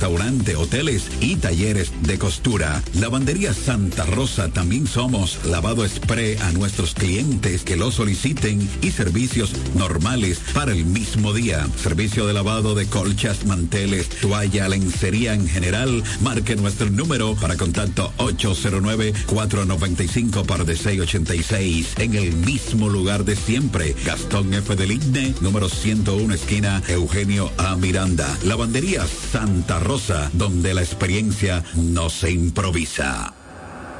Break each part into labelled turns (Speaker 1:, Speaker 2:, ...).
Speaker 1: restaurante, hoteles y talleres de costura. Lavandería Santa Rosa también somos lavado spray a nuestros clientes que lo soliciten y servicios normales para el mismo día. Servicio de lavado de colchas, manteles, toalla, lencería en general. Marque nuestro número para contacto 809-495 par de 686 en el mismo lugar de siempre. Gastón F. del Igne, número 101, esquina Eugenio A. Miranda. Lavandería Santa Rosa, donde la experiencia no se improvisa.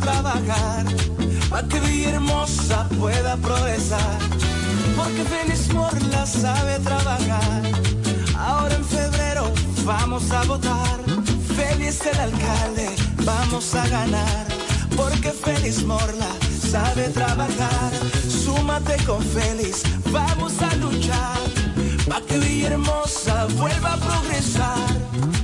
Speaker 2: Trabajar para que Villahermosa pueda progresar. Porque Félix Morla sabe trabajar. Ahora en febrero vamos a votar. Félix el alcalde, vamos a ganar. porque Félix Morla sabe trabajar. Súmate con Félix, vamos a luchar, pa' que Villahermosa vuelva a progresar.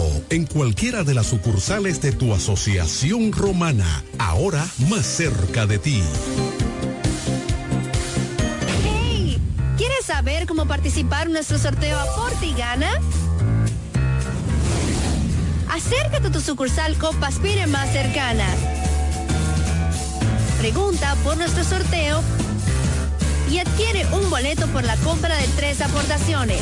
Speaker 3: en cualquiera de las sucursales de tu asociación romana, ahora más cerca de ti.
Speaker 4: Hey, ¿quieres saber cómo participar en nuestro sorteo Aporte y Gana? Acércate a tu sucursal Copaspire más cercana. Pregunta por nuestro sorteo y adquiere un boleto por la compra de tres aportaciones.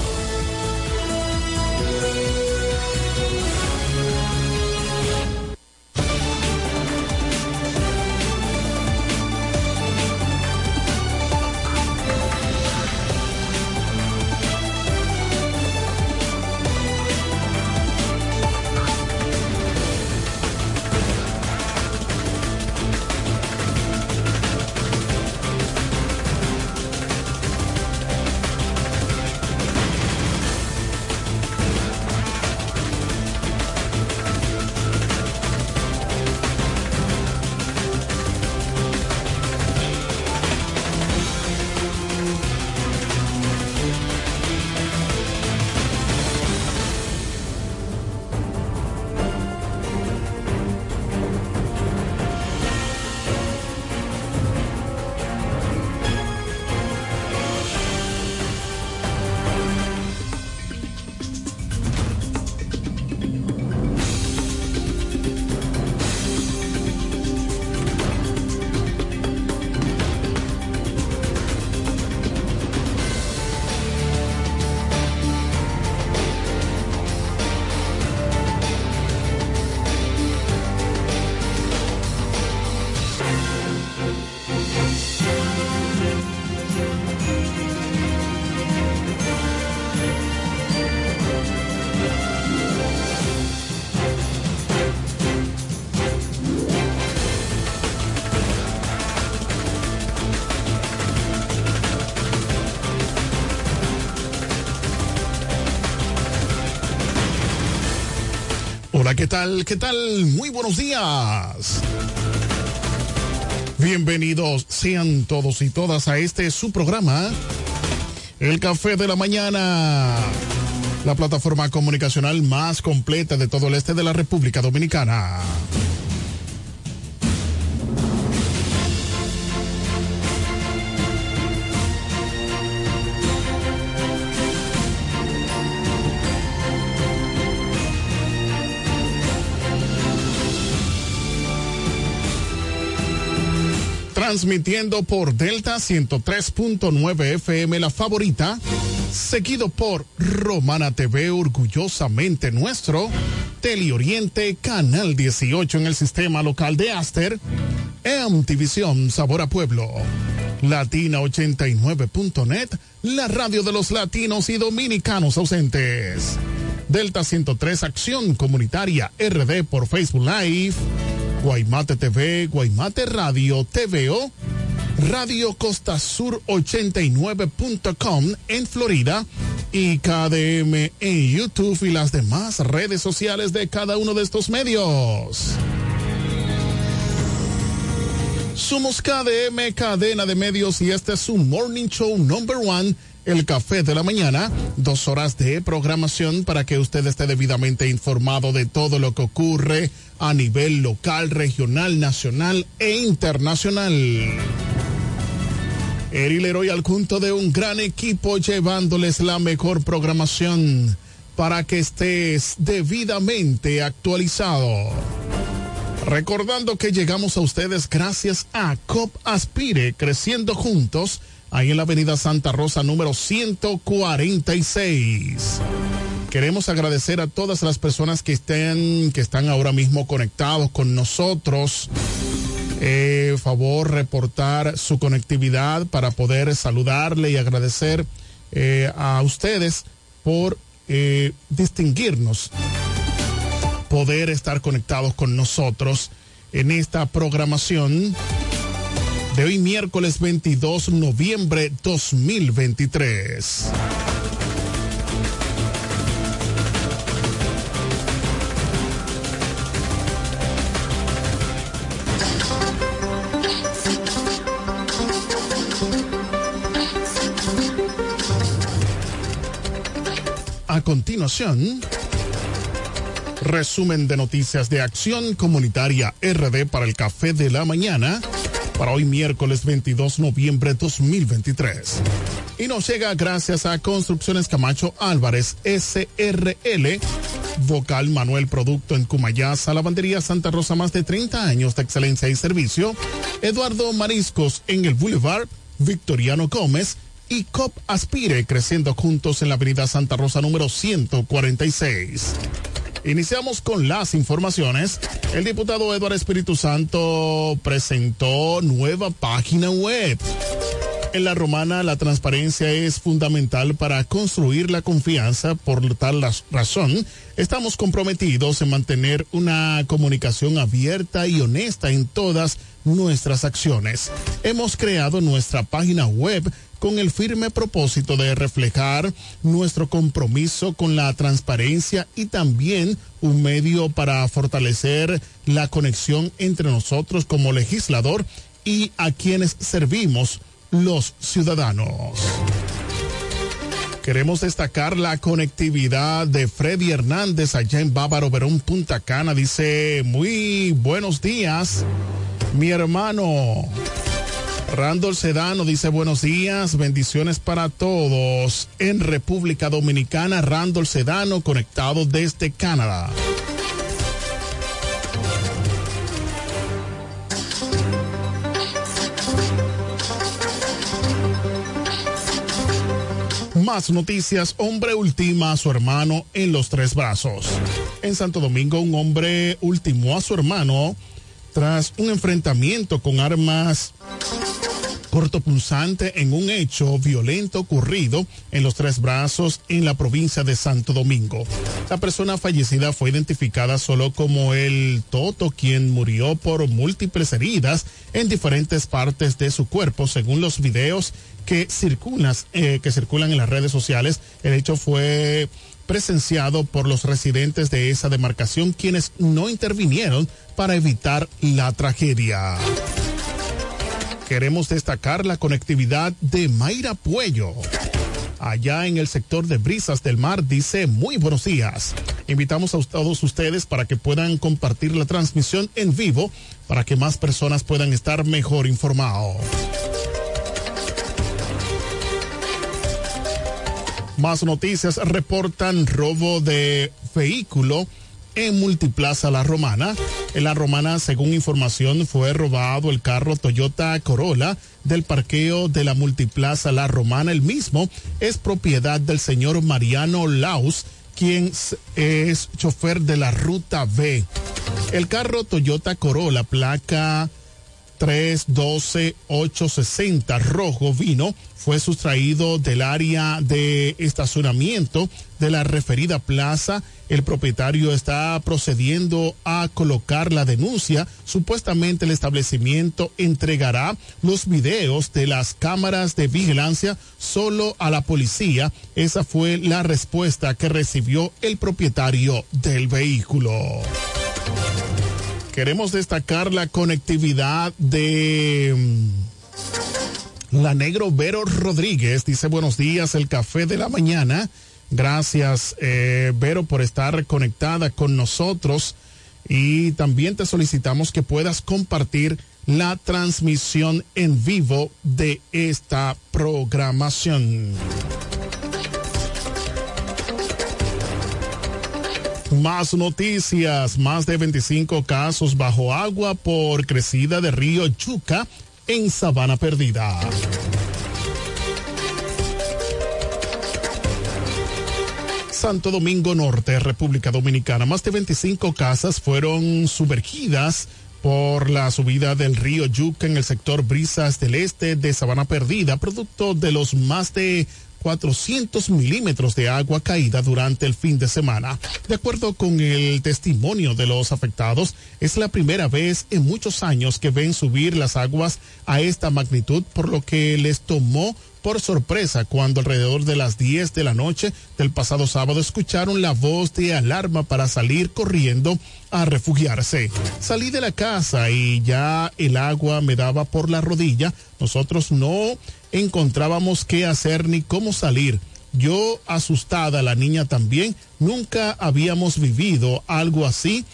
Speaker 5: Tal? ¿Qué tal? Muy buenos días. Bienvenidos sean todos y todas a este su programa, El Café de la Mañana, la plataforma comunicacional más completa de todo el este de la República Dominicana. Transmitiendo por Delta 103.9 FM La Favorita, seguido por Romana TV Orgullosamente Nuestro, Teleoriente Canal 18 en el sistema local de Aster, MTVision Sabor a Pueblo, Latina89.net, la radio de los latinos y dominicanos ausentes. Delta 103 Acción Comunitaria RD por Facebook Live. Guaymate TV, Guaymate Radio, TVO, Radio Costa Sur 89.com en Florida y KDM en YouTube y las demás redes sociales de cada uno de estos medios. Somos KDM, cadena de medios, y este es su Morning Show Number One el café de la mañana, dos horas de programación para que usted esté debidamente informado de todo lo que ocurre a nivel local, regional, nacional e internacional. El Leroy al junto de un gran equipo llevándoles la mejor programación para que estés debidamente actualizado. Recordando que llegamos a ustedes gracias a COP Aspire, creciendo juntos ahí en la avenida Santa Rosa número 146. Queremos agradecer a todas las personas que estén, que están ahora mismo conectados con nosotros. Eh, favor reportar su conectividad para poder saludarle y agradecer eh, a ustedes por eh, distinguirnos, poder estar conectados con nosotros en esta programación de hoy miércoles 22 de noviembre 2023. A continuación, resumen de noticias de Acción Comunitaria RD para el Café de la Mañana para hoy miércoles 22 de noviembre 2023. Y nos llega gracias a Construcciones Camacho Álvarez SRL, Vocal Manuel Producto en Cumayasa, Lavandería Santa Rosa, más de 30 años de excelencia y servicio, Eduardo Mariscos en el Boulevard, Victoriano Gómez, y COP Aspire, creciendo juntos en la avenida Santa Rosa número 146. Iniciamos con las informaciones. El diputado Eduardo Espíritu Santo presentó nueva página web. En la romana la transparencia es fundamental para construir la confianza. Por tal razón, estamos comprometidos en mantener una comunicación abierta y honesta en todas nuestras acciones. Hemos creado nuestra página web con el firme propósito de reflejar nuestro compromiso con la transparencia y también un medio para fortalecer la conexión entre nosotros como legislador y a quienes servimos los ciudadanos. Queremos destacar la conectividad de Freddy Hernández allá en Bávaro Verón, Punta Cana. Dice, muy buenos días, mi hermano. Randall Sedano dice buenos días, bendiciones para todos. En República Dominicana, Randall Sedano conectado desde Canadá. Más noticias, hombre ultima a su hermano en los tres brazos. En Santo Domingo, un hombre ultimó a su hermano tras un enfrentamiento con armas cortopunzante en un hecho violento ocurrido en los tres brazos en la provincia de Santo Domingo. La persona fallecida fue identificada solo como el Toto, quien murió por múltiples heridas en diferentes partes de su cuerpo, según los videos que circulan, eh, que circulan en las redes sociales. El hecho fue presenciado por los residentes de esa demarcación quienes no intervinieron para evitar la tragedia. Queremos destacar la conectividad de Mayra Puello. Allá en el sector de Brisas del Mar dice muy buenos días. Invitamos a todos ustedes para que puedan compartir la transmisión en vivo para que más personas puedan estar mejor informados. Más noticias reportan robo de vehículo en Multiplaza La Romana. En La Romana, según información, fue robado el carro Toyota Corolla del parqueo de la Multiplaza La Romana. El mismo es propiedad del señor Mariano Laus, quien es chofer de la Ruta B. El carro Toyota Corolla, placa 312-860 rojo vino fue sustraído del área de estacionamiento de la referida plaza. El propietario está procediendo a colocar la denuncia. Supuestamente el establecimiento entregará los videos de las cámaras de vigilancia solo a la policía. Esa fue la respuesta que recibió el propietario del vehículo. Queremos destacar la conectividad de mm, la Negro Vero Rodríguez. Dice buenos días, el café de la mañana. Gracias, eh, Vero, por estar conectada con nosotros. Y también te solicitamos que puedas compartir la transmisión en vivo de esta programación. Más noticias, más de 25 casos bajo agua por crecida de río Chuca en Sabana Perdida. Santo Domingo Norte, República Dominicana. Más de 25 casas fueron sumergidas por la subida del río Yuca en el sector Brisas del Este de Sabana Perdida, producto de los más de 400 milímetros de agua caída durante el fin de semana. De acuerdo con el testimonio de los afectados, es la primera vez en muchos años que ven subir las aguas a esta magnitud, por lo que les tomó por sorpresa cuando alrededor de las 10 de la noche del pasado sábado escucharon la voz de alarma para salir corriendo a refugiarse. Salí de la casa y ya el agua me daba por la rodilla. Nosotros no encontrábamos qué hacer ni cómo salir. Yo asustada, la niña también, nunca habíamos vivido algo así,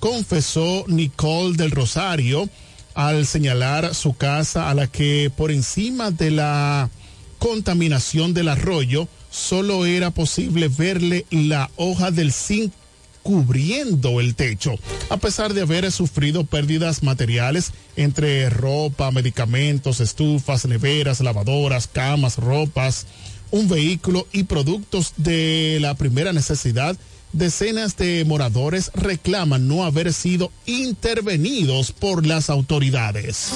Speaker 5: confesó Nicole del Rosario al señalar su casa a la que por encima de la contaminación del arroyo solo era posible verle la hoja del cubriendo el techo. A pesar de haber sufrido pérdidas materiales entre ropa, medicamentos, estufas, neveras, lavadoras, camas, ropas, un vehículo y productos de la primera necesidad, decenas de moradores reclaman no haber sido intervenidos por las autoridades.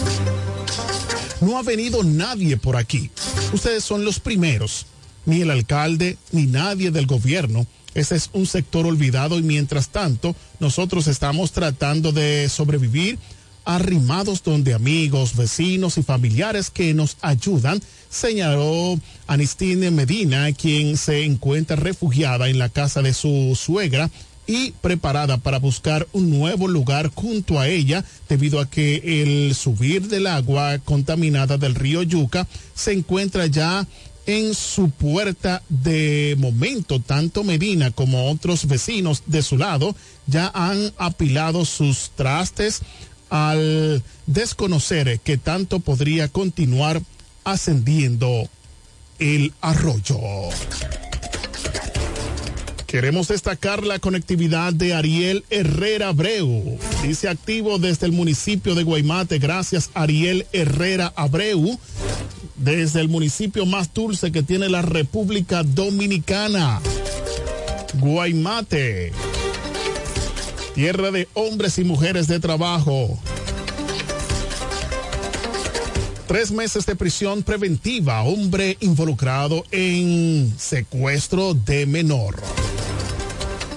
Speaker 5: No ha venido nadie por aquí. Ustedes son los primeros. Ni el alcalde, ni nadie del gobierno ese es un sector olvidado y mientras tanto nosotros estamos tratando de sobrevivir arrimados donde amigos, vecinos y familiares que nos ayudan, señaló Anistine Medina, quien se encuentra refugiada en la casa de su suegra y preparada para buscar un nuevo lugar junto a ella debido a que el subir del agua contaminada del río Yuca se encuentra ya en su puerta de momento. Tanto Medina como otros vecinos de su lado ya han apilado sus trastes al desconocer que tanto podría continuar ascendiendo el arroyo. Queremos destacar la conectividad de Ariel Herrera Abreu. Dice activo desde el municipio de Guaymate. Gracias Ariel Herrera Abreu desde el municipio más dulce que tiene la República Dominicana, Guaymate, tierra de hombres y mujeres de trabajo. Tres meses de prisión preventiva, hombre involucrado en secuestro de menor.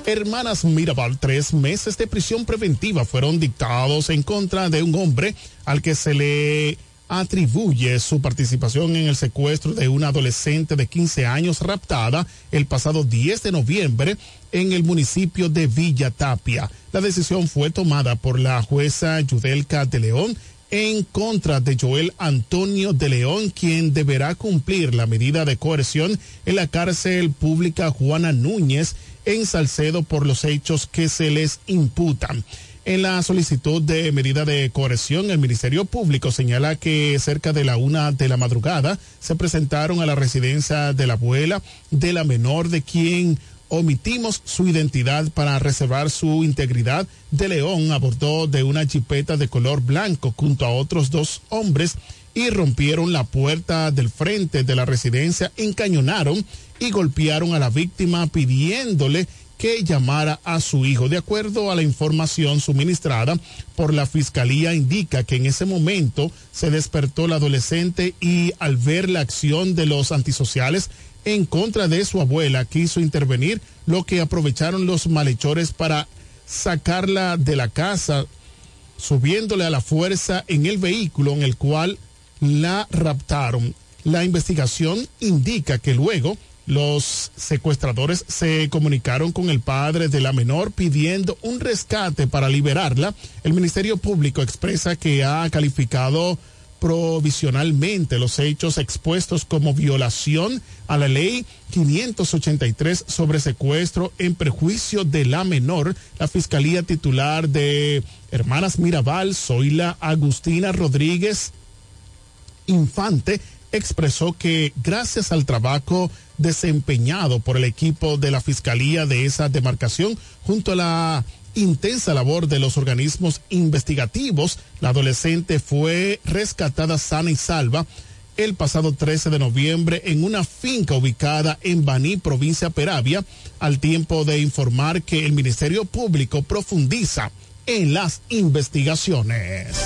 Speaker 5: Hermanas Mirabal, tres meses de prisión preventiva fueron dictados en contra de un hombre al que se le atribuye su participación en el secuestro de una adolescente de 15 años raptada el pasado 10 de noviembre en el municipio de Villa Tapia. La decisión fue tomada por la jueza Yudelka de León en contra de Joel Antonio de León, quien deberá cumplir la medida de coerción en la cárcel pública Juana Núñez en Salcedo por los hechos que se les imputan. En la solicitud de medida de coerción, el Ministerio Público señala que cerca de la una de la madrugada se presentaron a la residencia de la abuela de la menor de quien omitimos su identidad para reservar su integridad. De León abordó de una jipeta de color blanco junto a otros dos hombres y rompieron la puerta del frente de la residencia, encañonaron y golpearon a la víctima pidiéndole que llamara a su hijo. De acuerdo a la información suministrada por la fiscalía, indica que en ese momento se despertó la adolescente y al ver la acción de los antisociales en contra de su abuela quiso intervenir, lo que aprovecharon los malhechores para sacarla de la casa, subiéndole a la fuerza en el vehículo en el cual la raptaron. La investigación indica que luego los secuestradores se comunicaron con el padre de la menor pidiendo un rescate para liberarla. El Ministerio Público expresa que ha calificado provisionalmente los hechos expuestos como violación a la ley 583 sobre secuestro en perjuicio de la menor. La Fiscalía titular de Hermanas Mirabal, Zoila Agustina Rodríguez Infante, expresó que gracias al trabajo desempeñado por el equipo de la Fiscalía de esa demarcación junto a la intensa labor de los organismos investigativos, la adolescente fue rescatada sana y salva el pasado 13 de noviembre en una finca ubicada en Baní, provincia Peravia, al tiempo de informar que el Ministerio Público profundiza en las investigaciones.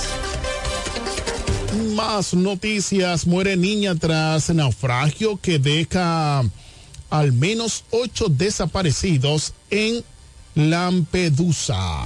Speaker 5: Más noticias. Muere niña tras naufragio que deja al menos ocho desaparecidos en Lampedusa.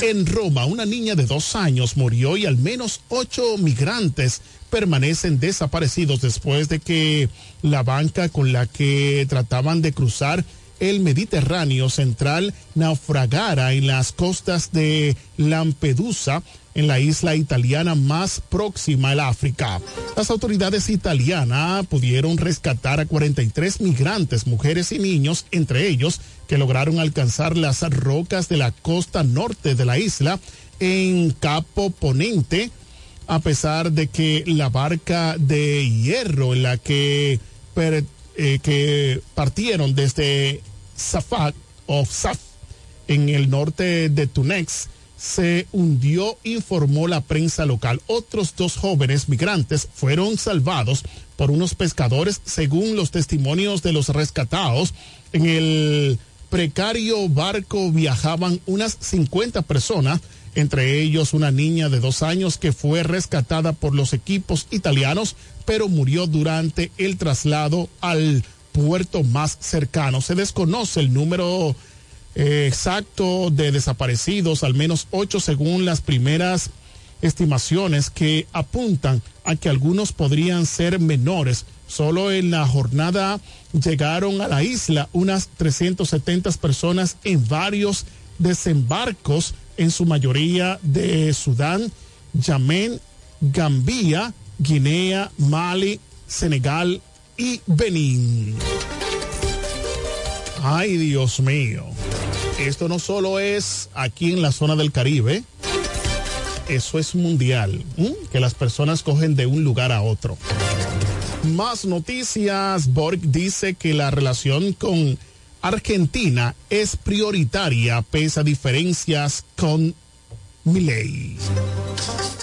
Speaker 5: En Roma, una niña de dos años murió y al menos ocho migrantes permanecen desaparecidos después de que la banca con la que trataban de cruzar el Mediterráneo central naufragara en las costas de Lampedusa, en la isla italiana más próxima al África. Las autoridades italianas pudieron rescatar a 43 migrantes, mujeres y niños, entre ellos que lograron alcanzar las rocas de la costa norte de la isla en Capo Ponente, a pesar de que la barca de hierro en la que, eh, que partieron desde Safak o Saf en el norte de Tunex se hundió, informó la prensa local. Otros dos jóvenes migrantes fueron salvados por unos pescadores, según los testimonios de los rescatados. En el precario barco viajaban unas 50 personas, entre ellos una niña de dos años que fue rescatada por los equipos italianos, pero murió durante el traslado al puerto más cercano. Se desconoce el número eh, exacto de desaparecidos, al menos ocho según las primeras estimaciones que apuntan a que algunos podrían ser menores. Solo en la jornada llegaron a la isla unas 370 personas en varios desembarcos, en su mayoría de Sudán, Yemen, Gambia, Guinea, Mali, Senegal y Benín. Ay, Dios mío. Esto no solo es aquí en la zona del Caribe, eso es mundial, que las personas cogen de un lugar a otro. Más noticias, Borg dice que la relación con Argentina es prioritaria pese a diferencias con Milei.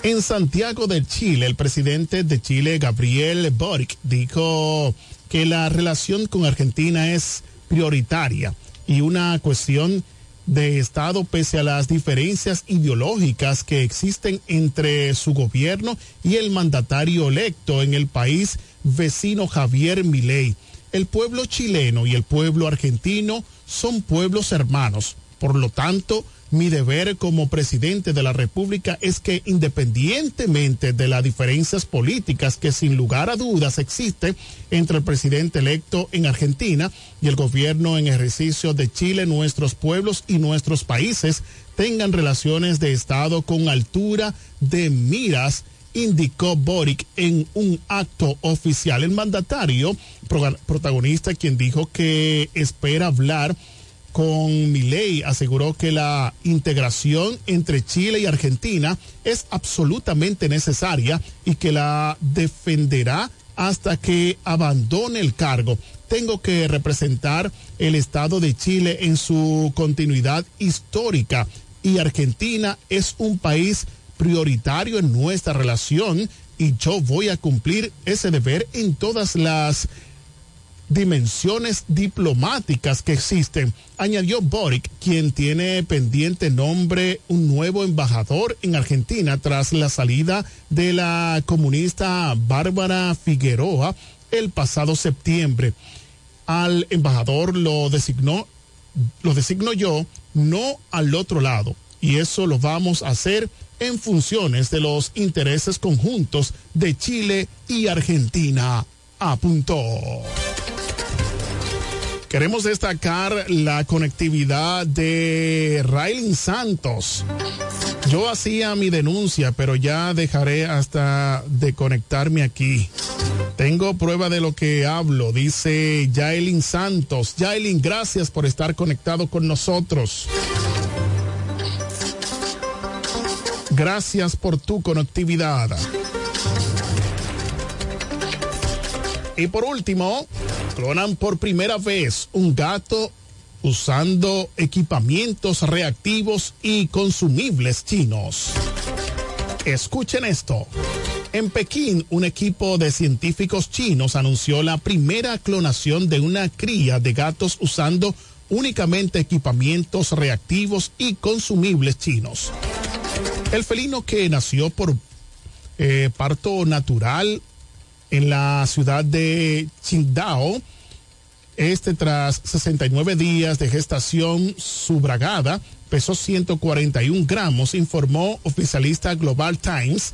Speaker 5: En Santiago de Chile, el presidente de Chile, Gabriel Boric, dijo que la relación con Argentina es prioritaria y una cuestión de Estado pese a las diferencias ideológicas que existen entre su gobierno y el mandatario electo en el país vecino Javier Milei. El pueblo chileno y el pueblo argentino son pueblos hermanos. Por lo tanto, mi deber como presidente de la República es que independientemente de las diferencias políticas que sin lugar a dudas existen entre el presidente electo en Argentina y el gobierno en ejercicio de Chile, nuestros pueblos y nuestros países tengan relaciones de Estado con altura de miras indicó Boric en un acto oficial. El mandatario protagonista quien dijo que espera hablar con Milei aseguró que la integración entre Chile y Argentina es absolutamente necesaria y que la defenderá hasta que abandone el cargo. Tengo que representar el Estado de Chile en su continuidad histórica y Argentina es un país prioritario en nuestra relación y yo voy a cumplir ese deber en todas las dimensiones diplomáticas que existen, añadió Boric, quien tiene pendiente nombre un nuevo embajador en Argentina tras la salida de la comunista Bárbara Figueroa el pasado septiembre. Al embajador lo designó, lo designo yo, no al otro lado. Y eso lo vamos a hacer en funciones de los intereses conjuntos de Chile y Argentina. Apuntó. Queremos destacar la conectividad de Raylin Santos. Yo hacía mi denuncia, pero ya dejaré hasta de conectarme aquí. Tengo prueba de lo que hablo, dice Yaelin Santos. Yaelin, gracias por estar conectado con nosotros. Gracias por tu conectividad. Y por último, clonan por primera vez un gato usando equipamientos reactivos y consumibles chinos. Escuchen esto. En Pekín, un equipo de científicos chinos anunció la primera clonación de una cría de gatos usando únicamente equipamientos reactivos y consumibles chinos. El felino que nació por eh, parto natural en la ciudad de Qingdao. Este tras 69 días de gestación subragada, pesó 141 gramos, informó oficialista Global Times.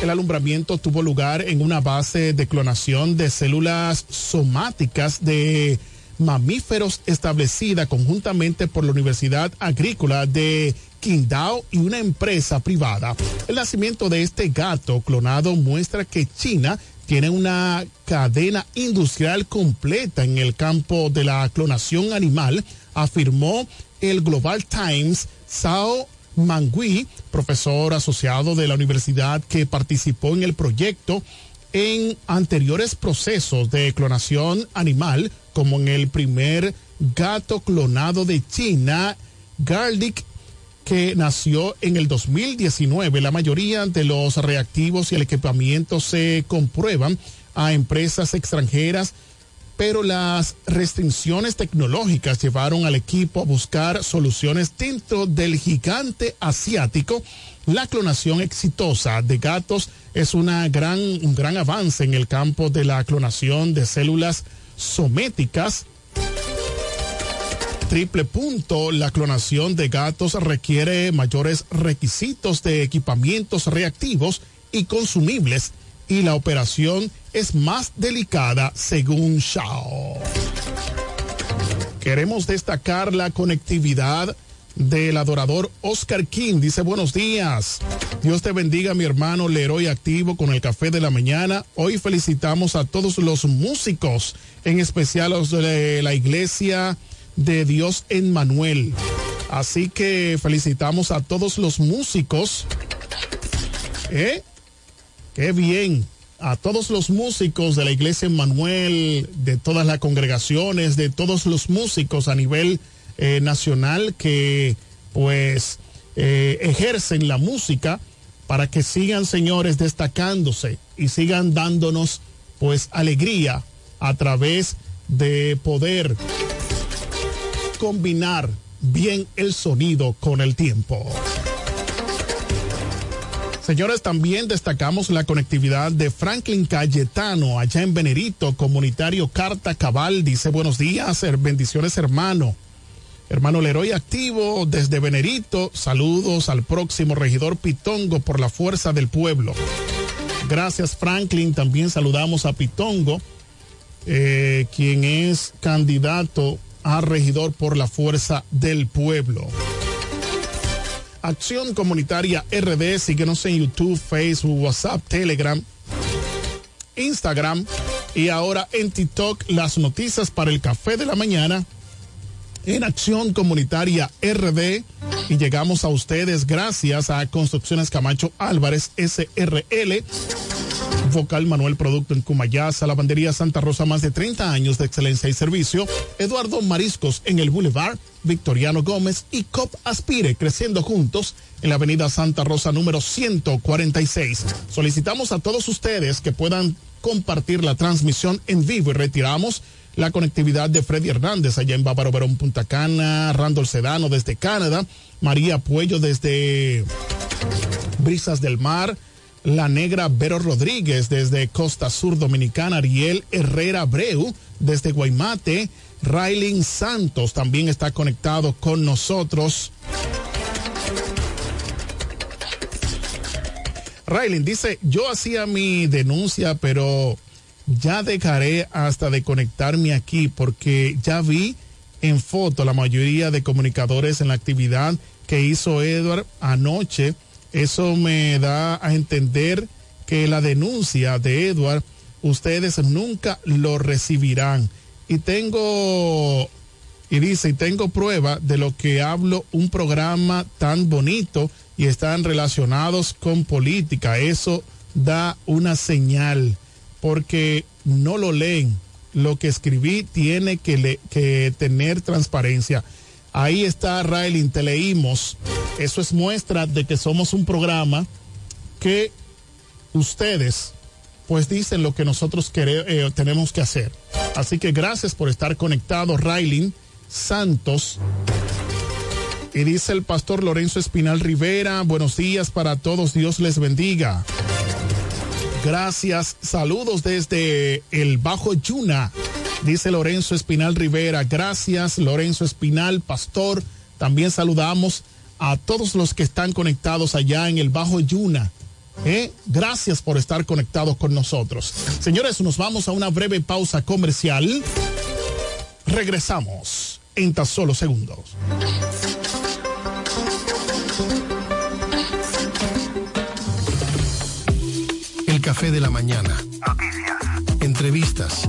Speaker 5: El alumbramiento tuvo lugar en una base de clonación de células somáticas de mamíferos establecida conjuntamente por la Universidad Agrícola de Qingdao y una empresa privada. El nacimiento de este gato clonado muestra que China tiene una cadena industrial completa en el campo de la clonación animal, afirmó el Global Times Sao Mangui, profesor asociado de la universidad que participó en el proyecto en anteriores procesos de clonación animal, como en el primer gato clonado de China, Garlic que nació en el 2019. La mayoría de los reactivos y el equipamiento se comprueban a empresas extranjeras, pero las restricciones tecnológicas llevaron al equipo a buscar soluciones dentro del gigante asiático. La clonación exitosa de gatos es una gran, un gran avance en el campo de la clonación de células sométicas triple punto, la clonación de gatos requiere mayores requisitos de equipamientos reactivos y consumibles y la operación es más delicada según Shao. Queremos destacar la conectividad del adorador Oscar King. Dice buenos días. Dios te bendiga mi hermano Leroy Activo con el café de la mañana. Hoy felicitamos a todos los músicos, en especial los de la iglesia de Dios en Manuel. Así que felicitamos a todos los músicos. ¿Eh? Qué bien. A todos los músicos de la iglesia en Manuel, de todas las congregaciones, de todos los músicos a nivel eh, nacional que pues eh, ejercen la música para que sigan, señores, destacándose y sigan dándonos pues alegría a través de poder combinar bien el sonido con el tiempo. Señores, también destacamos la conectividad de Franklin Cayetano allá en Venerito, comunitario Carta Cabal. Dice buenos días, bendiciones hermano. Hermano Leroy activo desde Venerito. Saludos al próximo regidor Pitongo por la fuerza del pueblo. Gracias Franklin. También saludamos a Pitongo, eh, quien es candidato a regidor por la fuerza del pueblo. Acción Comunitaria RD, síguenos en YouTube, Facebook, WhatsApp, Telegram, Instagram y ahora en TikTok las noticias para el café de la mañana en Acción Comunitaria RD y llegamos a ustedes gracias a Construcciones Camacho Álvarez SRL. Vocal Manuel Producto en Cumayasa, Lavandería Santa Rosa, más de 30 años de excelencia y servicio. Eduardo Mariscos en el Boulevard, Victoriano Gómez y COP Aspire, creciendo juntos en la Avenida Santa Rosa número 146. Solicitamos a todos ustedes que puedan compartir la transmisión en vivo y retiramos la conectividad de Freddy Hernández allá en Bávaro Verón, Punta Cana, Randall Sedano desde Canadá, María Puello desde Brisas del Mar, La Negra Vero Rodríguez desde Costa Sur Dominicana, Ariel Herrera Breu desde Guaymate, Raylin Santos también está conectado con nosotros. Raylin dice, yo hacía mi denuncia, pero ya dejaré hasta de conectarme aquí porque ya vi en foto la mayoría de comunicadores en la actividad que hizo Edward anoche. Eso me da a entender que la denuncia de Edward ustedes nunca lo recibirán. Y tengo, y dice, y tengo prueba de lo que hablo, un programa tan bonito y están relacionados con política. Eso da una señal porque no lo leen. Lo que escribí tiene que, le, que tener transparencia. Ahí está, Riley, te leímos. Eso es muestra de que somos un programa que ustedes pues dicen lo que nosotros quere, eh, tenemos que hacer. Así que gracias por estar conectado, Riley Santos. Y dice el pastor Lorenzo Espinal Rivera, buenos días para todos, Dios les bendiga. Gracias. Saludos desde el Bajo Yuna, dice Lorenzo Espinal Rivera. Gracias, Lorenzo Espinal, pastor. También saludamos a todos los que están conectados allá en el Bajo Yuna. ¿Eh? Gracias por estar conectados con nosotros. Señores, nos vamos a una breve pausa comercial. Regresamos en tan solo segundos.
Speaker 6: El café de la mañana.
Speaker 7: Noticias.
Speaker 6: Entrevistas,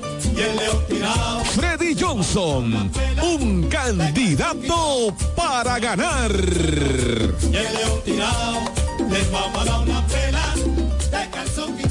Speaker 3: Freddy Johnson, un candidato para ganar.
Speaker 8: Y el león tirado, les va para una pela, se calzó pinado.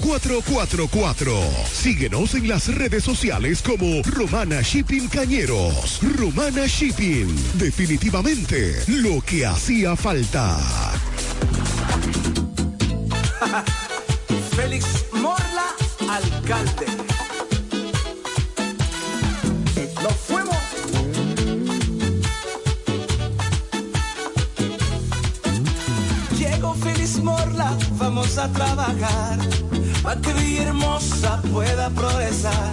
Speaker 9: 4444. Síguenos en las redes sociales como Romana Shipping Cañeros. Romana Shipping, definitivamente lo que hacía falta.
Speaker 2: Félix Morla, alcalde. Nos fuimos. Llegó Félix Morla, vamos a trabajar. Para que Villahermosa pueda progresar.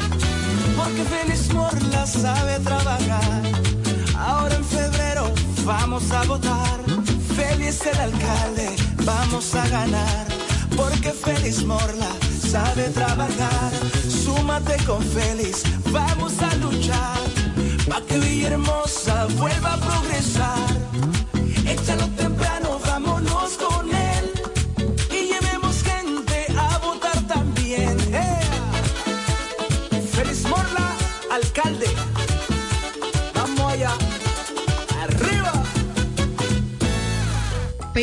Speaker 2: Porque Félix Morla sabe trabajar. Ahora en febrero vamos a votar. Félix el alcalde, vamos a ganar. Porque Félix Morla sabe trabajar. Súmate con Félix, vamos a luchar. Para que Villahermosa vuelva a progresar. Échalo temprano,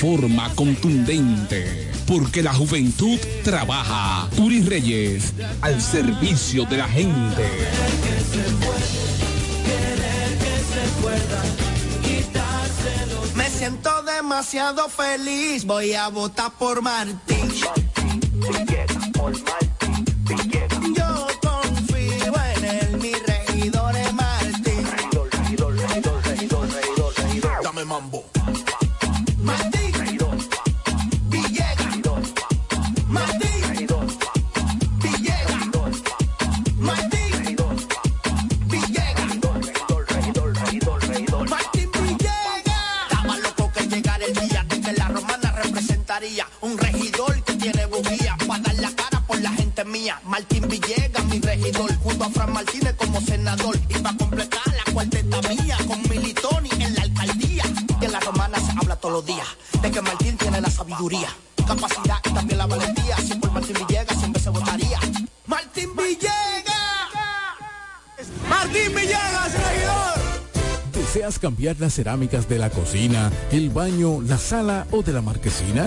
Speaker 10: forma contundente. Porque la juventud trabaja. Turi Reyes, al servicio de la gente.
Speaker 2: Me siento demasiado feliz, voy a votar por Martín. Yo confío en él, mi regidor es Martín.
Speaker 11: Dame mambo.
Speaker 2: Días de que Martín tiene la sabiduría, capacidad y también la valentía. Si por Martín Villegas siempre se votaría. Martín Villegas. Martín Villegas, regidor.
Speaker 12: ¿Deseas cambiar las cerámicas de la cocina, el baño, la sala o de la marquesina?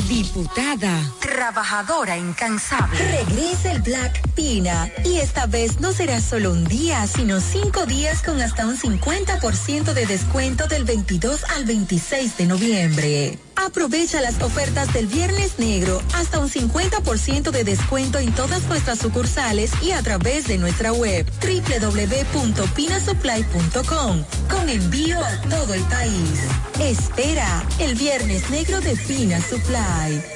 Speaker 13: Diputada. Trabajadora incansable.
Speaker 14: Regresa el Black Pina. Y esta vez no será solo un día, sino cinco días con hasta un 50% de descuento del 22 al 26 de noviembre. Aprovecha las ofertas del Viernes Negro, hasta un 50% de descuento en todas nuestras sucursales y a través de nuestra web www.pinasupply.com con envío a todo el país. Espera el Viernes Negro de Pina Supply.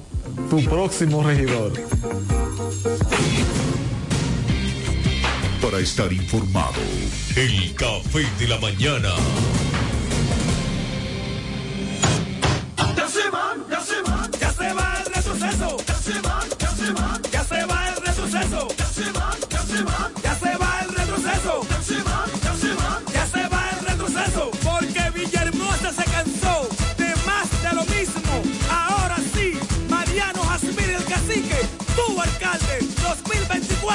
Speaker 15: tu próximo regidor.
Speaker 16: Para estar informado, el café de la mañana.
Speaker 11: Ya se van, ya se van, ya se va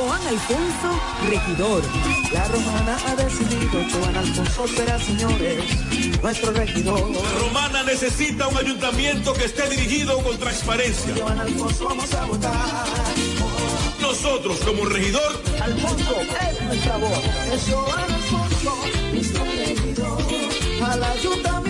Speaker 17: Joan Alfonso, regidor.
Speaker 2: La romana ha decidido, Joan Alfonso será, señores, nuestro regidor.
Speaker 18: Romana necesita un ayuntamiento que esté dirigido con transparencia.
Speaker 2: Joan Alfonso vamos a votar.
Speaker 18: Nosotros como regidor,
Speaker 2: Alfonso es nuestra voz. Es Joan Alfonso, nuestro regidor. Al ayuntamiento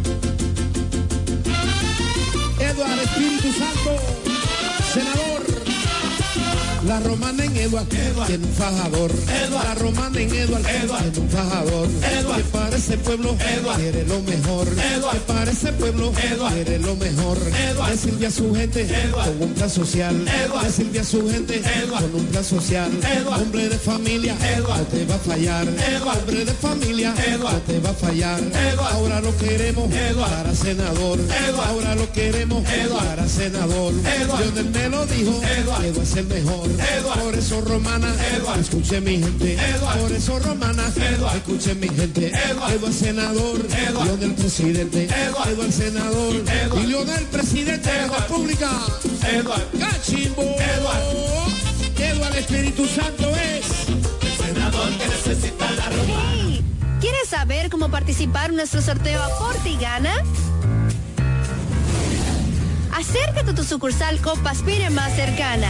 Speaker 19: La romana en Eduard, tiene un fajador. La romana en Eduard, tiene un fajador. Que para ese pueblo quiere lo mejor. Que para ese pueblo quiere lo mejor. Le sirve a su gente con un plan social. Le sirve a su gente con un plan social. Hombre de familia, no te va a fallar. Hombre de familia, no te va a fallar. Ahora lo queremos para senador. Ahora lo queremos para senador. Lionel me lo dijo, Eduard es el mejor. Por eso romana, escuche mi gente. Por eso romana, escuche mi gente. Eduard senador, Lionel presidente. Eduard senador, y Lionel presidente de la República. Eduard Cachimbo. Eduard. Eduard Espíritu Santo es el senador que necesita la romana.
Speaker 4: Hey, ¿Quieres saber cómo participar en nuestro sorteo Aporte y Gana? Acércate a tu sucursal Copaspire más cercana.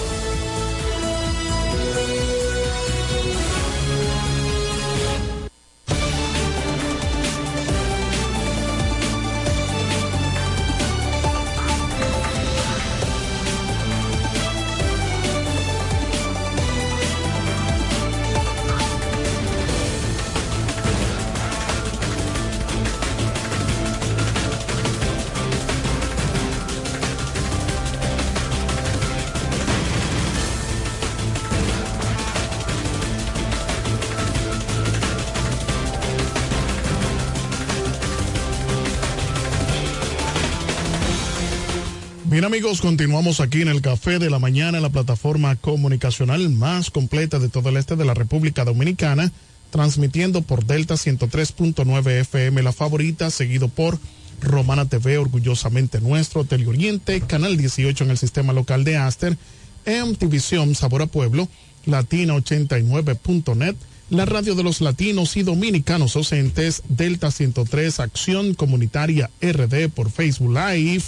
Speaker 5: Bien amigos, continuamos aquí en el Café de la Mañana, la plataforma comunicacional más completa de todo el este de la República Dominicana, transmitiendo por Delta 103.9 FM, la favorita, seguido por Romana TV, orgullosamente nuestro, Teleoriente, Canal 18 en el sistema local de Aster, MTVision Sabor a Pueblo, Latina89.net, la radio de los latinos y dominicanos docentes, Delta 103, Acción Comunitaria RD por Facebook Live,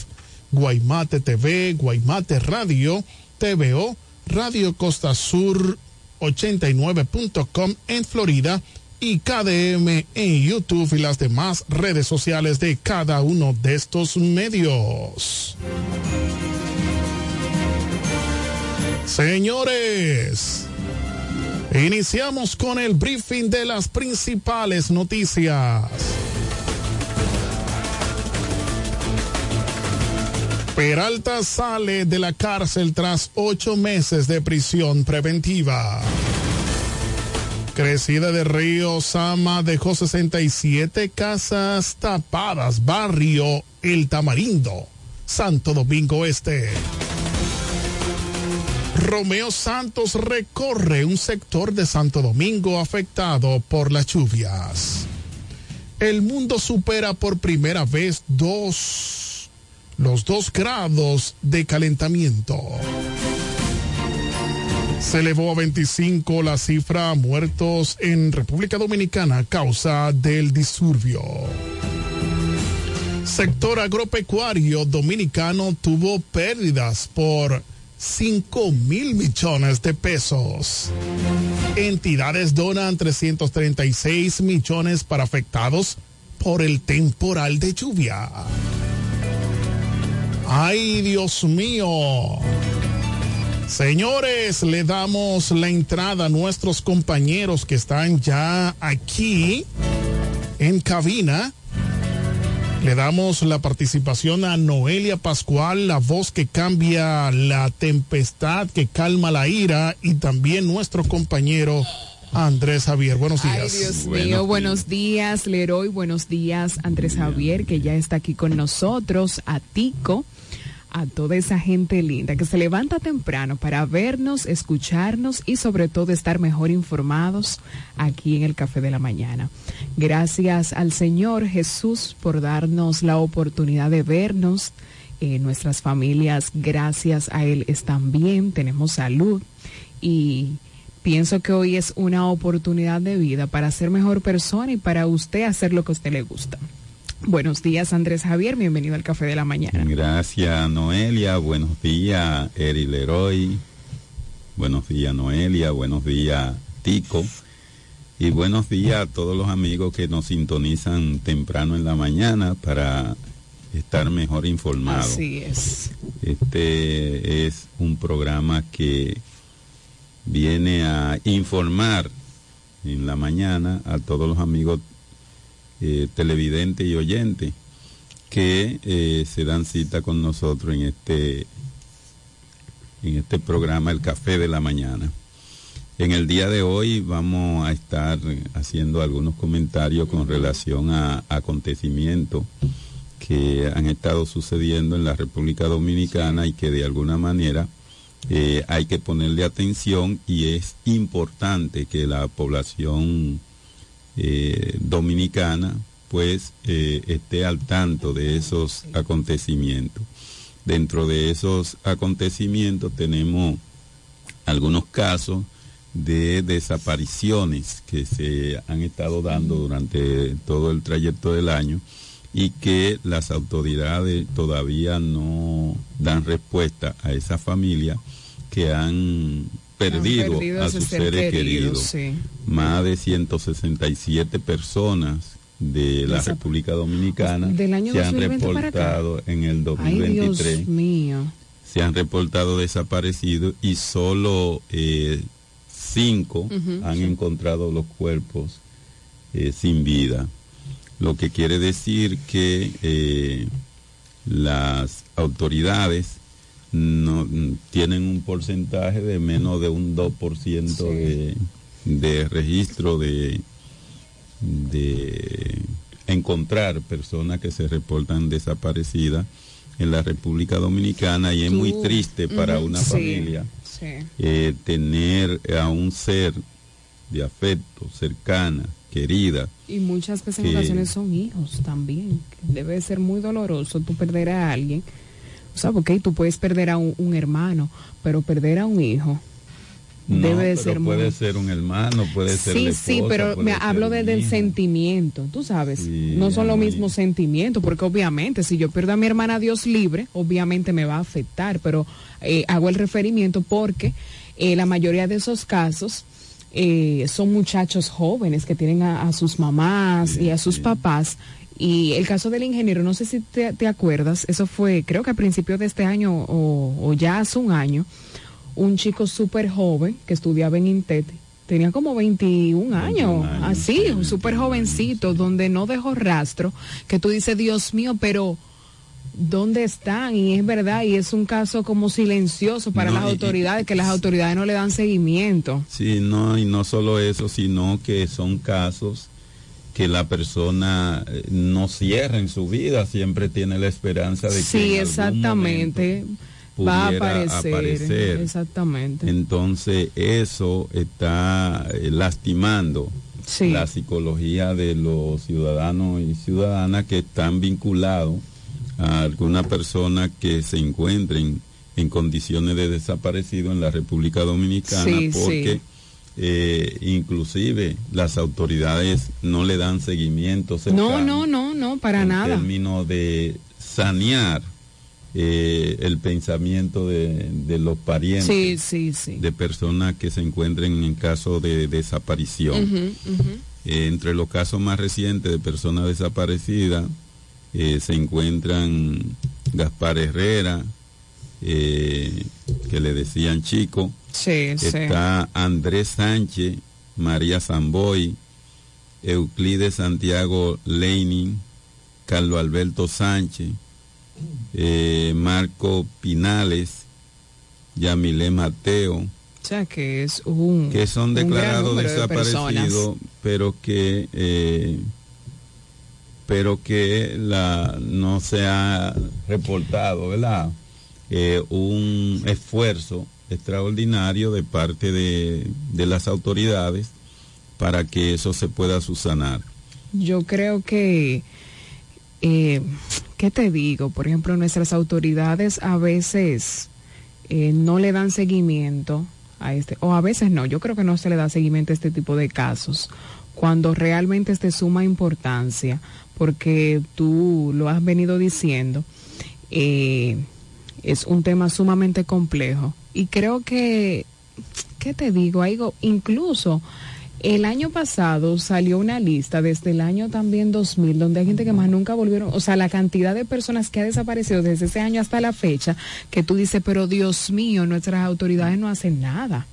Speaker 5: Guaymate TV, Guaymate Radio, TVO, Radio Costa Sur 89.com en Florida y KDM en YouTube y las demás redes sociales de cada uno de estos medios. Señores, iniciamos con el briefing de las principales noticias. Peralta sale de la cárcel tras ocho meses de prisión preventiva. Crecida de Río Sama dejó 67 casas tapadas. Barrio El Tamarindo, Santo Domingo Este. Romeo Santos recorre un sector de Santo Domingo afectado por las lluvias. El mundo supera por primera vez dos los dos grados de calentamiento. Se elevó a 25 la cifra muertos en República Dominicana a causa del disturbio. Sector agropecuario dominicano tuvo pérdidas por 5 mil millones de pesos. Entidades donan 336 millones para afectados por el temporal de lluvia. Ay, Dios mío. Señores, le damos la entrada a nuestros compañeros que están ya aquí en cabina. Le damos la participación a Noelia Pascual, la voz que cambia la tempestad, que calma la ira, y también nuestro compañero Andrés Javier. Buenos días.
Speaker 20: Ay, Dios mío, buenos días, Leroy. Buenos días, Andrés Javier, que ya está aquí con nosotros, a Tico a toda esa gente linda que se levanta temprano para vernos, escucharnos y sobre todo estar mejor informados aquí en el Café de la Mañana. Gracias al Señor Jesús por darnos la oportunidad de vernos. Eh, nuestras familias, gracias a Él, están bien, tenemos salud y pienso que hoy es una oportunidad de vida para ser mejor persona y para usted hacer lo que a usted le gusta. Buenos días, Andrés Javier. Bienvenido al Café de la Mañana.
Speaker 21: Gracias, Noelia. Buenos días, Eri Leroy. Buenos días, Noelia. Buenos días, Tico. Y buenos días a todos los amigos que nos sintonizan temprano en la mañana para estar mejor informados.
Speaker 20: Así es.
Speaker 21: Este es un programa que viene a informar en la mañana a todos los amigos eh, televidente y oyente que eh, se dan cita con nosotros en este en este programa El Café de la Mañana. En el día de hoy vamos a estar haciendo algunos comentarios con relación a acontecimientos que han estado sucediendo en la República Dominicana y que de alguna manera eh, hay que ponerle atención y es importante que la población eh, dominicana pues eh, esté al tanto de esos acontecimientos. Dentro de esos acontecimientos tenemos algunos casos de desapariciones que se han estado dando durante todo el trayecto del año y que las autoridades todavía no dan respuesta a esa familia que han perdido, a sus seres queridos. Más de 167 personas de la República Dominicana se han reportado en el 2023. Se han reportado desaparecidos y solo eh, cinco han encontrado los cuerpos eh, sin vida. Lo que quiere decir que eh, las autoridades no tienen un porcentaje de menos de un 2% de, de registro de, de encontrar personas que se reportan desaparecidas en la República Dominicana y es muy triste para una familia eh, tener a un ser de afecto, cercana, querida.
Speaker 20: Y muchas veces en ocasiones son hijos también. Debe ser muy doloroso tú perder a alguien. O sea, porque tú puedes perder a un hermano, pero perder a un hijo debe de ser
Speaker 21: puede ser un hermano puede ser
Speaker 20: sí sí pero me hablo desde el sentimiento tú sabes no son los mismos sentimientos porque obviamente si yo pierdo a mi hermana Dios libre obviamente me va a afectar pero eh, hago el referimiento porque eh, la mayoría de esos casos eh, son muchachos jóvenes que tienen a, sus mamás y a sus papás. Y el caso del ingeniero, no sé si te, acuerdas, eso fue creo que a principios de este año o, o ya hace un año, un chico súper joven que estudiaba en INTET, tenía como 21 años, así, un súper jovencito, donde no dejó rastro, que tú dices, Dios mío, pero ¿dónde están? Y es verdad, y es un caso como silencioso para las autoridades, que las autoridades no le dan seguimiento.
Speaker 21: Sí, no, y no solo eso, sino que son casos que la persona eh, no cierra en su vida, siempre tiene la esperanza de que...
Speaker 20: Sí, exactamente va a aparecer, Exactamente.
Speaker 21: Entonces eso está eh, lastimando la psicología de los ciudadanos y ciudadanas que están vinculados a alguna persona que se encuentren en condiciones de desaparecido en la República Dominicana porque eh, inclusive las autoridades no le dan seguimiento
Speaker 20: no no no no para nada.
Speaker 21: en términos de sanear eh, el pensamiento de, los parientes de personas que se encuentren en caso de desaparición. Eh, entre los casos más recientes de personas desaparecidas eh, se encuentran Gaspar Herrera, que le decían chico, está Andrés Sánchez, María Zamboy, Euclides Santiago Leinin, Carlos Alberto Sánchez, eh, Marco Pinales, Yamile Mateo.
Speaker 20: O sea, que es un.
Speaker 21: Que son declarados desaparecidos, pero que. Eh, pero que la, no se ha reportado, ¿verdad? Eh, un esfuerzo extraordinario de parte de, de las autoridades para que eso se pueda subsanar.
Speaker 20: Yo creo que eh, ¿qué te digo? Por ejemplo, nuestras autoridades a veces eh, no le dan seguimiento a este, o a veces no, yo creo que no se le da seguimiento a este tipo de casos, cuando realmente es de suma importancia, porque tú lo has venido diciendo, eh, es un tema sumamente complejo. Y creo que, ¿qué te digo? Algo, incluso el año pasado salió una lista desde el año también 2000, donde hay gente que más nunca volvieron, o sea, la cantidad de personas que ha desaparecido desde ese año hasta la fecha, que tú dices, pero Dios mío, nuestras autoridades no hacen nada.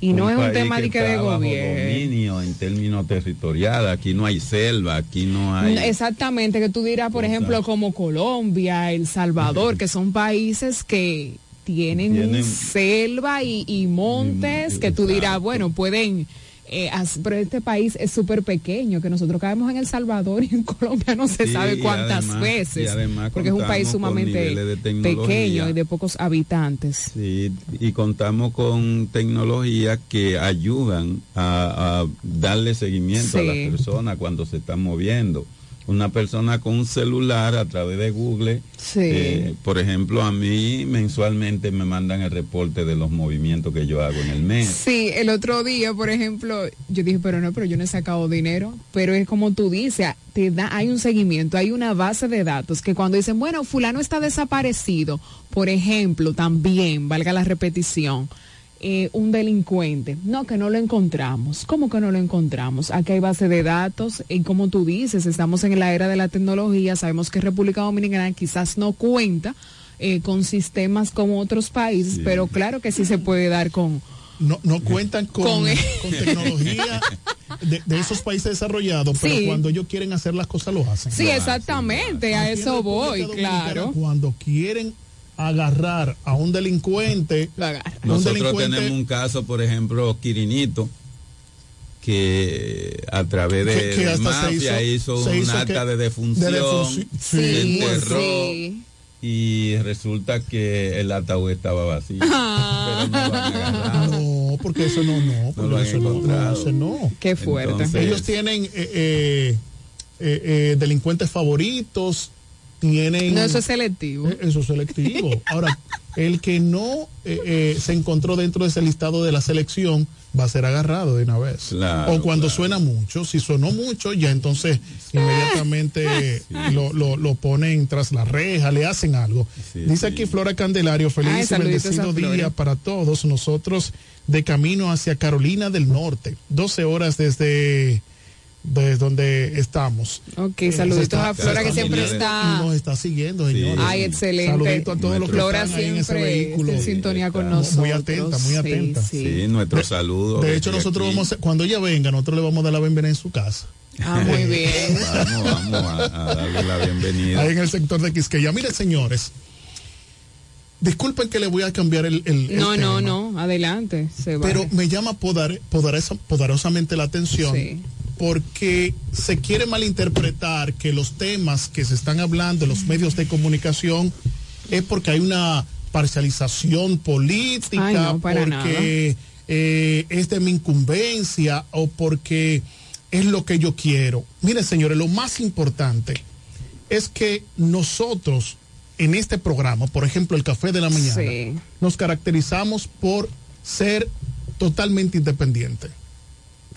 Speaker 20: Y no es un tema de que de gobierno.
Speaker 21: dominio en términos territoriales, aquí no hay selva, aquí no hay...
Speaker 20: Exactamente, que tú dirás, por ejemplo, como Colombia, El Salvador, que son países que tienen, selva y, montes, que tú dirás, bueno, pueden eh, pero este país es súper pequeño, que nosotros caemos en El Salvador y en Colombia no se
Speaker 21: Sí,
Speaker 20: sabe cuántas
Speaker 21: además-
Speaker 20: veces,
Speaker 21: y además
Speaker 20: porque es un país sumamente pequeño y de pocos habitantes.
Speaker 21: Sí, y contamos con tecnologías que ayudan a, a darle seguimiento a las personas cuando se están moviendo. Una persona con un celular a través de Google,
Speaker 20: Sí.
Speaker 21: eh, por ejemplo, a mí mensualmente me mandan el reporte de los movimientos que yo hago en el mes.
Speaker 20: Sí, el otro día, por ejemplo, yo dije, pero no, pero yo no he sacado dinero, pero es como tú dices, te da, hay un seguimiento, hay una base de datos que cuando dicen, bueno, fulano está desaparecido, por ejemplo, también, valga la repetición, eh, un delincuente, no, que no lo encontramos, ¿cómo que no lo encontramos? Aquí hay base de datos y como tú dices, estamos en la era de la tecnología, sabemos que República Dominicana quizás no cuenta eh, con sistemas como otros países, pero claro que sí se puede dar con
Speaker 5: no, no cuentan con,
Speaker 20: Con-
Speaker 5: con tecnología de, de esos países desarrollados, pero
Speaker 20: Sí.
Speaker 5: cuando ellos quieren hacer las cosas lo hacen.
Speaker 20: Sí, exactamente, a eso voy, claro.
Speaker 5: Cuando quieren agarrar a un delincuente, un
Speaker 21: Nosotros
Speaker 5: delincuente
Speaker 21: tenemos un caso, por ejemplo, Quirinito, que a través de,
Speaker 5: Que- que
Speaker 21: de
Speaker 5: hasta se
Speaker 21: mafia
Speaker 5: hizo-
Speaker 21: hizo,
Speaker 5: se
Speaker 21: un
Speaker 5: hizo
Speaker 21: acta
Speaker 5: que-
Speaker 21: de defunción,
Speaker 5: de defunci-
Speaker 21: se
Speaker 5: Sí,
Speaker 21: enterró
Speaker 20: sí.
Speaker 21: y resulta que el ataúd estaba vacío.
Speaker 20: Ah.
Speaker 21: Pero no lo.
Speaker 5: No, porque eso no, no, porque
Speaker 21: lo
Speaker 5: eso no, no, no.
Speaker 20: Qué fuerte.
Speaker 21: Entonces-
Speaker 5: Ellos tienen eh, eh, eh, eh, delincuentes favoritos, tienen...
Speaker 20: No, eso es selectivo.
Speaker 5: Eh, Eso es selectivo. Ahora, el que no eh, eh, se encontró dentro de ese listado de la selección va a ser agarrado de una vez.
Speaker 21: Claro,
Speaker 5: o cuando suena mucho, si sonó mucho, ya entonces inmediatamente lo, lo, lo ponen tras la reja, le hacen algo. Dice aquí Flora Candelario, feliz
Speaker 20: Ay,
Speaker 5: y bendecido
Speaker 20: Flora.
Speaker 5: día para todos nosotros de camino hacia Carolina del Norte. 12 horas desde, desde donde estamos.
Speaker 20: Ok,
Speaker 5: Eh,
Speaker 20: saluditos
Speaker 5: está-
Speaker 20: a Flora que siempre está-
Speaker 5: y nos está siguiendo, señores.
Speaker 20: Ay, excelente.
Speaker 5: Saludito a todos los que
Speaker 20: Flora
Speaker 5: están ahí en ese
Speaker 20: siempre
Speaker 5: vehículo.
Speaker 20: está en sintonía con
Speaker 5: Muy
Speaker 20: nosotros.
Speaker 5: atenta, muy
Speaker 20: Sí,
Speaker 5: atenta.
Speaker 20: sí.
Speaker 21: Sí, nuestro saludo.
Speaker 5: De hecho, nosotros
Speaker 21: aquí.
Speaker 5: vamos a, cuando ella venga, nosotros le vamos a dar la bienvenida en su casa.
Speaker 20: Ah, muy bien.
Speaker 21: Vamos, vamos a, a darle la bienvenida.
Speaker 5: Ahí en el sector de Quisqueya. Miren, señores, disculpen que le voy a cambiar el, el- el
Speaker 20: No, no,
Speaker 5: tema,
Speaker 20: no, adelante. Se.
Speaker 5: Pero me llama podar- poderosa- poderosamente la atención
Speaker 20: Sí.
Speaker 5: Porque se quiere malinterpretar que los temas que se están hablando en los medios de comunicación es porque hay una parcialización política,
Speaker 20: Ay, no, para
Speaker 5: porque eh, es de mi incumbencia o porque es lo que yo quiero. Miren, señores, lo más importante es que nosotros en este programa, por ejemplo, el Café de la Mañana,
Speaker 20: Sí.
Speaker 5: nos caracterizamos por ser totalmente independientes.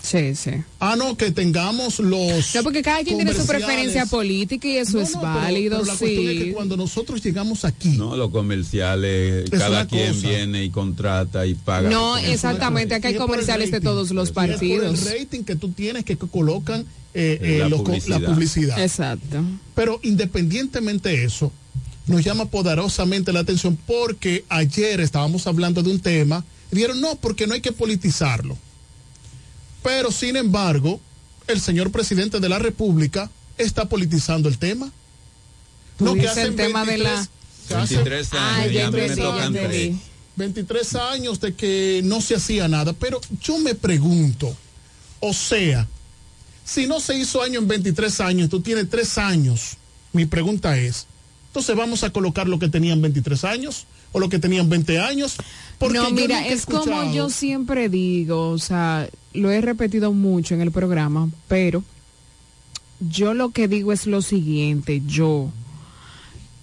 Speaker 20: Sí, sí.
Speaker 5: Ah, no, que tengamos los.
Speaker 20: No, porque cada quien tiene su preferencia política y eso
Speaker 5: No,
Speaker 20: es
Speaker 5: no,
Speaker 20: válido,
Speaker 5: pero la cuestión es que cuando nosotros llegamos aquí.
Speaker 21: No, los comerciales,
Speaker 5: Es
Speaker 21: cada quien
Speaker 5: cosa.
Speaker 21: viene y contrata y paga.
Speaker 20: No, exactamente, aquí hay comerciales de todos los
Speaker 5: Y es por
Speaker 20: partidos.
Speaker 5: el rating que tú tienes que colocan eh, eh,
Speaker 21: La
Speaker 5: los co-
Speaker 21: publicidad.
Speaker 5: la publicidad.
Speaker 20: Exacto.
Speaker 5: Pero independientemente de eso, nos llama poderosamente la atención porque ayer estábamos hablando de un tema y dijeron no, porque no hay que politizarlo. Pero sin embargo, el señor presidente de la República está politizando el tema.
Speaker 20: Tú
Speaker 5: que hacen
Speaker 20: el tema de la-
Speaker 5: que hacen
Speaker 21: 23 años,
Speaker 20: Ah, ya
Speaker 21: ya me
Speaker 20: entendí, ya
Speaker 21: tocan
Speaker 20: entendí.
Speaker 21: tres.
Speaker 5: 23 años de que no se hacía nada, pero yo me pregunto, o sea, si no se hizo año en 23 años, tú tienes 3 años, mi pregunta es, entonces vamos a colocar lo que tenían 23 años o lo que tenían 20 años? Porque
Speaker 20: no, mira, es como yo siempre digo, o sea, lo he repetido mucho en el programa, pero yo lo que digo es lo siguiente, yo,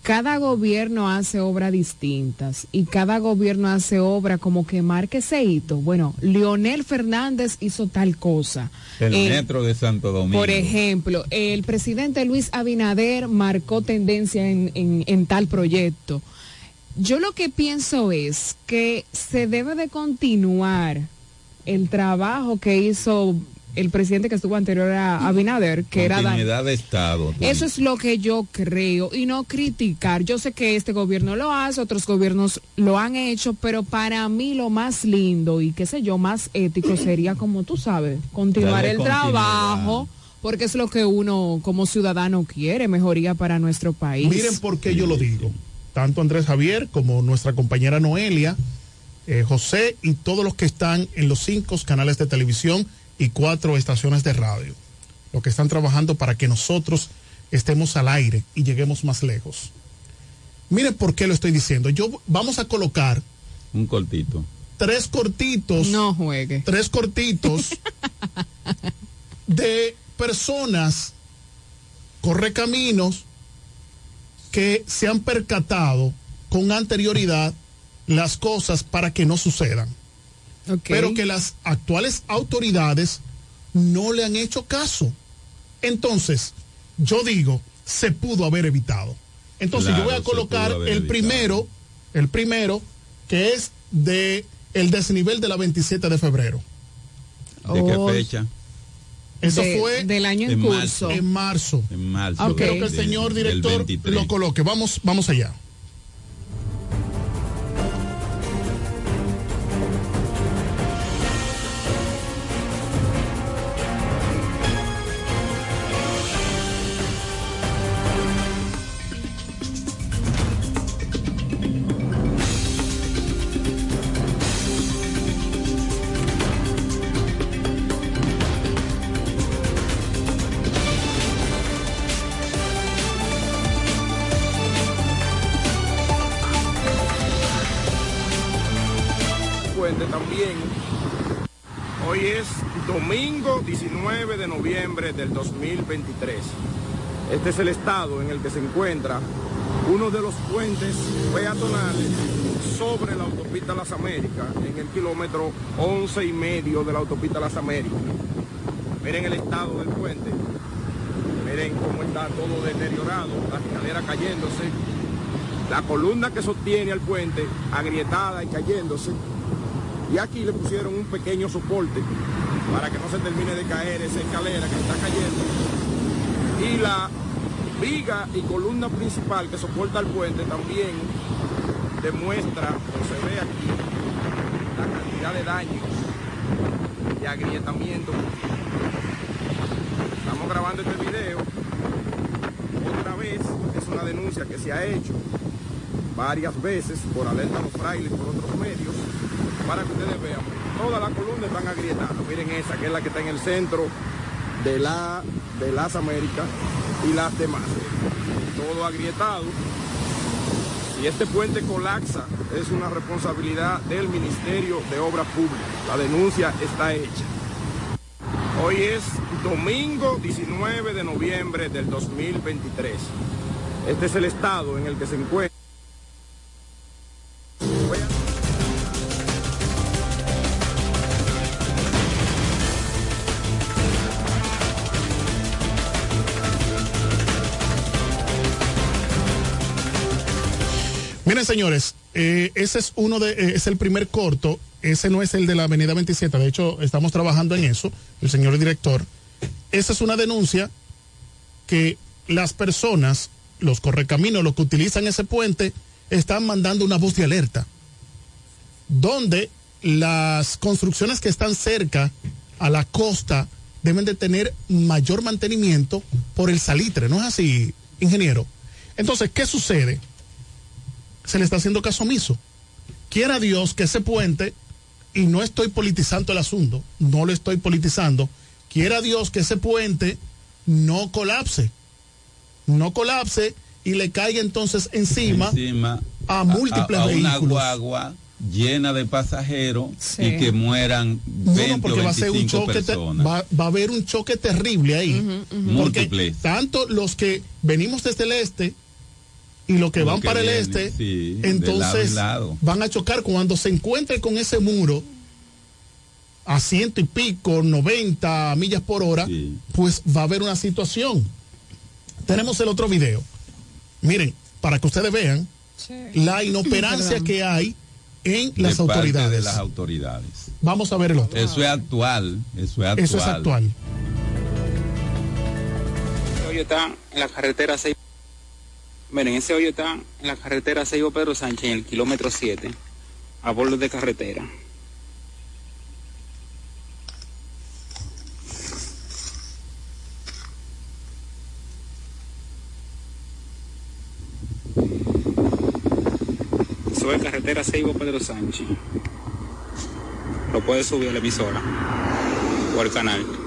Speaker 20: cada gobierno hace obras distintas y cada gobierno hace obra como que marque ese hito. Bueno, Leonel Fernández hizo tal cosa.
Speaker 21: El metro de Santo Domingo.
Speaker 20: por ejemplo, el presidente Luis Abinader marcó tendencia en, en- en tal proyecto. Yo lo que pienso es que se debe de continuar el trabajo que hizo el presidente que estuvo anterior a Abinader, que era
Speaker 21: de Estado.
Speaker 20: eso es lo que yo creo y no criticar. Yo sé que este gobierno lo hace, otros gobiernos lo han hecho, pero para mí lo más lindo y qué sé yo, más ético sería como tú sabes, continuar el trabajo, porque es lo que uno como ciudadano quiere, mejoría para nuestro país.
Speaker 5: Miren por qué yo lo digo. Tanto Andrés Javier como nuestra compañera Noelia, eh, José y todos los que están en los cinco canales de televisión y cuatro estaciones de radio, lo que están trabajando para que nosotros estemos al aire y lleguemos más lejos. Mire por qué lo estoy diciendo. Yo vamos a colocar
Speaker 21: Un cortito.
Speaker 5: tres cortitos.
Speaker 20: No juegue.
Speaker 5: Tres cortitos de personas correcaminos que se han percatado con anterioridad las cosas para que no sucedan. Pero que las actuales autoridades no le han hecho caso. Entonces, yo digo, se pudo haber evitado. Entonces
Speaker 21: Claro,
Speaker 5: yo voy a colocar el
Speaker 21: evitado.
Speaker 5: primero, el primero, que es de el desnivel de la 27 de febrero.
Speaker 21: ¿De qué
Speaker 5: Oh.
Speaker 21: fecha?
Speaker 5: Eso
Speaker 20: De-
Speaker 5: fue
Speaker 20: del año en
Speaker 21: En
Speaker 20: curso.
Speaker 21: marzo.
Speaker 5: en marzo.
Speaker 21: En marzo.
Speaker 5: Que el señor director
Speaker 21: 23.
Speaker 5: lo coloque. Vamos, vamos allá.
Speaker 22: 19 de noviembre del 2023. Este es el estado en el que se encuentra uno de los puentes peatonales sobre la autopista Las Américas, en el kilómetro 11 y medio de la autopista Las Américas. Miren el estado del puente. Miren cómo está todo deteriorado, la escalera cayéndose, la columna que sostiene al puente agrietada y cayéndose. Y aquí le pusieron un pequeño soporte para que no se termine de caer esa escalera que está cayendo. Y la viga y columna principal que soporta el puente también demuestra, o se ve aquí, la cantidad de daños y agrietamiento. Estamos grabando este video. Otra vez es una denuncia que se ha hecho varias veces por alerta a los frailes por otros medios para que ustedes vean. Todas las columnas están agrietadas. Miren esa que es la que está en el centro de, la, de las Américas y las demás. Todo agrietado. Si este puente colapsa, es una responsabilidad del Ministerio de Obras Públicas. La denuncia está hecha. Hoy es domingo 19 de noviembre del 2023. Este es el estado en el que se encuentra.
Speaker 5: Señores, eh, ese es uno de, eh, es el primer corto. Ese no es el de la Avenida 27. De hecho, estamos trabajando en eso, el señor director. Esa es una denuncia que las personas, los correcaminos, los que utilizan ese puente, están mandando una voz de alerta. Donde las construcciones que están cerca a la costa deben de tener mayor mantenimiento por el salitre. ¿No es así, ingeniero? Entonces, ¿qué sucede? Se le está haciendo caso omiso. Quiera Dios que ese puente, y no estoy politizando el asunto, no lo estoy politizando, quiera Dios que ese puente no colapse, no colapse y le caiga entonces encima,
Speaker 21: Encima
Speaker 5: a múltiples
Speaker 21: a, a una
Speaker 5: vehículos.
Speaker 21: guagua llena de pasajeros
Speaker 5: Sí.
Speaker 21: y que mueran 20
Speaker 5: No, no, porque
Speaker 21: o
Speaker 5: va a ser un
Speaker 21: 25
Speaker 5: choque, te-
Speaker 21: personas.
Speaker 5: va, va a haber un choque terrible ahí. Porque
Speaker 21: Múltiples.
Speaker 5: tanto los que venimos desde el este y los que van
Speaker 21: que
Speaker 5: para el este,
Speaker 21: sí, lado
Speaker 5: entonces
Speaker 21: lado.
Speaker 5: van a chocar cuando se encuentre con ese muro a ciento y pico, 90 millas por hora, pues va a haber una situación. Tenemos el otro video. Miren, para que ustedes vean la inoperancia que hay en
Speaker 21: de
Speaker 5: las autoridades.
Speaker 21: de las autoridades.
Speaker 5: Vamos a ver el otro.
Speaker 21: Eso es actual, eso es actual.
Speaker 5: Eso es actual.
Speaker 23: Hoyo está en la carretera 6. Miren, ese hoyo está en la carretera 6 Pedro Sánchez, en el kilómetro 7, a bordo de carretera. Es carretera 6 Pedro Sánchez. Lo puede subir a la emisora. o al canal.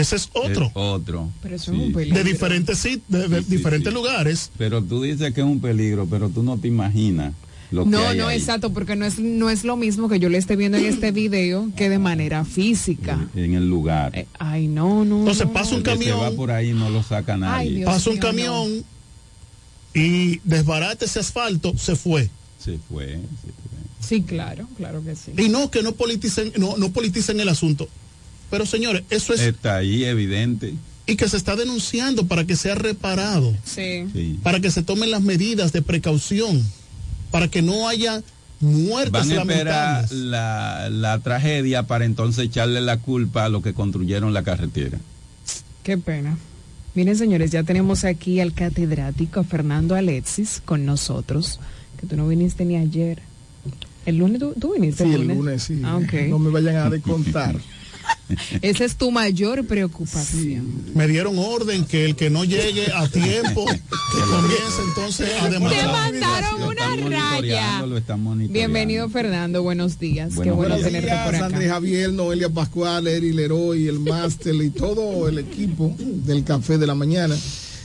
Speaker 5: Ese es otro.
Speaker 21: Es otro.
Speaker 20: Pero eso
Speaker 21: Sí.
Speaker 20: es un peligro.
Speaker 5: De diferentes de, de diferentes lugares.
Speaker 21: Pero tú dices que es un peligro, pero tú no te imaginas lo que
Speaker 20: No,
Speaker 21: hay
Speaker 20: no,
Speaker 21: ahí.
Speaker 20: exacto, porque no es, no es lo mismo que yo le esté viendo en este video que de manera física.
Speaker 21: en el lugar.
Speaker 20: Ay, no, no.
Speaker 5: Entonces
Speaker 20: no,
Speaker 5: pasa
Speaker 20: no.
Speaker 5: un
Speaker 21: que se
Speaker 5: camión.
Speaker 21: va por ahí no lo saca nadie.
Speaker 20: Ay, Dios
Speaker 5: Pasa un
Speaker 20: mío,
Speaker 5: camión y desbarata ese asfalto, se fue.
Speaker 21: Se fue. se fue.
Speaker 20: Sí, claro, claro que sí.
Speaker 5: Y no que no politicen, no, no politicen el asunto. Pero señores, eso es
Speaker 21: Está ahí evidente.
Speaker 5: y que se está denunciando para que sea reparado,
Speaker 20: Sí.
Speaker 21: Sí.
Speaker 5: para que se tomen las medidas de precaución, para que no haya muertes
Speaker 21: Van a esperar la, la tragedia para entonces echarle la culpa a los que construyeron la carretera.
Speaker 20: Qué pena. Miren, señores, ya tenemos aquí al catedrático Fernando Alexis con nosotros, que tú no viniste ni ayer. El lunes tú, tú viniste.
Speaker 24: Sí, el lunes, sí.
Speaker 20: Ah.
Speaker 24: No me vayan a descontar.
Speaker 20: Esa es tu mayor preocupación.
Speaker 5: Me dieron orden que el que no llegue a tiempo, que comience entonces a
Speaker 20: Te
Speaker 5: demandar.
Speaker 20: mandaron
Speaker 21: Lo
Speaker 20: una raya. Bienvenido, Fernando. Buenos días. Qué bueno
Speaker 21: días.
Speaker 20: tenerte
Speaker 24: días,
Speaker 20: por acá.
Speaker 24: Andrés Javier, Noelia Pascual, Eri Leroy, el máster y todo el equipo del Café de la Mañana.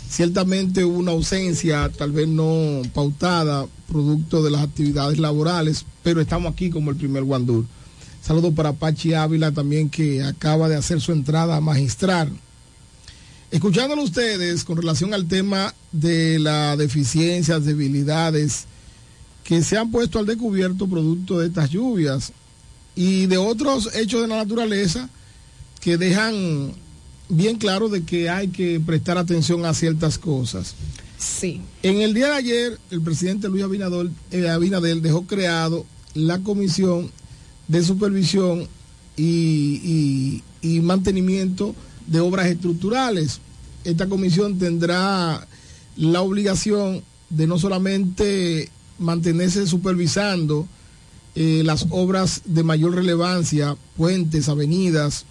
Speaker 24: Ciertamente hubo una ausencia, tal vez no pautada, producto de las actividades laborales, pero estamos aquí como el primer Guandur. Saludos para Pachi Ávila también que acaba de hacer su entrada magistral. Escuchándolo ustedes con relación al tema de las deficiencias, debilidades que se han puesto al descubierto producto de estas lluvias y de otros hechos de la naturaleza que dejan bien claro de que hay que prestar atención a ciertas cosas.
Speaker 20: Sí.
Speaker 24: En el día de ayer, el presidente Luis Abinador, eh, Abinadel dejó creado la comisión de supervisión y, mantenimiento de obras estructurales. Esta comisión tendrá la obligación de no solamente mantenerse supervisando eh, las obras de mayor relevancia, puentes, avenidas,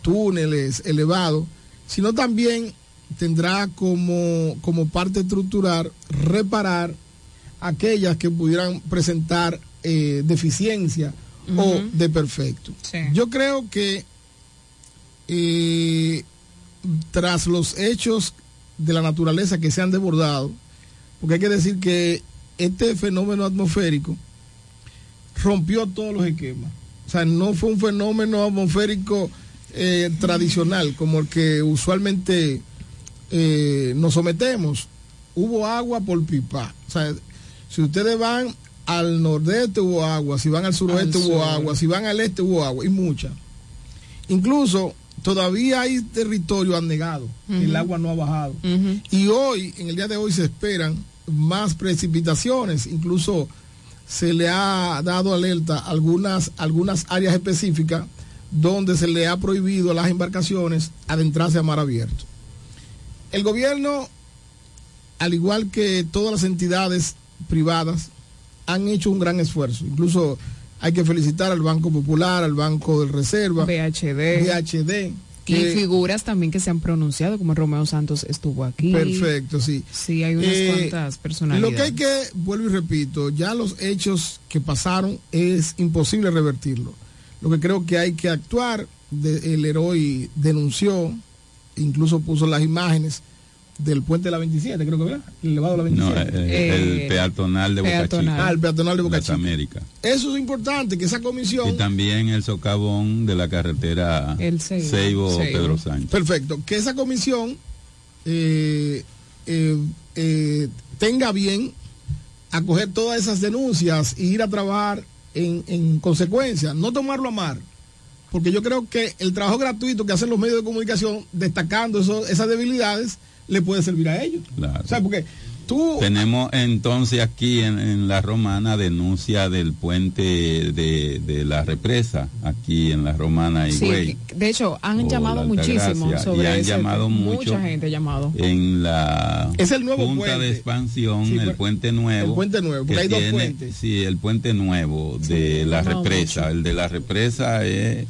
Speaker 24: túneles elevados, sino también tendrá como, como parte estructural reparar aquellas que pudieran presentar eh, deficiencia o de perfecto.
Speaker 20: Sí.
Speaker 24: Yo creo que eh, tras los hechos de la naturaleza que se han desbordado, porque hay que decir que este fenómeno atmosférico rompió todos los esquemas. O sea, no fue un fenómeno atmosférico eh, tradicional como el que usualmente eh, nos sometemos. Hubo agua por pipa. O sea, si ustedes van al nordeste hubo agua, si van al suroeste
Speaker 20: Al
Speaker 24: hubo
Speaker 20: sur.
Speaker 24: agua, si van al este hubo agua, y mucha. Incluso todavía hay territorio anegado, que el agua no ha bajado. Y hoy, en el día de hoy, se esperan más precipitaciones. Incluso se le ha dado alerta a algunas, algunas áreas específicas donde se le ha prohibido a las embarcaciones adentrarse a mar abierto. El gobierno, al igual que todas las entidades privadas, han hecho un gran esfuerzo. Incluso hay que felicitar al Banco Popular, al Banco de Reserva,
Speaker 20: VHD.
Speaker 24: VHD.
Speaker 20: Y figuras también que se han pronunciado, como Romeo Santos estuvo aquí.
Speaker 24: Perfecto, sí.
Speaker 20: Sí, hay unas
Speaker 24: Eh,
Speaker 20: cuantas personalidades.
Speaker 24: Lo que hay que, vuelvo y repito, ya los hechos que pasaron es imposible revertirlo. Lo que creo que hay que actuar, de- el héroe denunció, incluso puso las imágenes del puente de la 27, creo que ¿verdad? El elevado de la
Speaker 21: No,
Speaker 24: 27.
Speaker 21: eh, el peatonal de Boca
Speaker 20: peatonal.
Speaker 21: Chica.
Speaker 24: Ah, el peatonal de Boca Chica.
Speaker 21: Américas.
Speaker 24: Eso es importante, que esa comisión...
Speaker 21: Y también el socavón de la carretera
Speaker 20: El Ceibo.
Speaker 21: Ceibo,
Speaker 20: Ceibo.
Speaker 21: Pedro Sánchez.
Speaker 24: Perfecto, que esa comisión eh, eh, eh, tenga bien acoger todas esas denuncias e ir a trabajar en, en consecuencia, no tomarlo a mar, porque yo creo que el trabajo gratuito que hacen los medios de comunicación destacando eso- esas debilidades le puede servir a ellos.
Speaker 21: Claro.
Speaker 24: O sea, porque tú...
Speaker 21: Tenemos entonces aquí en, en la romana denuncia del puente de, de la represa, aquí en la romana y
Speaker 20: Sí,
Speaker 21: Güey.
Speaker 20: de hecho, han llamado
Speaker 21: la
Speaker 20: muchísimo sobre
Speaker 21: y han
Speaker 20: ese
Speaker 21: llamado mucho
Speaker 20: Mucha gente ha llamado.
Speaker 21: en la
Speaker 24: Es el nuevo
Speaker 21: Junta
Speaker 24: puente.
Speaker 21: de Expansión,
Speaker 24: Sí,
Speaker 21: el puente nuevo.
Speaker 24: el puente nuevo, porque
Speaker 21: que
Speaker 24: hay dos
Speaker 21: tiene-
Speaker 24: puentes.
Speaker 21: Sí, el puente nuevo de la
Speaker 20: llamado
Speaker 21: represa.
Speaker 20: mucho.
Speaker 21: El de la represa es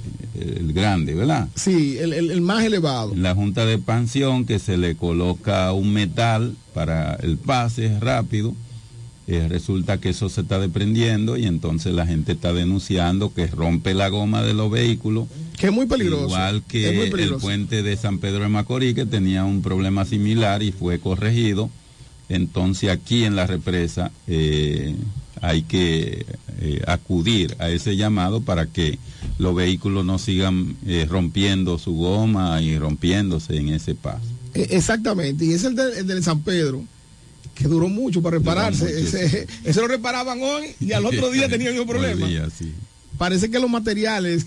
Speaker 21: el grande, ¿verdad?
Speaker 24: Sí, el, el- el más elevado.
Speaker 21: La Junta de Expansión que se le coloca un metal para el pase rápido eh, resulta que eso se está desprendiendo y entonces la gente está denunciando que rompe la goma de los vehículos.
Speaker 24: Que es muy peligroso.
Speaker 21: Igual que el puente de San Pedro de Macorís, que tenía un problema similar y fue corregido. Entonces aquí en la represa eh, hay que eh, acudir a ese llamado para que los vehículos no sigan eh, rompiendo su goma y rompiéndose en ese paso.
Speaker 24: Eh, Exactamente, y es el de, el del San Pedro, que duró mucho para repararse.
Speaker 21: mucho,
Speaker 24: Ese, ese lo reparaban hoy y al otro día tenían mismo problema.
Speaker 21: Hoy día, sí.
Speaker 24: Parece que los materiales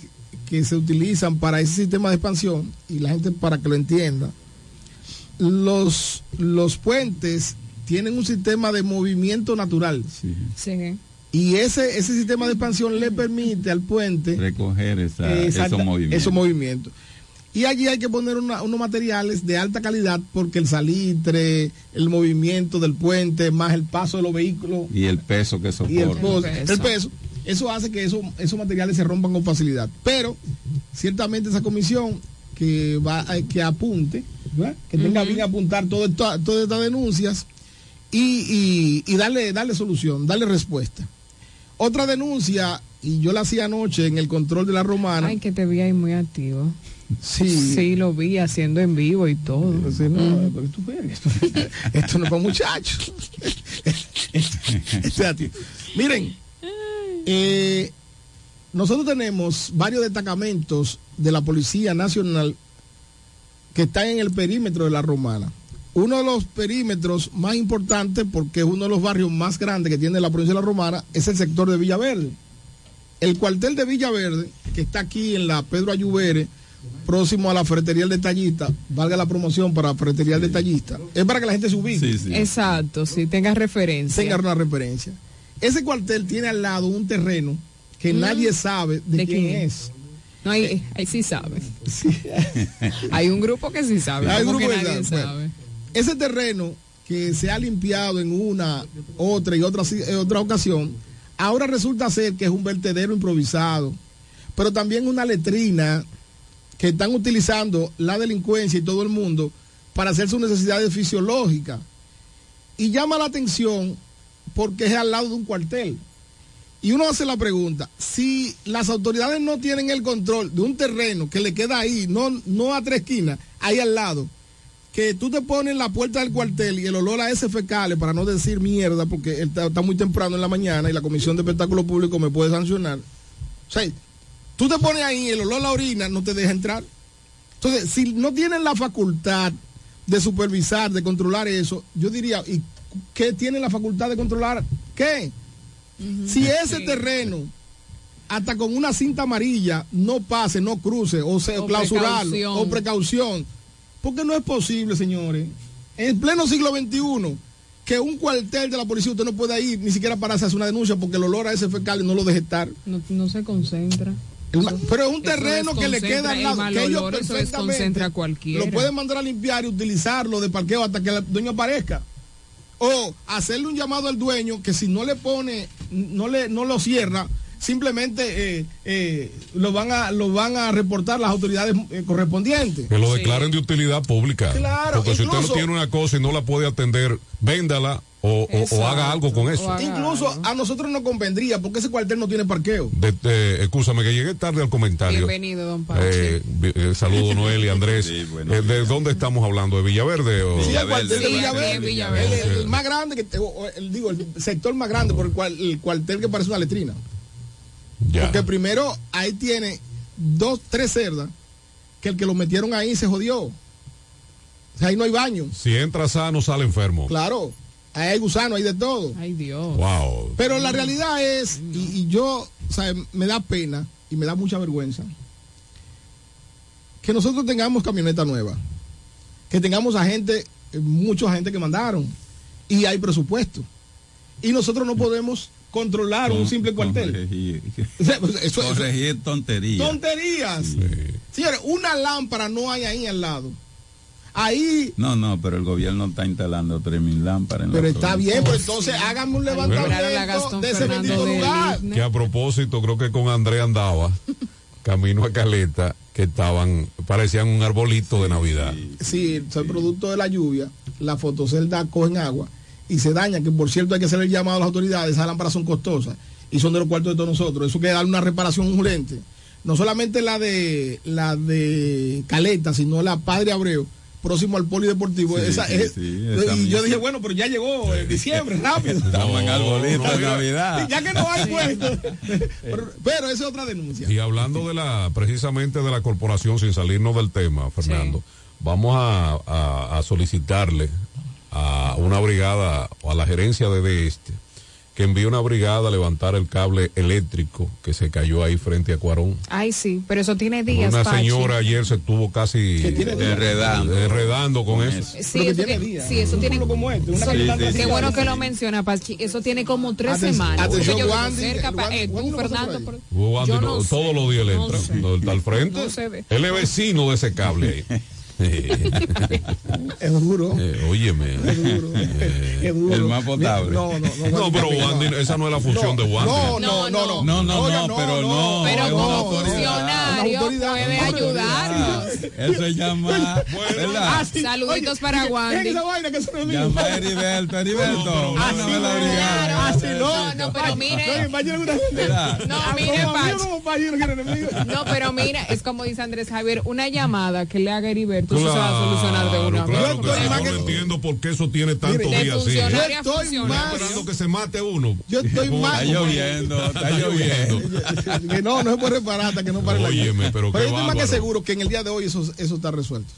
Speaker 24: que se utilizan para ese sistema de expansión, y la gente para que lo entienda, los, los puentes tienen un sistema de movimiento natural.
Speaker 20: Sí.
Speaker 24: Y ese, ese sistema de expansión le permite al puente
Speaker 21: Recoger esa-
Speaker 24: Exacta-
Speaker 21: esos movimientos.
Speaker 24: esos movimientos. Y allí hay que poner una- unos materiales de alta calidad porque el salitre, el movimiento del puente, más el paso de los vehículos
Speaker 21: Y el peso que
Speaker 24: y el,
Speaker 21: soporta.
Speaker 24: pos- el peso, eso hace que eso- esos materiales se rompan con facilidad. Pero ciertamente esa comisión que va a- que apunte, ¿verdad? que tenga bien apuntar todo esto- todas estas denuncias y, y- y darle, darle solución, darle respuesta. Otra denuncia, y yo la hacía anoche en el control de la romana.
Speaker 20: Ay, que te vi ahí muy activo.
Speaker 24: Sí.
Speaker 20: Sí, lo vi haciendo en vivo y todo.
Speaker 24: Sí, no, pero tú ves, esto, esto no es para muchachos. Miren, eh, nosotros tenemos varios destacamentos de la Policía Nacional que están en el perímetro de la Romana. Uno de los perímetros más importantes, porque es uno de los barrios más grandes que tiene la provincia de la Romana, es el sector de Villaverde. El cuartel de Villaverde, que está aquí en la Pedro Ayubere, próximo a la ferretería El Detallista, valga la promoción para ferretería El Detallista, es para que la gente se ubique.
Speaker 20: Exacto, sí, tenga referencia.
Speaker 24: Tenga una referencia. Ese cuartel tiene al lado un terreno que
Speaker 20: Mm.
Speaker 24: nadie sabe de,
Speaker 20: ¿De
Speaker 24: quién,
Speaker 20: quién?
Speaker 24: es.
Speaker 20: No, ahí, ahí sí sabe. Hay un grupo que sí sabe.
Speaker 24: Hay
Speaker 20: ¿cómo
Speaker 24: grupo
Speaker 20: que
Speaker 24: que
Speaker 20: nadie
Speaker 24: sabe.
Speaker 20: sabe?
Speaker 24: Ese terreno que se ha limpiado en una, otra y otra, eh, otra ocasión, ahora resulta ser que es un vertedero improvisado, pero también una letrina que están utilizando la delincuencia y todo el mundo para hacer sus necesidades fisiológicas. Y llama la atención porque es al lado de un cuartel. Y uno hace la pregunta, si las autoridades no tienen el control de un terreno que le queda ahí, no, no a tres esquinas, ahí al lado, que tú te pones en la puerta del cuartel y el olor a ese fecales, para no decir mierda, porque está, está muy temprano en la mañana y la Comisión de Espectáculo Público me puede sancionar. O sea, tú te pones ahí y el olor a la orina no te deja entrar. Entonces, si no tienen la facultad de supervisar, de controlar eso, yo diría, ¿y qué tiene la facultad de controlar? ¿Qué? Si ese terreno, hasta con una cinta amarilla, no pase, no cruce, o sea,
Speaker 20: O
Speaker 24: clausurarlo,
Speaker 20: precaución.
Speaker 24: o precaución, porque no es posible, señores, en pleno siglo XXI, que un cuartel de la policía usted no pueda ir ni siquiera para hacer una denuncia porque el olor a ese fecal no lo deje estar.
Speaker 20: No, no se concentra.
Speaker 24: El Pero es un terreno que le queda al
Speaker 20: el
Speaker 24: lado, que ellos
Speaker 20: olor,
Speaker 24: perfectamente
Speaker 20: cualquiera.
Speaker 24: lo pueden mandar a limpiar y utilizarlo de parqueo hasta que el dueño aparezca. O hacerle un llamado al dueño que si no le pone, no le, no lo cierra, simplemente eh, eh, lo van a, lo van a reportar las autoridades eh, correspondientes.
Speaker 25: Que lo declaren de utilidad pública.
Speaker 24: Claro,
Speaker 25: Porque si usted
Speaker 24: incluso-
Speaker 25: no tiene una cosa y no la puede atender, véndala o, o- o haga algo con eso.
Speaker 24: Incluso a nosotros nos convendría porque ese cuartel no tiene parqueo.
Speaker 25: De, de- escúchame que llegué tarde al comentario.
Speaker 20: Bienvenido, don Pablo.
Speaker 25: Eh, eh, saludo Noel y Andrés. Eh, ¿De dónde estamos hablando? ¿De Villaverde? O?
Speaker 24: Sí, el cuartel de Villaverde. El, el- el más grande, que, o- o el, digo, el sector más grande, por el, cual, el cuartel que parece una letrina.
Speaker 25: Ya.
Speaker 24: Porque primero ahí tiene dos, tres cerdas, que el que lo metieron ahí se jodió. O sea, ahí no hay baño.
Speaker 25: Si entra sano, sale enfermo.
Speaker 24: Claro, ahí hay gusano, hay de todo.
Speaker 20: Ay, Dios.
Speaker 25: Wow.
Speaker 24: Pero la realidad es, y, y yo, o sea, me da pena y me da mucha vergüenza, que nosotros tengamos camioneta nueva, que tengamos a gente, mucha gente que mandaron, y hay presupuesto. Y nosotros no podemos controlar un simple cuartel.
Speaker 21: Corregir,
Speaker 24: pues, eso- eso-
Speaker 21: corregir tonterías.
Speaker 24: tonterías. Señores, una lámpara no hay ahí al lado. Ahí,
Speaker 21: No, no, pero el gobierno está instalando 3.000 lámparas en la
Speaker 24: pero está
Speaker 21: provincia.
Speaker 24: bien, pero entonces háganme un levantamiento de ese bendito lugar.
Speaker 25: Que a propósito, creo que con Andrés andaba camino a Caleta, que estaban, parecían un arbolito de Navidad.
Speaker 24: Sí, soy producto de la lluvia, las fotoceldas cogen agua y se dañan, que por cierto hay que hacer el llamado a las autoridades, esas lámparas son costosas y son de los cuartos de todos nosotros. Eso hay que darle una reparación urgente. No solamente la de la de Caleta, sino la Padre Abreu, próximo al polideportivo.
Speaker 21: Sí,
Speaker 24: Esa
Speaker 21: sí,
Speaker 24: es-
Speaker 21: sí,
Speaker 24: y yo dije, bueno, pero ya llegó en diciembre, rápido.
Speaker 21: Estamos en arbolito de Navidad.
Speaker 24: Ya que no hay puesto. pero, pero esa es otra denuncia.
Speaker 25: Y hablando de la, precisamente de la corporación, sin salirnos del tema, Fernando, vamos a, a- a solicitarle a una brigada o a la gerencia de de este que envíe una brigada a levantar el cable eléctrico que se cayó ahí frente a Cuarón.
Speaker 20: Ay, sí, pero eso tiene días,
Speaker 25: Una
Speaker 20: Pachi.
Speaker 25: señora ayer se estuvo casi
Speaker 20: días.
Speaker 25: enredando, enredando con eso.
Speaker 20: Sí, eso tiene, sí, eso tiene
Speaker 24: como este,
Speaker 20: Eso-
Speaker 25: Sí, sí,
Speaker 20: Qué bueno que lo menciona, Pachi. Eso tiene como tres
Speaker 24: Atención,
Speaker 20: semanas.
Speaker 24: atención,
Speaker 20: yo
Speaker 24: Wandy,
Speaker 20: cerca,
Speaker 24: Wandy-
Speaker 20: eh, tú, Fernando, por-
Speaker 25: Wandy
Speaker 20: yo
Speaker 25: no-
Speaker 20: no sé,
Speaker 25: todos los días le entra,
Speaker 20: sé.
Speaker 25: no, está al frente.
Speaker 20: No se ve.
Speaker 25: Él es vecino de ese cable ahí.
Speaker 24: Es duro.
Speaker 25: Eh, óyeme.
Speaker 24: Es duro.
Speaker 21: El más potable.
Speaker 24: No, no, no.
Speaker 25: No, pero Wandy, esa no es la función de Wandy.
Speaker 24: No, no, no, no.
Speaker 21: No, no,
Speaker 24: Oiga,
Speaker 21: no, pero no.
Speaker 20: Pero como funcionario puede ayudarnos.
Speaker 21: Él se llama, ¿verdad?
Speaker 20: Saluditos para Wandy.
Speaker 24: esa vaina que eso no es mío.
Speaker 21: Llama a Heriberto, Heriberto.
Speaker 24: Así
Speaker 21: mándame la brigada.
Speaker 24: Así no.
Speaker 20: No, no, pero mire. No, mire. No, pero mira, es como dice Andrés Javier, una llamada que le haga a Heriberto, eso se va a
Speaker 25: Claro,
Speaker 20: solucionar de una vez.
Speaker 25: claro que yo no entiendo por qué eso tiene tantos
Speaker 20: de
Speaker 25: días así.
Speaker 20: funcionario a
Speaker 24: estoy
Speaker 20: funcionario.
Speaker 24: más-
Speaker 25: esperando que se mate uno.
Speaker 24: Yo estoy más-
Speaker 21: Está lloviendo, está lloviendo.
Speaker 24: que no, no se puede reparar hasta que no pare la
Speaker 25: Óyeme, pero qué
Speaker 24: yo estoy más que seguro que en el día de hoy eso, eso está resuelto.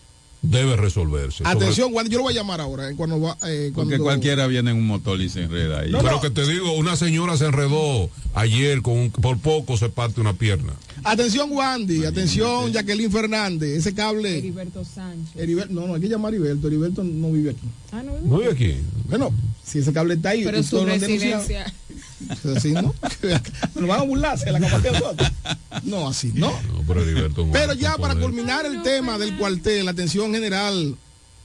Speaker 25: Debe resolverse. Sobre-
Speaker 24: Atención, Juan, yo lo voy a llamar ahora. eh, cuando va, eh,
Speaker 21: Porque cualquiera viene en un motor y se enreda ahí.
Speaker 25: pero que te digo, una señora se enredó ayer con un- por poco se parte una pierna.
Speaker 24: Atención, Wandy. Atención, Jacqueline Fernández. Ese cable.
Speaker 20: Heriberto Sánchez.
Speaker 24: Heriber- no, no, hay que llamar a Heriberto. Heriberto no vive aquí.
Speaker 20: Ah, no,
Speaker 25: ¿No hay aquí?
Speaker 24: Bueno, si ese cable está ahí.
Speaker 20: pero su residencia.
Speaker 24: Así, ¿no? Nos van a burlarse la capacidad de nosotros. No, así, ¿no?
Speaker 25: No, pero Heriberto.
Speaker 24: Pero ya para culminar el tema del cuartel, la atención general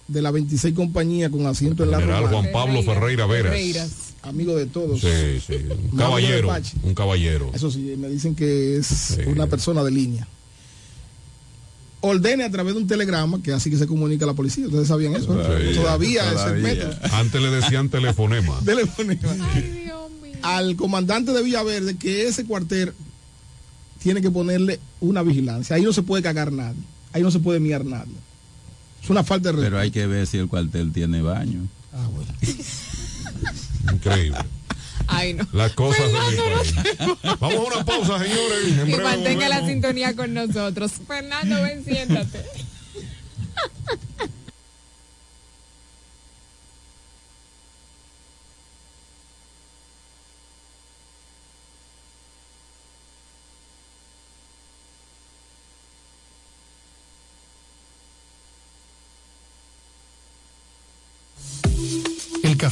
Speaker 24: de la 26 compañía con asiento en la
Speaker 25: General. Juan Pablo Ferreira Veras.
Speaker 20: Ferreiras.
Speaker 24: Amigo de todos.
Speaker 25: Sí, sí. Un caballero. Un caballero.
Speaker 24: Eso sí, me dicen que es una persona de línea. Ordene a través de un telegrama, que así que se comunica la policía. Ustedes sabían eso. ¿no?
Speaker 25: Todavía,
Speaker 24: Todavía, es el método.
Speaker 25: Antes le decían telefonema.
Speaker 24: Telefonema. Al comandante de Villaverde que ese cuartel tiene que ponerle una vigilancia. Ahí no se puede cagar nadie. Ahí no se puede miar nadie. Es una falta de respeto.
Speaker 21: Pero hay que ver si el cuartel tiene baño.
Speaker 24: Ah, bueno.
Speaker 25: Increíble.
Speaker 20: Ay, no.
Speaker 25: Las cosas
Speaker 20: Fernando.
Speaker 25: Vamos a una pausa, señores. En
Speaker 20: Y
Speaker 25: breve
Speaker 20: mantenga la sintonía con nosotros. Fernando, ven, siéntate.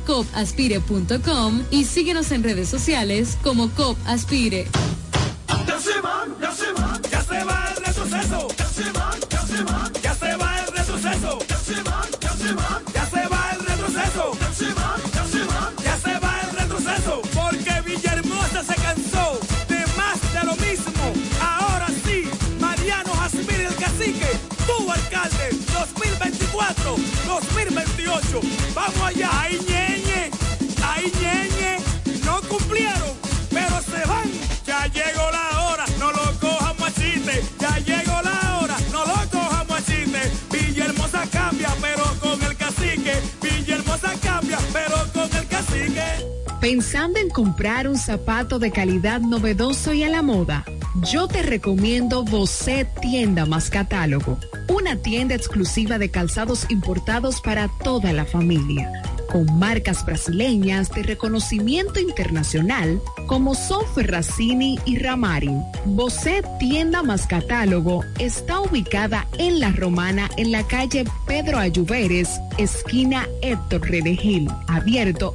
Speaker 26: copaspire.com y síguenos en redes sociales como COP Aspire.
Speaker 2: Ya se van, ya se van, ya se va el retroceso. Ya se van, ya se van, ya se va el retroceso. Ya se van, ya se van, ya se va el retroceso. Ya se van, ya se van, ya se va el retroceso. Porque Villahermosa se cansó de más de lo mismo. Ahora sí, Mariano Jasmine el cacique, tu alcalde, 2024-2028. Vamos allá, ahí ñeñe, ahí ñeñe. No cumplieron, pero se van. Ya llegó la hora, no lo cojamos a chiste. Ya llegó la hora, no lo cojamos a chiste. Villahermosa cambia, pero con el cacique. Villahermosa cambia, pero con el cacique.
Speaker 20: Pensando en comprar un zapato de calidad novedoso y a la moda yo te recomiendo Bocet Tienda más Catálogo, una tienda exclusiva de calzados importados para toda la familia, con marcas brasileñas de reconocimiento internacional como son Ferracini y Ramarin. Bocet Tienda más Catálogo está ubicada en La Romana en la calle Pedro Ayuberes, esquina Héctor Redegil, abierto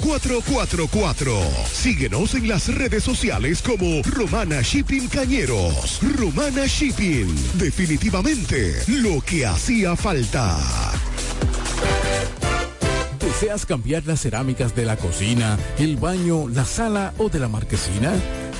Speaker 9: 4444. Síguenos en las redes sociales como Romana Shipping Cañeros. Romana Shipping. Definitivamente lo que hacía falta.
Speaker 12: ¿Deseas cambiar las cerámicas de la cocina, el baño, la sala o de la marquesina?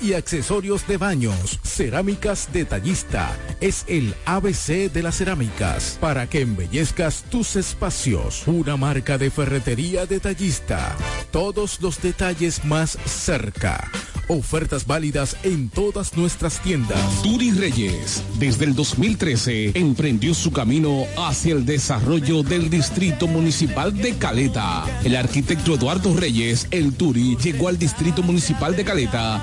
Speaker 12: y accesorios de baños. Cerámicas Detallista es el ABC de las cerámicas para que embellezcas tus espacios. Una marca de ferretería detallista. Todos los detalles más cerca. Ofertas válidas en todas nuestras tiendas.
Speaker 9: Turi Reyes, desde el 2013, emprendió su camino hacia el desarrollo del Distrito Municipal de Caleta. El arquitecto Eduardo Reyes, el Turi, llegó al Distrito Municipal de Caleta,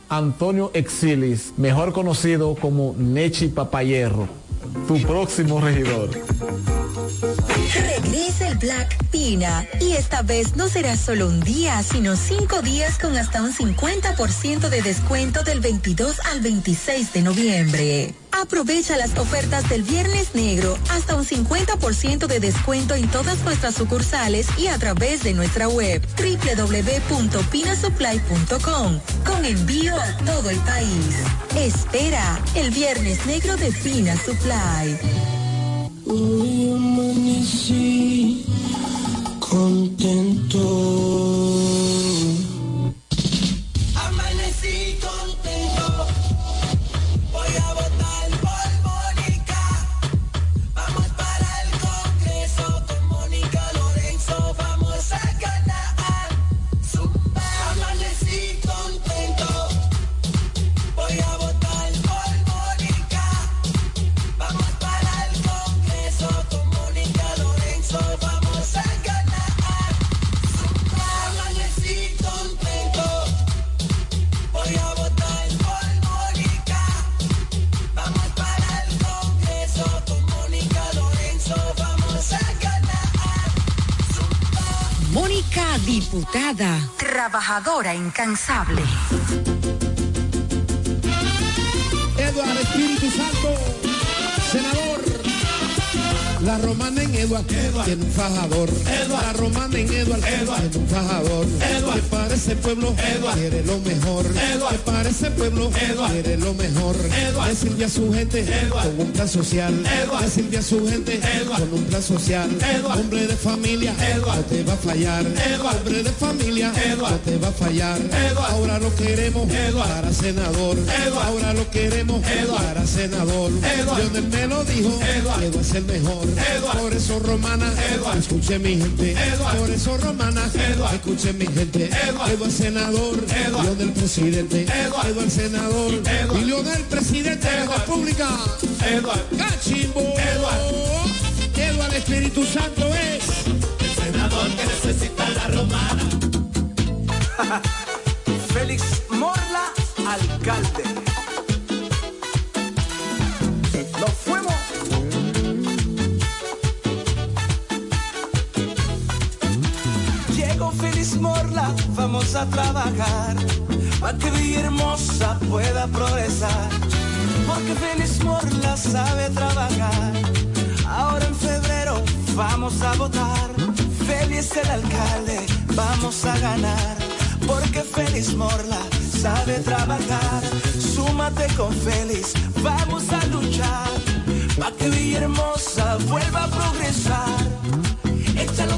Speaker 15: Antonio Exilis, mejor conocido como Nechi Papayerro, tu próximo regidor.
Speaker 27: Regresa el Black Pina y esta vez no será solo un día, sino cinco días con hasta un 50% de descuento del 22 al 26 de noviembre. Aprovecha las ofertas del Viernes Negro, hasta un 50% de descuento en todas nuestras sucursales y a través de nuestra web www.pinasupply.com con envío a todo el país. Espera el Viernes Negro de Pina Supply.
Speaker 2: Hoy amanecí contento. Amanecí contento. Voy a
Speaker 27: Diputada, trabajadora incansable.
Speaker 19: Eduardo Espíritu Santo. La romana en Eduard tiene un fajador. La romana en Eduard tiene un fajador. Que para ese pueblo quiere lo mejor. Que para ese pueblo quiere lo mejor. Le sirve a su gente con un plan social. Le sirve a su gente con un plan social. Hombre de familia no te va a fallar. Hombre de familia no te va a fallar. Ahora lo queremos para senador. Ahora lo queremos para senador. Lionel me lo dijo, que va a ser mejor. Por eso romana, escuche mi gente. Por eso romana, escuche mi gente. Eduardo el senador, Lionel el presidente. Eduardo el senador, y Lionel el presidente de la República. Cachimbo. Eduardo el Espíritu Santo es.
Speaker 2: Senador que necesita la romana.
Speaker 11: Félix Morla, alcalde. Vamos a trabajar para que Villahermosa pueda progresar. Porque Félix Morla sabe trabajar. Ahora en febrero vamos a votar. Félix el alcalde, vamos a ganar. Porque Félix Morla sabe trabajar. Súmate con Félix, vamos a luchar. Para que Villahermosa vuelva a progresar. Échalo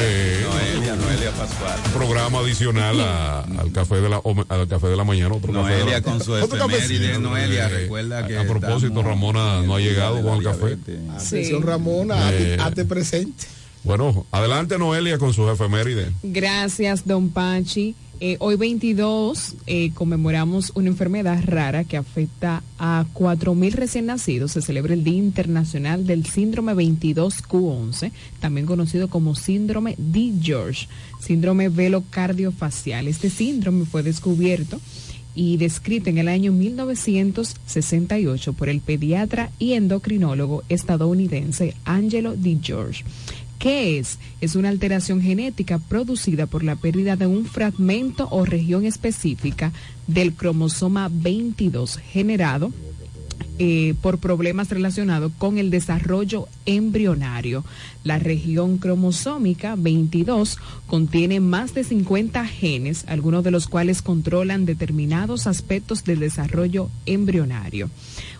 Speaker 21: Noelia, Noelia Pascual.
Speaker 25: Programa adicional a- al café de la al café de la mañana. Otro café de
Speaker 21: Noelia
Speaker 25: la-
Speaker 21: con su efeméride. Noelia,
Speaker 25: Eh,
Speaker 21: recuerda que
Speaker 25: A propósito, Ramona no ha llegado con el café.
Speaker 24: atención Ramona, hazte-
Speaker 25: Eh,
Speaker 24: hazte presente.
Speaker 25: Bueno, adelante Noelia con sus efemérides.
Speaker 20: Gracias, don Pachi. Eh, hoy 22 eh, conmemoramos una enfermedad rara que afecta a 4.000 recién nacidos. Se celebra el Día Internacional del Síndrome 22Q11, también conocido como síndrome D. George, síndrome velocardiofacial. Este síndrome fue descubierto y descrito en el año 1968 por el pediatra y endocrinólogo estadounidense Angelo D. George. ¿Qué es? Es una alteración genética producida por la pérdida de un fragmento o región específica del cromosoma 22 generado eh, por problemas relacionados con el desarrollo embrionario. La región cromosómica 22 contiene más de 50 genes, algunos de los cuales controlan determinados aspectos del desarrollo embrionario.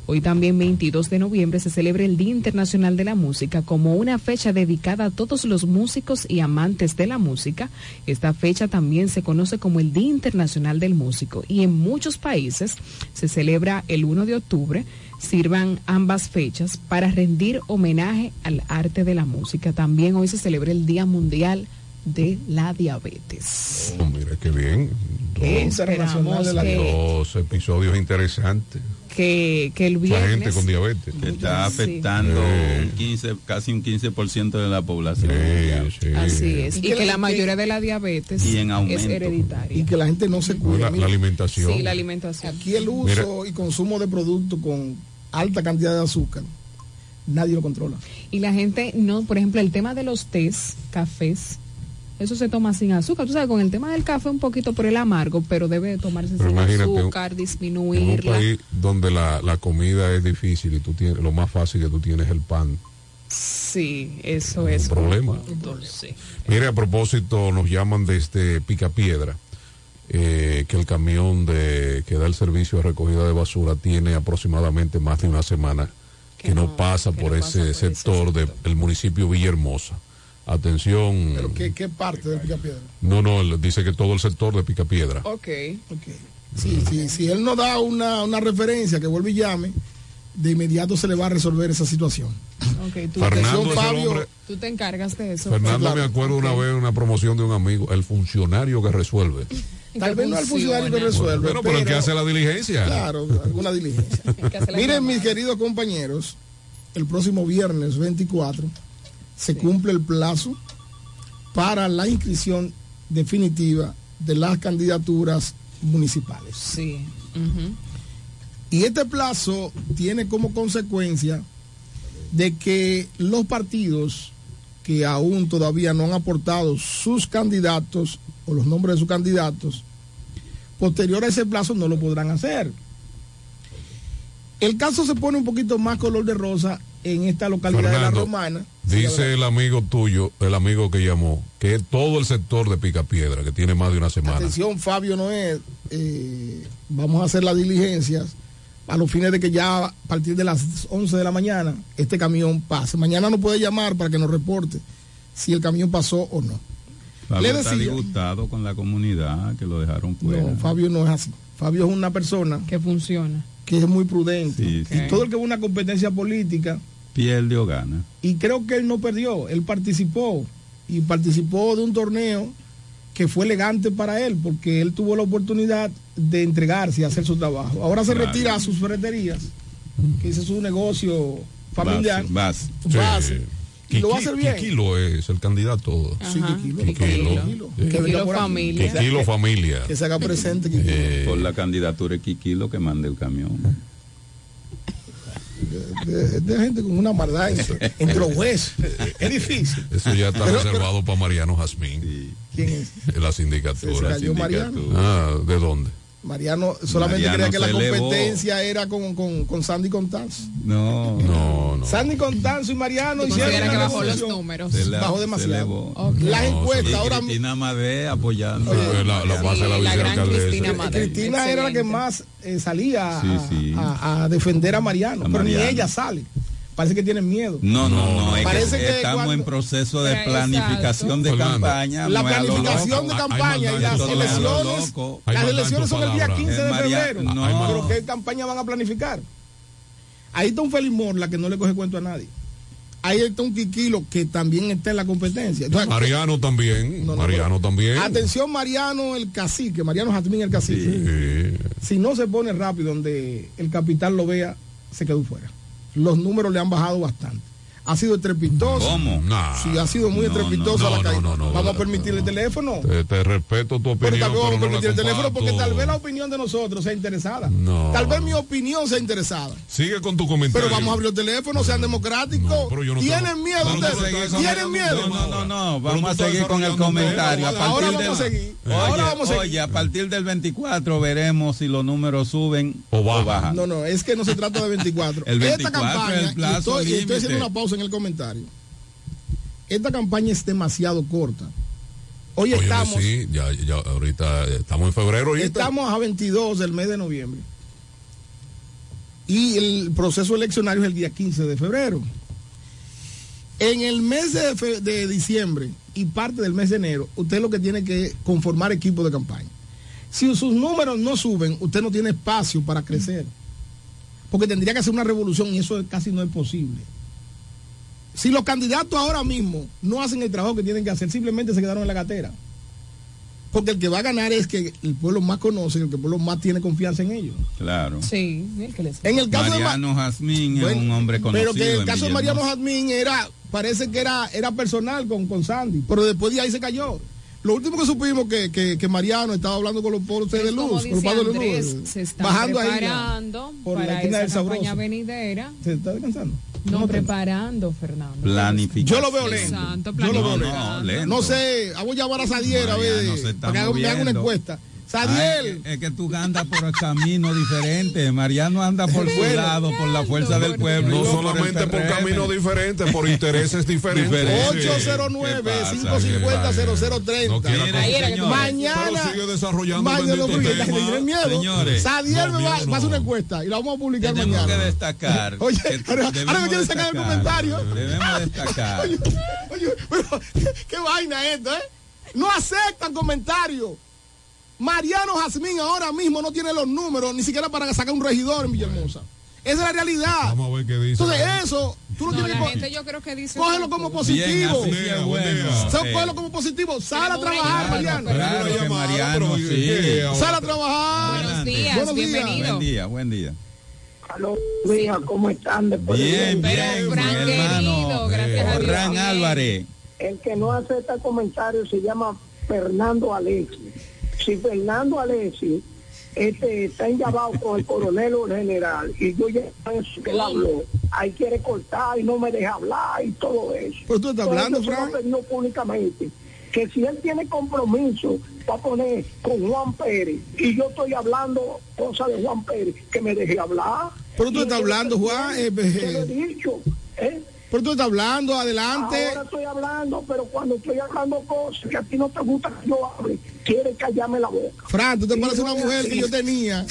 Speaker 20: Hoy también 22 de noviembre se celebra el Día Internacional de la Música como una fecha dedicada a todos los músicos y amantes de la música. Esta fecha también se conoce como el Día Internacional del Músico y en muchos países se celebra el 1 de octubre. Sirvan ambas fechas para rendir homenaje al arte de la música. También hoy se celebra el Día Mundial la Diabetes.
Speaker 25: Oh, mira qué bien.
Speaker 20: Que
Speaker 25: Dos,
Speaker 20: esperamos que-
Speaker 25: dos episodios interesantes.
Speaker 20: Que, que el
Speaker 25: La
Speaker 20: viernes...
Speaker 25: gente con diabetes.
Speaker 21: que está afectando
Speaker 25: Sí.
Speaker 21: un 15, casi un 15% de la población.
Speaker 20: Así es.
Speaker 24: Y
Speaker 20: Y
Speaker 24: que
Speaker 20: que
Speaker 24: la-
Speaker 20: la mayoría de la diabetes
Speaker 21: Y en
Speaker 20: es hereditaria.
Speaker 24: Y que la gente no se cuida.
Speaker 25: La, la alimentación.
Speaker 20: Sí, la alimentación.
Speaker 24: Aquí el uso
Speaker 25: Mira.
Speaker 24: y consumo de productos con alta cantidad de azúcar, nadie lo controla.
Speaker 20: Y la gente, no, por ejemplo, el tema de los tés, cafés, eso se toma sin azúcar. Tú sabes, con el tema del café un poquito por el amargo, pero debe tomarse
Speaker 25: Pero
Speaker 20: sin
Speaker 25: un-
Speaker 20: azúcar,
Speaker 25: En un
Speaker 20: disminuirla.
Speaker 25: país donde la, la comida es difícil y tú tienes, lo más fácil que tú tienes es el pan.
Speaker 20: Sí, eso es.
Speaker 25: problema.
Speaker 20: Dulce.
Speaker 25: Mire, a propósito, nos llaman desde Picapiedra, eh, que el camión de que da el servicio de recogida de basura tiene aproximadamente más de una semana que, no, pasa por ese sector del municipio Villahermosa. Atención.
Speaker 24: Pero ¿qué, qué parte del Picapiedra?
Speaker 25: No, no, él dice que todo el sector de Picapiedra.
Speaker 20: Ok.
Speaker 24: Sí, sí, si él no da una, una referencia que vuelve y llame, de inmediato se le va a resolver esa situación.
Speaker 20: Ok, tú,
Speaker 25: Fernando el hombre-
Speaker 20: tú te encargas de eso.
Speaker 25: Fernando
Speaker 20: Claro.
Speaker 25: me acuerdo una vez en una promoción de un amigo, el funcionario que resuelve.
Speaker 24: Tal vez no el funcionario que resuelve.
Speaker 25: Bueno, pero el que hace la diligencia.
Speaker 24: Claro, alguna diligencia. Miren, mis queridos compañeros, el próximo viernes 24 se cumple el plazo para la inscripción definitiva de las candidaturas municipales.
Speaker 20: Sí.
Speaker 24: Y este plazo tiene como consecuencia de que los partidos que aún todavía no han aportado sus candidatos o los nombres de sus candidatos, posterior a ese plazo no lo podrán hacer. El caso se pone un poquito más color de rosa en esta localidad de la Romana.
Speaker 25: Dice el amigo tuyo, el amigo que llamó, que todo el sector de Picapiedra, que tiene más de una semana.
Speaker 24: Atención, Fabio Noé, eh, vamos a hacer las diligencias a los fines de que ya a partir de las 11 de la mañana este camión pase. Mañana no puede llamar para que nos reporte si el camión pasó o no.
Speaker 21: Fabio
Speaker 24: Le
Speaker 21: está
Speaker 24: decía-
Speaker 21: disgustado con la comunidad que lo dejaron fuera.
Speaker 24: No, Fabio no es así. Fabio es una persona
Speaker 20: que funciona,
Speaker 24: que es muy prudente.
Speaker 21: Sí.
Speaker 24: Y todo el que ve una competencia política,
Speaker 21: Pierde o gana.
Speaker 24: y creo que él no perdió, él participó y participó de un torneo que fue elegante para él porque él tuvo la oportunidad de entregarse y hacer su trabajo. Ahora se
Speaker 21: Claro.
Speaker 24: retira a sus ferreterías, que ese es su negocio familiar.
Speaker 21: Base,
Speaker 24: base. Y lo va a
Speaker 25: Kiki-
Speaker 24: hacer bien.
Speaker 25: Kikilo es el candidato.
Speaker 24: Sí, Kikilo.
Speaker 25: Kikilo.
Speaker 24: Kikilo.
Speaker 25: Sí.
Speaker 24: Que venga por aquí.
Speaker 25: Kikilo familia.
Speaker 24: Que se haga presente. Kikilo.
Speaker 25: Eh,
Speaker 21: Por la candidatura de Kikilo que mande el camión.
Speaker 24: de, de gente con una maldad entre, entre los huesos. Es difícil.
Speaker 25: Eso ya está
Speaker 24: Pero-
Speaker 25: reservado para Mariano Jazmín.
Speaker 24: ¿Quién es?
Speaker 25: La sindicatura.
Speaker 24: Se cayó Mariano.
Speaker 25: Ah, ¿de dónde?
Speaker 24: Mariano solamente
Speaker 21: Mariano
Speaker 24: creía que la
Speaker 21: se elevó.
Speaker 24: competencia era con, con, con Sandy Contanzo.
Speaker 21: No,
Speaker 25: no, no.
Speaker 24: Sandy Contanzo y Mariano
Speaker 20: ¿Tú
Speaker 24: hicieron
Speaker 20: que bajó los números?
Speaker 21: La-
Speaker 24: Bajó demasiado.
Speaker 21: elevó.
Speaker 20: Ok.
Speaker 24: Las
Speaker 25: No,
Speaker 24: encuestas
Speaker 21: Y
Speaker 24: ahora
Speaker 21: Cristina Madé apoyando.
Speaker 25: Eh, la, la pasa la
Speaker 20: la gran. Cristina Madre.
Speaker 24: Cristina era la que más eh, salía a,
Speaker 21: Sí, sí.
Speaker 24: a- a defender a Mariano,
Speaker 21: A
Speaker 24: pero ni
Speaker 21: Mariano.
Speaker 24: ella sale. Parece que tienen miedo.
Speaker 21: No, no, no, es
Speaker 24: Parece
Speaker 21: que,
Speaker 24: que
Speaker 21: estamos
Speaker 24: cuando-
Speaker 21: en proceso de
Speaker 20: Exacto.
Speaker 21: planificación de campaña.
Speaker 24: La
Speaker 21: no
Speaker 24: planificación de
Speaker 25: Hay
Speaker 24: campaña y las
Speaker 21: elecciones-
Speaker 24: las elecciones son el día
Speaker 25: palabra.
Speaker 24: 15 de
Speaker 21: Eh, María-
Speaker 24: febrero.
Speaker 21: no.
Speaker 24: Pero ¿qué campaña van a planificar? Ahí está un Félix Morla que no le coge cuento a nadie. Ahí está un Quiquilo que también está en la competencia. Entonces,
Speaker 25: Mariano también.
Speaker 24: No, no,
Speaker 25: Mariano también.
Speaker 24: Atención Mariano el cacique, Mariano Jazmín el cacique.
Speaker 25: Sí.
Speaker 24: Si no se pone rápido donde el capital lo vea, se quedó fuera. Los números le han bajado bastante. Ha sido estrepitosa.
Speaker 21: ¿Cómo?
Speaker 24: Sí, ha sido muy
Speaker 25: No,
Speaker 24: estrepitosa
Speaker 25: no,
Speaker 24: la
Speaker 25: no,
Speaker 24: caída.
Speaker 25: no, no,
Speaker 24: Vamos
Speaker 25: no,
Speaker 24: a permitirle el teléfono.
Speaker 25: Te, te respeto tu
Speaker 24: Pero
Speaker 25: opinión,
Speaker 24: también vamos a
Speaker 25: pero no la
Speaker 24: permitir el teléfono porque tal vez la opinión de nosotros sea interesada.
Speaker 25: No.
Speaker 24: Tal vez mi opinión sea interesada.
Speaker 25: Sigue con tu comentario.
Speaker 24: Pero vamos a abrir el teléfono, sean democráticos.
Speaker 25: pero
Speaker 24: ¿Tienen
Speaker 25: tengo-
Speaker 24: miedo
Speaker 25: pero
Speaker 24: ustedes? ¿Tienen miedo?
Speaker 21: No, no, no,
Speaker 25: Pero
Speaker 21: vamos a seguir con el comentario. A
Speaker 25: tema.
Speaker 21: partir
Speaker 24: Ahora
Speaker 21: del-
Speaker 24: vamos a seguir. Ahora vamos a seguir.
Speaker 21: oye, a partir del 24 veremos si los números suben o bajan.
Speaker 24: No, no, es que no se trata de 24.
Speaker 21: El
Speaker 24: Esta
Speaker 21: 24
Speaker 24: campaña,
Speaker 21: es el plazo
Speaker 24: y estoy, haciendo una pausa en el comentario. Esta campaña es demasiado corta. Hoy estamos,
Speaker 25: sí, ya, ya, ahorita estamos en febrero. ahorita.
Speaker 24: estamos a 22 del mes de noviembre. Y el proceso eleccionario es el día 15 de febrero. En el mes de, fe- de diciembre y parte del mes de enero, usted lo que tiene que conformar equipo de campaña. Si sus números no suben, usted no tiene espacio para crecer. Porque tendría que hacer una revolución y eso casi no es posible. Si los candidatos ahora mismo no hacen el trabajo que tienen que hacer, simplemente se quedaron en la gatera. Porque el que va a ganar es que el pueblo más conoce, el que el pueblo más tiene confianza en ellos.
Speaker 21: Claro.
Speaker 20: Sí, el que les...
Speaker 24: En el caso de Ma-
Speaker 21: Mariano Jazmín es
Speaker 24: Bueno,
Speaker 21: un hombre conocido.
Speaker 24: Pero que el caso de
Speaker 21: Villahermosa.
Speaker 24: Mariano Jazmín era, parece que era, era personal con, con Sandy, pero después de ahí se cayó. Lo último que supimos que, que, que Mariano estaba hablando con los pobres de
Speaker 20: Es
Speaker 24: luz, con los
Speaker 20: dice
Speaker 24: padres de luz,
Speaker 20: se está
Speaker 24: bajando ahí por la esquina del
Speaker 20: campaña
Speaker 24: Sabroso.
Speaker 20: venidera.
Speaker 24: ¿Se está descansando?
Speaker 20: No, preparando, Fernando.
Speaker 21: Planificación.
Speaker 24: Yo lo veo lento.
Speaker 20: Exacto,
Speaker 24: Yo lo veo
Speaker 21: No,
Speaker 24: lento.
Speaker 21: no, lento.
Speaker 24: No sé, voy a llamar a Sadiel a ver, para que me haga una encuesta. Sadiel,
Speaker 21: es, que, es que tú andas por camino diferente. Mariano anda por su lado, por la fuerza del pueblo.
Speaker 25: No
Speaker 21: por
Speaker 25: solamente por caminos diferentes, por intereses diferentes.
Speaker 21: Diferente.
Speaker 24: 809-550-0030.
Speaker 25: No
Speaker 24: Mañana.
Speaker 25: Pero sigue desarrollando
Speaker 24: Mañana
Speaker 25: bendito
Speaker 24: lo que-
Speaker 25: tema.
Speaker 24: tiene miedo.
Speaker 21: Señores,
Speaker 24: Sadiel
Speaker 25: no,
Speaker 24: me va,
Speaker 25: miedo
Speaker 24: va a hacer una
Speaker 25: no.
Speaker 24: encuesta y la vamos a publicar
Speaker 21: Tenemos
Speaker 24: mañana.
Speaker 21: que destacar.
Speaker 24: Oye,
Speaker 21: que
Speaker 24: ahora, me quieren sacar el
Speaker 21: destacar.
Speaker 24: comentario.
Speaker 21: Debemos destacar.
Speaker 24: Oye, oye, pero ¿qué, qué vaina esto, ¿eh? No aceptan comentarios. Mariano Jazmín ahora mismo no tiene los números ni siquiera para sacar un regidor en Villahermosa. Esa es la realidad.
Speaker 25: Vamos a ver qué dice.
Speaker 24: Entonces eso, tú lo
Speaker 20: No,
Speaker 24: tienes
Speaker 20: la
Speaker 24: que
Speaker 20: gente yo creo que dice...
Speaker 24: cógelo como
Speaker 21: Bien,
Speaker 24: positivo.
Speaker 21: es bueno. Eh,
Speaker 24: cógelo como positivo. Sal a trabajar, Mariano.
Speaker 21: Claro
Speaker 25: llamada,
Speaker 21: Mariano,
Speaker 25: pero,
Speaker 21: sí.
Speaker 24: Sal a trabajar.
Speaker 20: Buenos días,
Speaker 24: Buenos días.
Speaker 20: bienvenido.
Speaker 21: Buen día, buen día.
Speaker 28: Aló, ¿cómo están? Después de-
Speaker 21: Bien,
Speaker 20: Pero,
Speaker 21: bien,
Speaker 20: Fran,
Speaker 21: mi hermano.
Speaker 20: querido, gracias a Dios.
Speaker 21: Fran
Speaker 20: Bien.
Speaker 21: Álvarez.
Speaker 28: El que no acepta comentarios se llama Fernando Alexi. Si Fernando Alexi este, está enllavado con el coronel o el general y yo ya eso que él habló, ahí quiere cortar y no me deja hablar y todo eso.
Speaker 24: Pero tú estás hablando,
Speaker 28: eso se lo
Speaker 24: Fran.
Speaker 28: ha pedido públicamente. Que si él tiene compromiso va a poner con Juan Pérez y yo estoy hablando cosas de Juan Pérez, que me deje hablar.
Speaker 24: Pero tú estás hablando, Juan, eh,
Speaker 28: te lo he
Speaker 24: eh,
Speaker 28: dicho, ¿eh?
Speaker 24: Pero tú estás hablando, adelante.
Speaker 28: Ahora estoy hablando, pero cuando estoy hablando cosas que a ti no te gusta que yo hable, quieres callarme la boca.
Speaker 24: Fran, tú te pareces
Speaker 28: yo
Speaker 24: una mujer que yo tenía.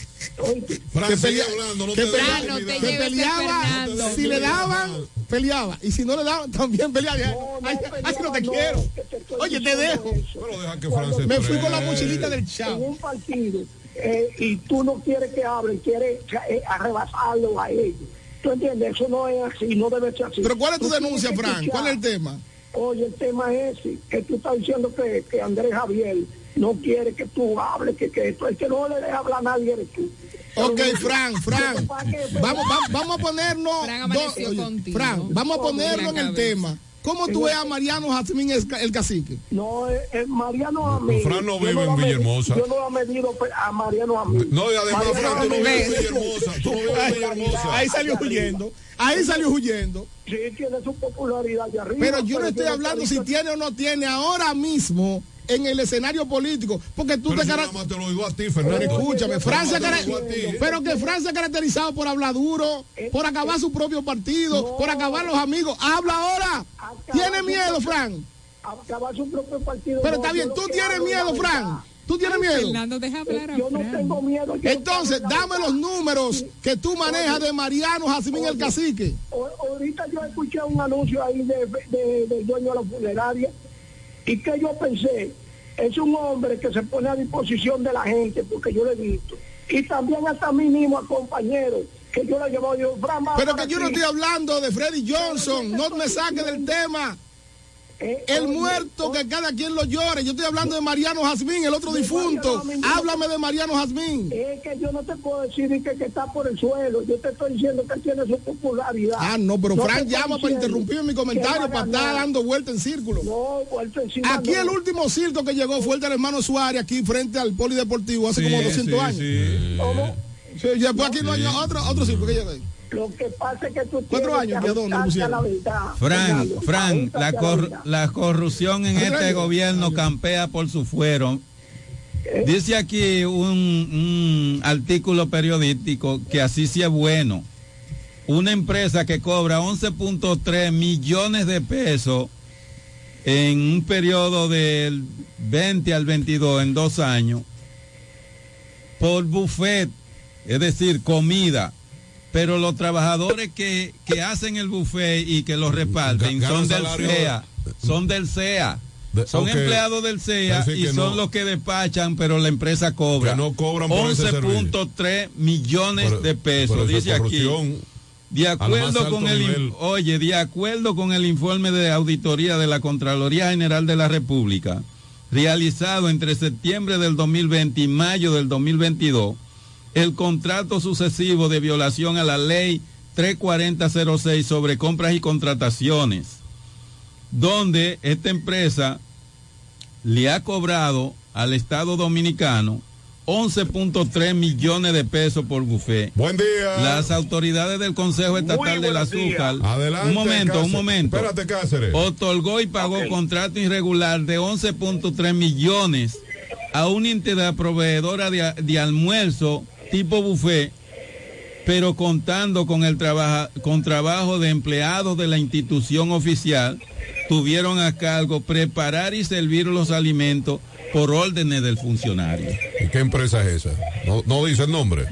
Speaker 25: Fran,
Speaker 24: que pelea-
Speaker 25: hablando, no
Speaker 24: que
Speaker 25: te
Speaker 24: pelea-
Speaker 20: Fran, no te
Speaker 24: que
Speaker 20: lleves de
Speaker 24: peleaba,
Speaker 20: Fernando.
Speaker 24: si le daban, peleaba. Y si no le daban, también peleaba.
Speaker 28: No, no
Speaker 24: Ay,
Speaker 28: peleaba,
Speaker 24: ay, no te
Speaker 28: no,
Speaker 24: quiero.
Speaker 28: te
Speaker 24: Oye, te dejo.
Speaker 28: eso.
Speaker 25: Pero deja que
Speaker 28: Cuando
Speaker 25: Fran se
Speaker 24: Me fui con la mochilita del
Speaker 28: en
Speaker 24: chavo.
Speaker 28: un partido eh, y tú no quieres que hablen, quieres eh, arrebasarlo a ellos. ¿Tú entiendes? Eso no es así, no debe ser así.
Speaker 24: Pero ¿cuál es tu denuncia, Fran? ¿Cuál es el tema?
Speaker 28: Oye, el tema es ese, que tú estás diciendo que, que Andrés Javier no quiere que tú hables, que, que esto es que no le deja hablar a nadie eres tú.
Speaker 24: Ok, Fran, Fran.
Speaker 28: ¿para qué?
Speaker 24: Vamos, vamos, vamos a ponernos.
Speaker 20: Fran contigo.
Speaker 24: Vamos a ponerlo en el
Speaker 20: cabeza.
Speaker 24: tema. ¿Cómo tú ves a Mariano Jazmín el, el cacique?
Speaker 28: No, eh, eh, Mariano a mí.
Speaker 25: Fran no
Speaker 28: yo
Speaker 25: vive
Speaker 28: lo
Speaker 25: en Villahermosa.
Speaker 28: Yo no lo he medido pe- a Mariano a mí.
Speaker 25: No, y además,
Speaker 28: Mariano
Speaker 25: Fran, tú no vives en Villahermosa. Tú no vives en Villahermosa.
Speaker 24: Ahí salió huyendo. Ahí salió huyendo.
Speaker 28: Sí, tiene su popularidad de arriba.
Speaker 24: Pero yo no estoy hablando si tiene o no tiene ahora mismo en el escenario político. Porque tú
Speaker 25: Pero
Speaker 24: te
Speaker 25: si
Speaker 24: cara-
Speaker 25: nada más te lo digo a ti, Fernando.
Speaker 24: Escúchame, Francia, pero que Francia es caracterizado por hablar duro, por acabar su propio partido, por acabar los amigos. Habla ahora. ¿Tiene miedo, Fran?
Speaker 28: Acabar su propio partido.
Speaker 24: Pero está bien, tú tienes miedo. Fran. ¿Tú tienes miedo?
Speaker 20: Fernando, deja hablar a
Speaker 28: Yo no tengo miedo.
Speaker 24: Entonces, dame los números que tú manejas de Mariano Jazmín el Cacique.
Speaker 28: Ahorita yo escuché un anuncio ahí de, de- del dueño de la funeraria y que yo pensé, es un hombre que se pone a disposición de la gente, porque yo lo he visto. Y también hasta a mí mismo, a compañeros, que yo le llevo yo,
Speaker 24: Pero que yo no estoy hablando de Freddy Johnson. No me saque del tema. El muerto que cada quien lo llore. Yo estoy hablando de Mariano Jazmín, el otro
Speaker 28: De
Speaker 24: difunto.
Speaker 28: Mariano.
Speaker 24: Háblame de Mariano Jazmín.
Speaker 28: Es que yo no te puedo decir que, que está por el suelo. Yo te estoy diciendo que él tiene su popularidad.
Speaker 24: Ah, no, pero
Speaker 28: te
Speaker 24: Fran
Speaker 28: estoy
Speaker 24: llama para interrumpir mi comentario, para estar dando vuelta en círculo.
Speaker 28: No, vuelta encima.
Speaker 24: Aquí
Speaker 28: no.
Speaker 24: el último circo que llegó fue el del hermano Suárez, aquí frente al Polideportivo, hace
Speaker 25: Sí,
Speaker 24: como 200
Speaker 25: sí,
Speaker 24: años.
Speaker 25: sí.
Speaker 28: ¿Cómo?
Speaker 24: Sí, y después aquí no hay otro, otro circo que llegó ahí.
Speaker 28: Lo que pasa es que tú
Speaker 24: Cuatro
Speaker 28: tienes
Speaker 24: años,
Speaker 28: que
Speaker 24: ¿y a dónde lo
Speaker 28: ajustarte a
Speaker 24: pusieron?
Speaker 28: la
Speaker 21: la, cor- corrupción en este gobierno campea por su fuero. Dice aquí un, un artículo periodístico que así sí es bueno. Una empresa que cobra 11.3 millones de pesos en un periodo del 20 al 22, en dos años, por buffet, es decir, comida. Pero los trabajadores que, que hacen el buffet y que lo reparten son del CEA, son del CEA.
Speaker 25: De-
Speaker 21: Son empleados del CEA y son
Speaker 25: no.
Speaker 21: los que despachan, pero la empresa cobra.
Speaker 25: Que no cobran por ese servicio.
Speaker 21: 11.3 millones de pesos, dice aquí. De acuerdo con el
Speaker 25: nivel.
Speaker 21: oye, de acuerdo con el informe de auditoría de la Contraloría General de la República, realizado entre septiembre del 2020 y mayo del 2022, el contrato sucesivo de violación a la ley 34006 sobre compras y contrataciones, donde esta empresa le ha cobrado al Estado Dominicano 11.3 millones de pesos por buffet.
Speaker 25: Buen día.
Speaker 21: Las autoridades del Consejo Estatal del. Azúcar,
Speaker 25: Adelante,
Speaker 21: un momento,
Speaker 25: Cáceres.
Speaker 21: un momento,
Speaker 25: Espérate, Cáceres.
Speaker 21: otorgó y pagó contrato irregular de 11.3 millones a una entidad proveedora de, de almuerzo tipo buffet, pero contando con el con trabajo de empleados de la institución oficial, tuvieron a cargo preparar y servir los alimentos por órdenes del funcionario.
Speaker 25: ¿Y qué empresa es esa? No, no dice el nombre.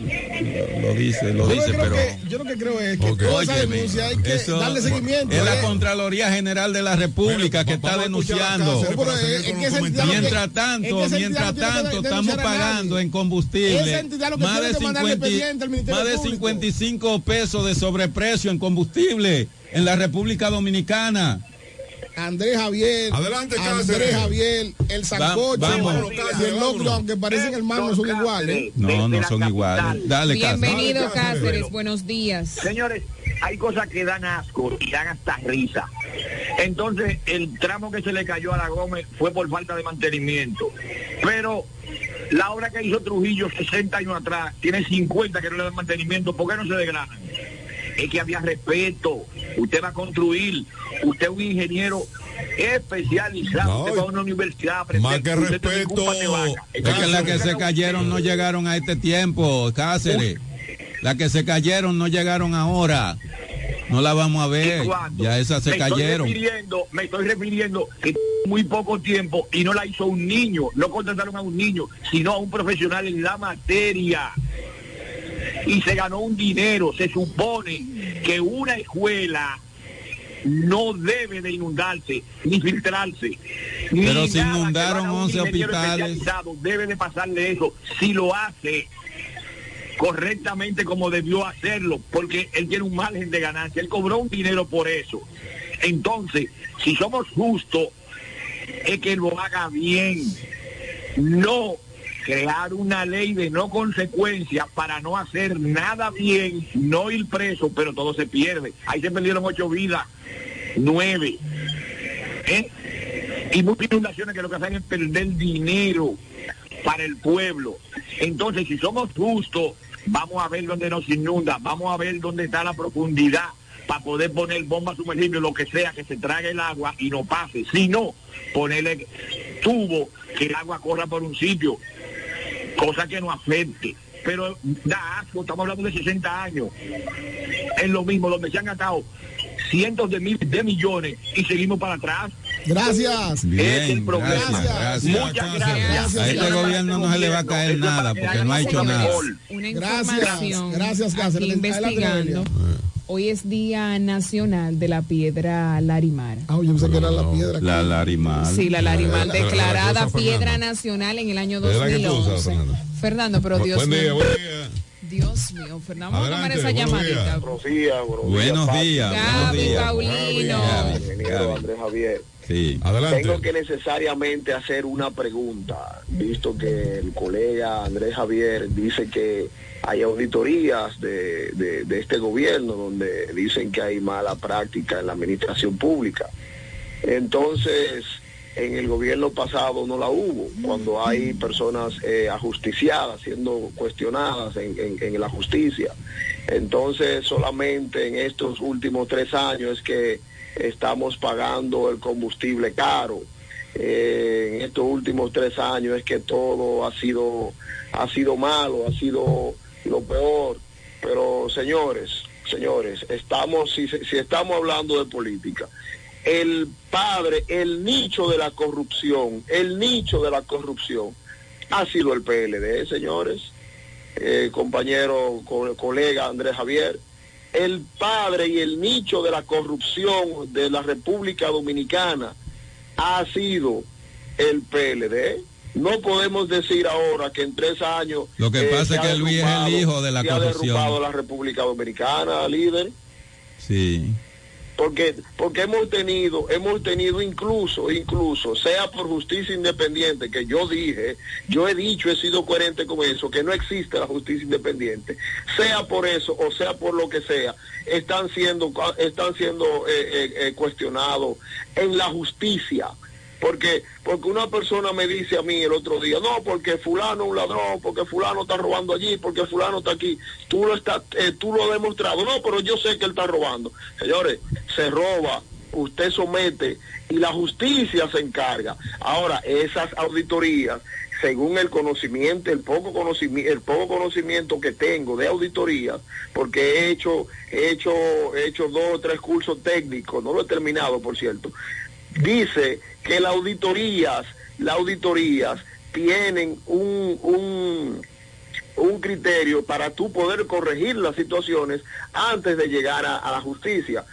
Speaker 21: Lo dice, lo
Speaker 24: Yo
Speaker 21: dice, pero...
Speaker 24: que, yo lo que creo es que
Speaker 25: Ok.
Speaker 24: toda esa
Speaker 21: Óyeme,
Speaker 24: denuncia hay que
Speaker 21: eso-
Speaker 24: darle seguimiento.
Speaker 21: Es la
Speaker 24: ¿eh?
Speaker 21: Contraloría General de la República que está denunciando.
Speaker 24: Es- es que que-
Speaker 21: Mientras tanto, mientras tanto, estamos pagando en combustible más de,
Speaker 24: que mandarle
Speaker 21: 50
Speaker 24: expediente al Ministerio
Speaker 21: más de
Speaker 24: Público.
Speaker 21: 55 pesos de sobreprecio en combustible en la República Dominicana.
Speaker 24: Andrés Javier,
Speaker 25: Adelante,
Speaker 24: Andrés
Speaker 25: Cáceres.
Speaker 24: Javier, el sancocho
Speaker 21: vamos.
Speaker 24: y el locro, aunque parecen hermanos, son iguales.
Speaker 21: No, no son iguales. Dale, Cáceres.
Speaker 20: Bienvenido, Cáceres. Buenos días.
Speaker 29: Señores, hay cosas que dan asco y dan hasta risa. Entonces, el tramo que se le cayó a la Gómez fue por falta de mantenimiento. Pero la obra que hizo Trujillo 60 años atrás, tiene 50 que no le dan mantenimiento, ¿por qué no se degranan? Es que había respeto. Usted va a construir, usted es un ingeniero especializado,
Speaker 25: No,
Speaker 29: usted va a una universidad
Speaker 25: más que respeto.
Speaker 21: Es que las que se cayeron no llegaron a este tiempo, Cáceres. Las que se cayeron no llegaron ahora. No la vamos a ver. Ya esas se
Speaker 29: me
Speaker 21: cayeron.
Speaker 29: Estoy refiriendo, me estoy refiriendo que muy poco tiempo y no la hizo un niño, no contrataron a un niño, sino a un profesional en la materia. Y se ganó un dinero. Se supone que una escuela no debe de inundarse ni filtrarse. ni
Speaker 21: Pero se inundaron
Speaker 29: van a un
Speaker 21: 11
Speaker 29: ingeniero
Speaker 21: hospitales.
Speaker 29: Debe de pasarle eso. Si lo hace, correctamente como debió hacerlo, porque él tiene un margen de ganancia, él cobró un dinero por eso. Entonces, si somos justos, es que lo haga bien, no crear una ley de no consecuencia para no hacer nada bien, no ir preso, pero todo se pierde. Ahí se perdieron ocho vidas, nueve. ¿eh? Y muchas inundaciones que lo que hacen es perder dinero para el pueblo. Entonces, si somos justos, vamos a ver dónde nos inunda, vamos a ver dónde está la profundidad para poder poner bombas sumergibles, lo que sea, que se trague el agua y no pase. Si no, ponerle tubo, que el agua corra por un sitio, cosa que no afecte. Pero da asco, estamos hablando de 60 años. Es lo mismo, donde se han gastado cientos de miles de millones y seguimos para atrás.
Speaker 24: Gracias.
Speaker 29: Es el problema.
Speaker 21: gracias,
Speaker 29: Muchas gracias.
Speaker 21: A este gobierno no se le va a caer nada porque no ha hecho nada.
Speaker 24: Gracias, gracias,
Speaker 20: investigando. Hoy es Día Nacional de la Piedra Larimar.
Speaker 24: Ah, yo pensé que era la piedra.
Speaker 21: La Larimar.
Speaker 20: Sí, la Larimar,
Speaker 25: La- la- la
Speaker 20: declarada
Speaker 25: cosa,
Speaker 20: Piedra
Speaker 25: Fernando.
Speaker 20: Nacional en el año
Speaker 25: Es la que tú usas,
Speaker 20: 2011.
Speaker 25: Fernando.
Speaker 20: Fernando, pero Dios
Speaker 25: buen día,
Speaker 20: mío.
Speaker 25: buen día.
Speaker 20: Dios mío, Fernando, vamos a tomar esa
Speaker 25: buenos días.
Speaker 20: llamadita.
Speaker 21: Buenos días, buenos
Speaker 20: Gaby,
Speaker 21: días.
Speaker 20: Paulino.
Speaker 21: Gaby,
Speaker 30: Ingeniero
Speaker 21: Gaby.
Speaker 30: Andrés Javier.
Speaker 21: Sí.
Speaker 30: Tengo que necesariamente hacer una pregunta, visto que el colega Andrés Javier dice que hay auditorías de, de- de este gobierno donde dicen que hay mala práctica en la administración pública. Entonces, en el gobierno pasado no la hubo, cuando hay personas eh, ajusticiadas siendo cuestionadas en, en- en la justicia. Entonces, solamente en estos últimos tres años es que estamos pagando el combustible caro. Eh, en estos últimos tres años es que todo ha sido, ha sido malo, ha sido lo peor. Pero señores, señores, estamos, si, si estamos hablando de política, el padre, el nicho de la corrupción, el nicho de la corrupción ha sido el PLD, señores, eh, compañero, co- colega Andrés Javier. El padre y el nicho de la corrupción de la República Dominicana ha sido el PLD. No podemos decir ahora que en tres años...
Speaker 31: Lo que
Speaker 30: eh,
Speaker 31: pasa es que Luis es el hijo de la
Speaker 30: se ha
Speaker 31: corrupción.
Speaker 30: derrumbado la República Dominicana, líder
Speaker 31: Sí.
Speaker 30: Porque porque hemos tenido hemos tenido incluso incluso sea por justicia independiente que yo dije yo he dicho he sido coherente con eso que no existe la justicia independiente. Sea por eso o sea por lo que sea están siendo están siendo eh, eh, eh, cuestionados en la justicia porque porque una persona me dice a mí el otro día no porque fulano es un ladrón porque fulano está robando allí porque fulano está aquí tú lo estás eh, tú lo has demostrado. No pero yo sé que él está robando. Señores se roba usted somete y la justicia se encarga. Ahora esas auditorías según el conocimiento, el poco conocimiento, el poco conocimiento que tengo de auditorías, porque he hecho, he hecho, he hecho dos o tres cursos técnicos, no lo he terminado, por cierto, dice que las auditorías, las auditorías tienen un, un, un criterio para tú poder corregir las situaciones antes de llegar a, la justicia.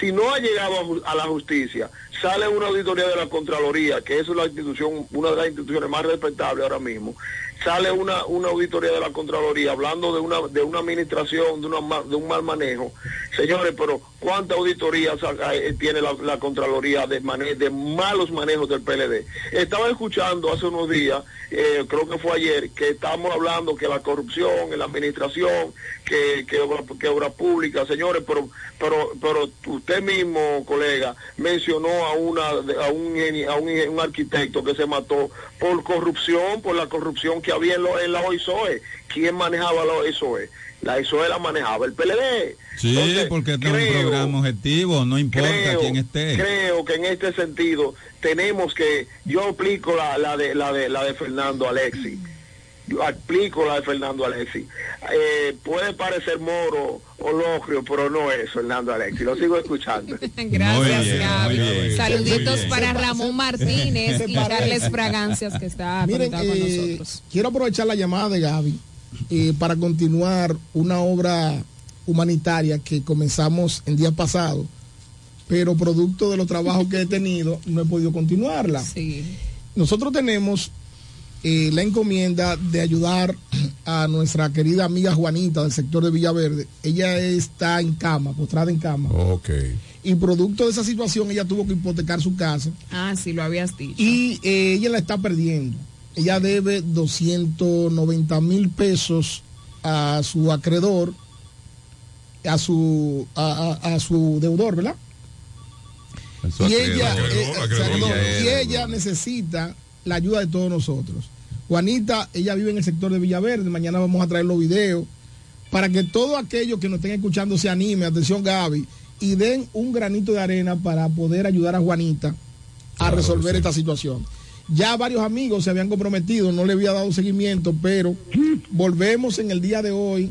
Speaker 30: Si no ha llegado a, a la justicia, sale una auditoría de la Contraloría, que es la institución, una de las instituciones más respetables ahora mismo, sale una, una auditoría de la Contraloría hablando de una, de una administración, de, una, de un mal manejo. Señores, pero ¿cuántas auditorías saca- eh, tiene la, Contraloría de, mane- de malos manejos del PLD? Estaba escuchando hace unos días, eh, creo que fue ayer, que estamos hablando que la corrupción en la administración, que, que, obra, que obra pública, señores, pero, pero, pero usted mismo, colega, mencionó a una, a un, a un, inge- un arquitecto que se mató por corrupción, por la corrupción que había en, lo- en la OISOE. ¿Quién manejaba la OISOE? La OISOE la manejaba el PLD.
Speaker 31: Sí,
Speaker 30: Entonces,
Speaker 31: porque este es un programa objetivo, no importa
Speaker 30: creo,
Speaker 31: quién esté.
Speaker 30: Creo que en este sentido tenemos que, yo aplico la, la de la de la de Fernando Alexi. Yo aplico la de Fernando Alexi. Eh, puede parecer moro o logrio, pero no es Fernando Alexi. Lo sigo escuchando.
Speaker 20: Gracias,
Speaker 30: bien,
Speaker 20: Gaby.
Speaker 30: muy bien.
Speaker 20: Saluditos
Speaker 30: Muy bien.
Speaker 20: para Ramón Martínez y Charles Fragancias, que está
Speaker 24: Miren,
Speaker 20: con
Speaker 24: eh,
Speaker 20: nosotros.
Speaker 24: quiero aprovechar la llamada de Gaby eh, para continuar una obra humanitaria que comenzamos en días pasados, pero producto de los trabajos que he tenido no he podido continuarla. Nosotros tenemos eh, la encomienda de ayudar a nuestra querida amiga Juanita del sector de Villaverde. Ella está en cama, postrada en cama.
Speaker 25: Ok.
Speaker 24: Y producto de esa situación ella tuvo que hipotecar su casa
Speaker 20: Ah, sí, lo habías dicho.
Speaker 24: y eh, ella la está perdiendo. Ella debe 290 mil pesos a su acreedor, a su, a, a- a su deudor, ¿verdad? Y ella, eh,
Speaker 21: Acreedor,
Speaker 24: acreedor,
Speaker 21: acreedor.
Speaker 24: y ella necesita la ayuda de todos nosotros. Juanita, ella vive en el sector de Villaverde, mañana vamos a traer los videos para que todos aquellos que nos estén escuchando se animen, atención Gaby, y den un granito de arena para poder ayudar a Juanita a resolver esta situación. Ya varios amigos se habían comprometido, no le había dado seguimiento, pero volvemos en el día de hoy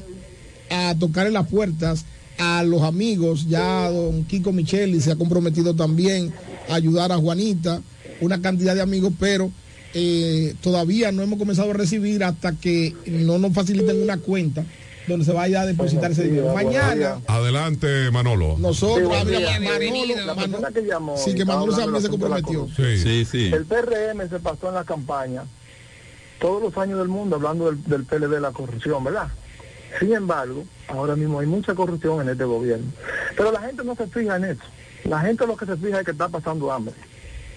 Speaker 24: a tocar en las puertas a los amigos. Ya don Kiko Micheli se ha comprometido también a ayudar a Juanita, una cantidad de amigos, pero eh, todavía no hemos comenzado a recibir hasta que no nos faciliten una cuenta donde se vaya a depositar ese dinero. Mañana
Speaker 25: Adelante, Manolo.
Speaker 24: nosotros,
Speaker 25: Sí,
Speaker 24: mira, Manolo,
Speaker 25: bienvenido.
Speaker 32: La persona que llamó.
Speaker 24: sí, que Manolo también se comprometió.
Speaker 32: corrupción.
Speaker 21: Sí, sí.
Speaker 32: El PRM se pasó en la campaña todos los años del mundo hablando del, del PLD de la corrupción, ¿verdad? Sin embargo, ahora mismo hay mucha corrupción en este gobierno. Pero la gente no se fija en eso. La gente lo que se fija es que está pasando hambre.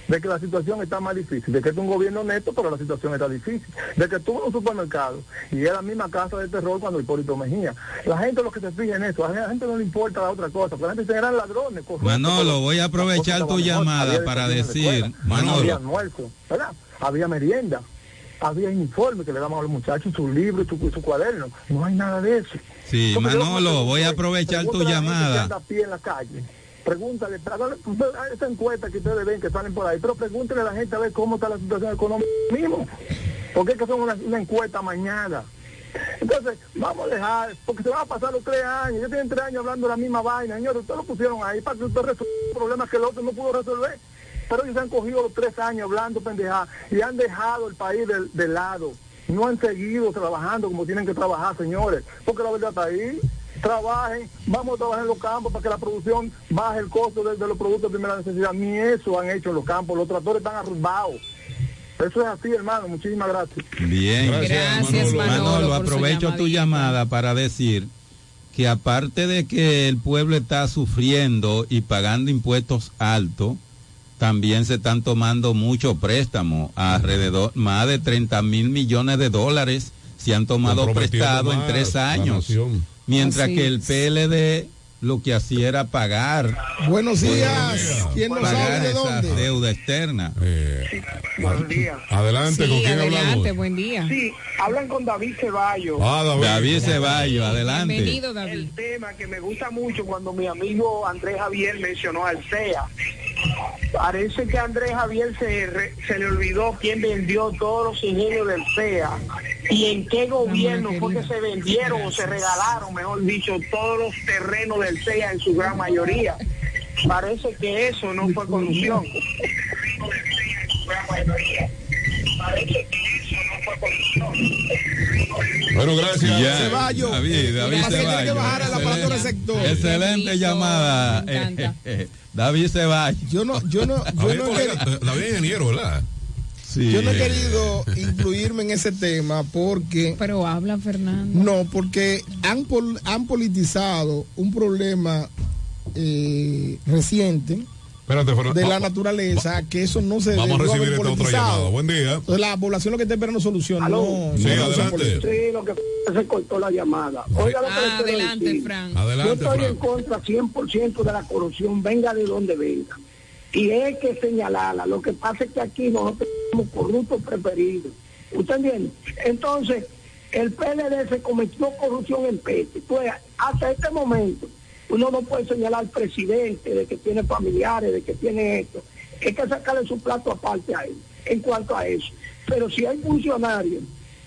Speaker 32: De que la situación está más difícil, de que es un gobierno neto, pero la situación está difícil, de que tuvo un supermercado y es la misma casa de terror cuando Hipólito Mejía. La gente lo que se fija en eso, a la gente no le importa la otra cosa, porque la gente se eran ladrones. corruptos,
Speaker 21: Manolo, voy a aprovechar
Speaker 32: cosas
Speaker 21: tu
Speaker 32: mejor,
Speaker 21: llamada para decir,
Speaker 32: escuela, había
Speaker 21: Manolo,
Speaker 32: almuerzo, ¿verdad? Había merienda, había uniforme que le daban a los muchachos, sus libros, su, su cuaderno. No hay nada de eso.
Speaker 21: sí, Manolo,
Speaker 32: no-
Speaker 21: voy a aprovechar tu
Speaker 32: gente que
Speaker 21: llamada.
Speaker 32: anda a pie en la calle. Pregúntale, trágale- esa encuesta que ustedes ven que salen por ahí, pero pregúntale a la gente a ver cómo está la situación económica mismo. Porque es que son una, encuesta mañana. Entonces, vamos a dejar, porque se van a pasar los tres años. Yo tienen tres años hablando de la misma vaina, señores. Ustedes lo pusieron ahí para que usted resuelva problemas que el otro no pudo resolver. Pero ellos han cogido los tres años hablando pendejadas y han dejado el país de, de lado. No han seguido trabajando como tienen que trabajar, señores. Porque la verdad está ahí. Trabajen, vamos a trabajar en los campos para que la producción baje el costo de, de los productos de primera necesidad. Ni eso han hecho en los campos. Los tractores están arrumbados. Eso es así, hermano. Muchísimas gracias.
Speaker 21: Bien.
Speaker 32: Gracias, Manolo.
Speaker 21: Manolo, aprovecho tu llamada para decir que aparte de que el pueblo está sufriendo y pagando impuestos altos, también se están tomando muchos préstamos, alrededor más de 30 mil millones de dólares se han tomado prestado en tres años. Mientras
Speaker 24: Así
Speaker 21: que el. PLD lo que hacía era pagar
Speaker 24: Buenos
Speaker 21: Buenos
Speaker 24: días. ¿Quién nos
Speaker 21: pagar
Speaker 24: habla de
Speaker 21: esa
Speaker 24: dónde?
Speaker 21: deuda externa.
Speaker 28: Buenos días.
Speaker 25: Adelante,
Speaker 20: Sí,
Speaker 25: ¿con quién
Speaker 20: adelante,
Speaker 25: hablamos?
Speaker 20: buen día.
Speaker 28: Sí, hablan con David Ceballos.
Speaker 25: Ah, David.
Speaker 21: David Ceballos, adelante.
Speaker 20: Bienvenido, David.
Speaker 28: El tema que me gusta mucho cuando mi amigo Andrés Javier mencionó al CEA. Parece que a Andrés Javier se, re- se le olvidó quién vendió todos los ingenios del CEA y en qué gobierno fue que se vendieron o se regalaron, mejor dicho, todos los terrenos del CEA en su gran mayoría. Parece que eso no fue corrupción.
Speaker 25: Bueno, gracias.
Speaker 21: Ya,
Speaker 24: Ceballos.
Speaker 21: David, David
Speaker 24: pasa es que tiene que
Speaker 21: Ceballos.
Speaker 24: bajar el aparato receptor.
Speaker 21: Excelente llamada. eh, David Ceballos.
Speaker 24: Yo no, yo no, yo
Speaker 25: David,
Speaker 24: no,
Speaker 25: David ingeniero, ¿verdad?
Speaker 21: Sí.
Speaker 24: yo no he querido incluirme en ese tema porque
Speaker 20: Pero habla Fernando.
Speaker 24: no, porque han pol- han politizado un problema eh, reciente
Speaker 25: Espérate,
Speaker 24: de la
Speaker 25: Va-
Speaker 24: naturaleza que eso no se
Speaker 25: Vamos a recibir otra
Speaker 24: politizado.
Speaker 25: llamada. Buen día.
Speaker 24: Entonces, la población lo que está esperando solución,
Speaker 28: Aló.
Speaker 24: no,
Speaker 25: Sí,
Speaker 24: no
Speaker 25: adelante.
Speaker 28: Sí, lo que se cortó la llamada. Oiga lo que
Speaker 20: Ah, adelante,
Speaker 28: decir.
Speaker 20: Fran.
Speaker 28: Yo estoy en
Speaker 25: Frank.
Speaker 28: contra 100% de la corrupción, venga de donde venga. Y hay que señalarla. Lo que pasa es que aquí nosotros somos corruptos preferidos. ¿Usted entiende? Entonces, el PLD se cometió corrupción en PETE. Pues, hasta este momento, uno no puede señalar al presidente de que tiene familiares, de que tiene esto. Hay que sacarle su plato aparte a él en cuanto a eso. Pero si hay funcionarios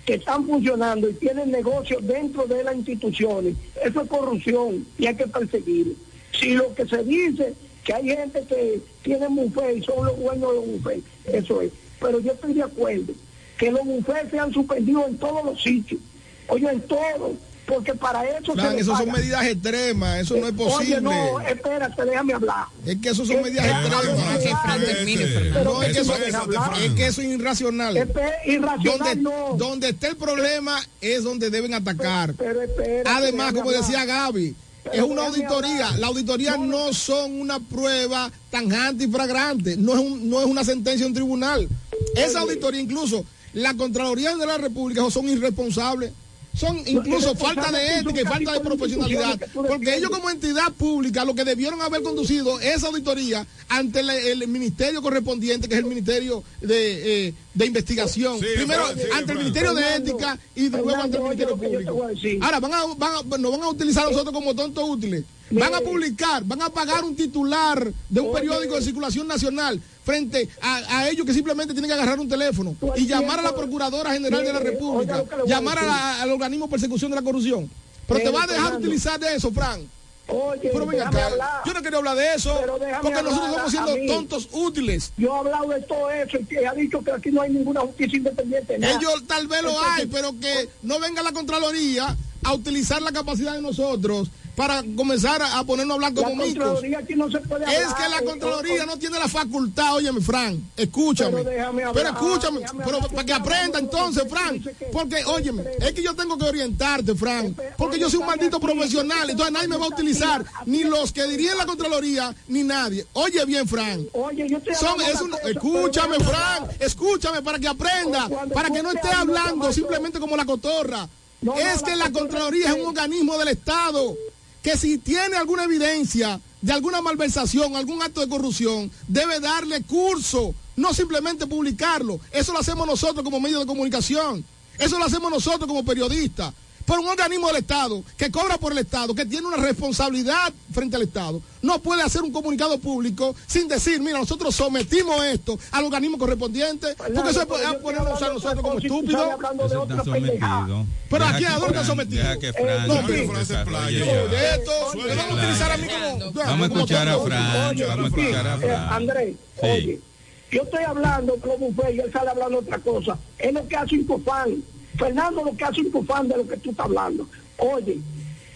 Speaker 28: que están funcionando y tienen negocios dentro de las instituciones, eso es corrupción y hay que perseguirlo. Si lo que se dice que hay gente que tiene bufet y son los dueños de los bufet, eso es. Pero yo estoy de acuerdo que los bufets se han suspendido en todos los sitios, oye, en todos, porque para eso le
Speaker 24: eso son medidas extremas, eso no es posible.
Speaker 28: Oye, no, espérate, déjame hablar.
Speaker 24: Es que eso son
Speaker 28: Es
Speaker 24: medidas extremas.
Speaker 20: Que Fran termine, Fernando.
Speaker 28: Pero
Speaker 24: No, es que eso, es que eso es irracional.
Speaker 28: Espe- irracional
Speaker 24: Donde,
Speaker 28: no.
Speaker 24: donde está el problema es donde deben atacar.
Speaker 28: Pero espérate,
Speaker 24: Además, como
Speaker 28: hablar.
Speaker 24: decía Gaby, es una auditoría. La auditoría no son una prueba tanjante y fragrante. No es, un- no es una sentencia de un tribunal. Esa auditoría, incluso la Contraloría de la República son irresponsables. Son incluso falta de ética y falta de profesionalidad. Porque ellos como entidad pública lo que debieron haber conducido esa auditoría ante el, el ministerio correspondiente, que es el Ministerio de, eh, de Investigación.
Speaker 25: Sí,
Speaker 24: Primero
Speaker 25: sí,
Speaker 24: ante el. Ministerio de Ética y luego ante el Ministerio Público. Ahora van a, van a- nos van a utilizar a nosotros como tontos útiles. Van a
Speaker 28: Mire.
Speaker 24: publicar, van a pagar un titular de un periódico de circulación nacional frente a, a ellos que simplemente tienen que agarrar un teléfono y llamar a la Procuradora General de la República, llamar a
Speaker 28: decir.
Speaker 24: la- al organismo de persecución de la corrupción. Pero te
Speaker 28: Mire,
Speaker 24: vas a dejar utilizar de eso, Fran.
Speaker 28: Oye,
Speaker 24: Pero ven
Speaker 28: déjame
Speaker 24: acá,
Speaker 28: hablar.
Speaker 24: yo no quería hablar de eso, porque nosotros estamos siendo
Speaker 28: mí.
Speaker 24: tontos útiles.
Speaker 28: Yo he hablado de todo eso y que ha dicho que aquí no hay ninguna justicia independiente. nada.
Speaker 24: Ellos tal vez lo
Speaker 28: Entonces,
Speaker 24: hay, pero que no venga la Contraloría a utilizar la capacidad de nosotros para comenzar a, a ponernos a hablar como
Speaker 28: La
Speaker 24: micos.
Speaker 28: No
Speaker 24: Es que la Contraloría no tiene la facultad, óyeme, Fran, escúchame.
Speaker 28: Pero déjame hablar,
Speaker 24: Pero escúchame, pero
Speaker 28: hablar,
Speaker 24: para que aprenda entonces, Fran. Porque, óyeme, es que yo tengo que orientarte, Fran. Porque yo soy un maldito profesional, entonces nadie me va a utilizar, ni los que dirían la Contraloría, ni nadie. Oye bien, Fran.
Speaker 28: Oye, yo
Speaker 24: Son,
Speaker 28: hablando
Speaker 24: es un- escúchame, Fran, escúchame para que aprenda, para que no esté
Speaker 28: hablando,
Speaker 24: simplemente como la cotorra.
Speaker 28: No,
Speaker 24: es
Speaker 28: la
Speaker 24: que la
Speaker 28: Contraloría
Speaker 24: Contraloría es un organismo del Estado que si tiene alguna evidencia de alguna malversación, algún acto de corrupción, debe darle curso, no simplemente publicarlo. Eso lo hacemos nosotros como medio de comunicación. Eso lo hacemos nosotros como periodistas. Por un organismo del Estado que cobra por el Estado, que tiene una responsabilidad frente al Estado, no puede hacer un comunicado público sin decir, mira, nosotros sometimos esto al organismo correspondiente, porque eso es
Speaker 28: yo estoy
Speaker 24: ponernos a nosotros como estúpidos.
Speaker 31: Eso está sometido.
Speaker 24: Pero
Speaker 31: Deja
Speaker 24: aquí, ¿a dónde está sometido?
Speaker 31: Deja que
Speaker 28: Eh,
Speaker 31: Fran
Speaker 24: no,
Speaker 31: desarrolle
Speaker 24: Fran se
Speaker 31: ya.
Speaker 24: De esto, me van a utilizar a mí como...
Speaker 31: Vamos a escuchar a Fran, vamos a escuchar a
Speaker 28: eh,
Speaker 31: Fran.
Speaker 28: Andrés, oye, yo estoy hablando como fue y él sale hablando otra cosa. Es lo que hace Infofan. Fernando lo que hace Infofan de lo que tú estás hablando. Oye,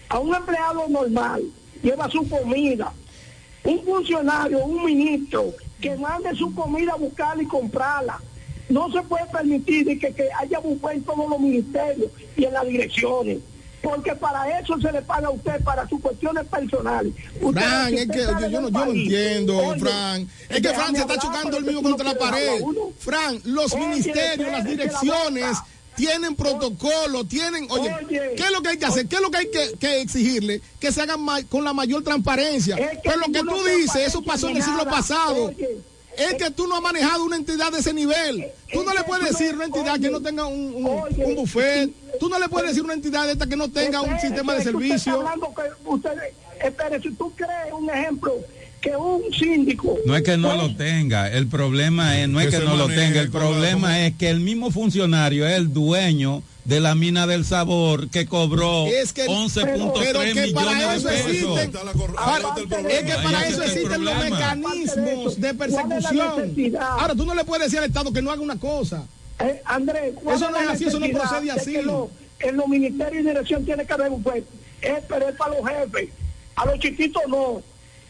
Speaker 28: a un empleado normal lleva su comida. Un funcionario, un ministro, que mande su comida a buscarla y comprarla. No se puede permitir de que, que haya buffet en todos los ministerios y en las direcciones. Porque para eso se le paga a usted, para sus cuestiones personales. Usted,
Speaker 24: Fran, es que yo, yo no, yo entiendo,
Speaker 28: oye,
Speaker 24: Fran. Es que Fran se está chocando el mismo
Speaker 28: no
Speaker 24: contra la pared. Fran, los
Speaker 28: Oye,
Speaker 24: ministerios, las
Speaker 28: la
Speaker 24: direcciones. Tienen protocolo, tienen, oye,
Speaker 28: Oye.
Speaker 24: ¿qué es lo que hay que hacer? ¿Qué es lo que hay que, que exigirle? Que se hagan con la mayor transparencia.
Speaker 28: Es que
Speaker 24: Pero lo que tú dices, eso pasó en el siglo pasado.
Speaker 28: Oye,
Speaker 24: Es que tú no has manejado una entidad de ese nivel. Tú no le puedes decir una entidad que no tenga un, un, buffet. Tú no le puedes decir una entidad de esta que no tenga un sistema de
Speaker 28: usted
Speaker 24: servicio.
Speaker 28: usted, espere, si tú crees un ejemplo que un síndico
Speaker 31: No es que no
Speaker 28: pues,
Speaker 31: lo tenga, el problema es, no es
Speaker 25: Que
Speaker 31: no lo tenga, el problema
Speaker 25: como-
Speaker 31: es que el mismo funcionario es el dueño de la mina del sabor que cobró
Speaker 24: Es que-
Speaker 31: 11.3
Speaker 24: pero que para
Speaker 31: millones
Speaker 24: eso
Speaker 31: de pesos.
Speaker 24: existen- es que para
Speaker 31: Ahí
Speaker 24: eso existen los
Speaker 31: problema.
Speaker 24: mecanismos de
Speaker 28: ¿Cuál es la
Speaker 24: persecución. Ahora, tú no le puedes decir al Estado que no haga una cosa.
Speaker 28: Eh, Andrés, ¿cuál
Speaker 24: Eso no es así, eso no procede
Speaker 28: de
Speaker 24: así.
Speaker 28: lo- en los ministerios y dirección tiene que haber un juez. Es, pero es para los jefes. A los chiquitos no.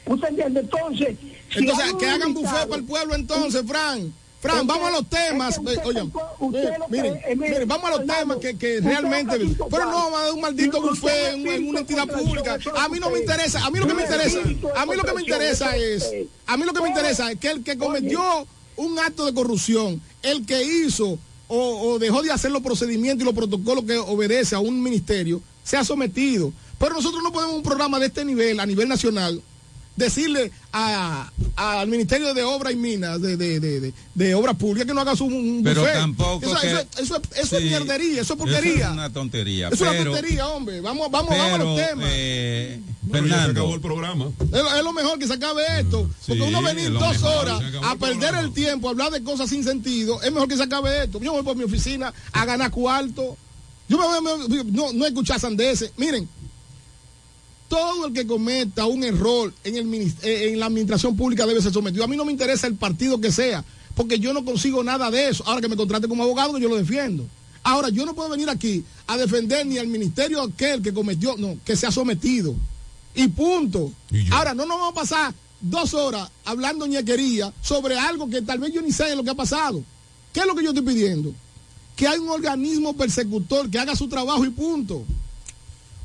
Speaker 28: ¿Usted entiende? Entonces,
Speaker 24: Entonces, que hagan buffet para el pueblo entonces, Fran. Fran,
Speaker 28: Es
Speaker 24: vamos a los temas.
Speaker 28: es que usted
Speaker 24: Eh,
Speaker 28: que-
Speaker 24: miren,
Speaker 28: mire,
Speaker 24: miren, vamos a los temas que, que realmente. Pero no vamos a dar un maldito buffet en, una entidad pública. A mí no me interesa. A mí lo que me interesa. A mí lo que me interesa es. A mí lo que me interesa es que el que cometió un acto de corrupción, el que hizo o, o dejó de hacer los procedimientos y los protocolos que obedece a un ministerio, sea sometido. Pero nosotros no podemos un programa de este nivel, a nivel nacional, decirle a- al Ministerio de Obras y Minas, de, de, de, de, de Obras Públicas, que no haga su un
Speaker 31: Pero
Speaker 24: buffet.
Speaker 31: tampoco
Speaker 24: Eso,
Speaker 31: que-
Speaker 24: eso, eso, eso es
Speaker 31: Sí,
Speaker 24: mierdería, eso es
Speaker 31: Eso
Speaker 24: porquería.
Speaker 31: es una tontería.
Speaker 24: Eso es
Speaker 31: pero,
Speaker 24: una tontería, hombre. Vamos, vamos, vamos a los
Speaker 31: pero,
Speaker 24: temas.
Speaker 31: eh,
Speaker 25: Pero ya se acabó
Speaker 31: Fernando,
Speaker 25: el programa.
Speaker 24: Es lo, es lo mejor que se acabe esto. Porque
Speaker 25: sí,
Speaker 24: uno
Speaker 25: es
Speaker 24: venir
Speaker 25: lo
Speaker 24: dos
Speaker 25: mejor,
Speaker 24: horas a
Speaker 25: el
Speaker 24: perder
Speaker 25: programa.
Speaker 24: el tiempo, a hablar de cosas sin sentido, es mejor que se acabe esto. Yo voy por mi oficina a ganar cuarto. Yo me voy no, no escuchar sandeces. Miren, todo el que cometa un error en, el, eh, en la administración pública debe ser sometido. A mí no me interesa el partido que sea, porque yo no consigo nada de eso. Ahora que me contrate como abogado, yo lo defiendo. Ahora, yo no puedo venir aquí a defender ni al ministerio aquel que cometió, no, que se ha sometido. Y punto. Ahora, no nos vamos a pasar dos horas hablando ñequería sobre algo que tal vez yo ni sé lo que ha pasado. ¿Qué es lo que yo estoy pidiendo? Que hay un organismo persecutor que haga su trabajo y punto.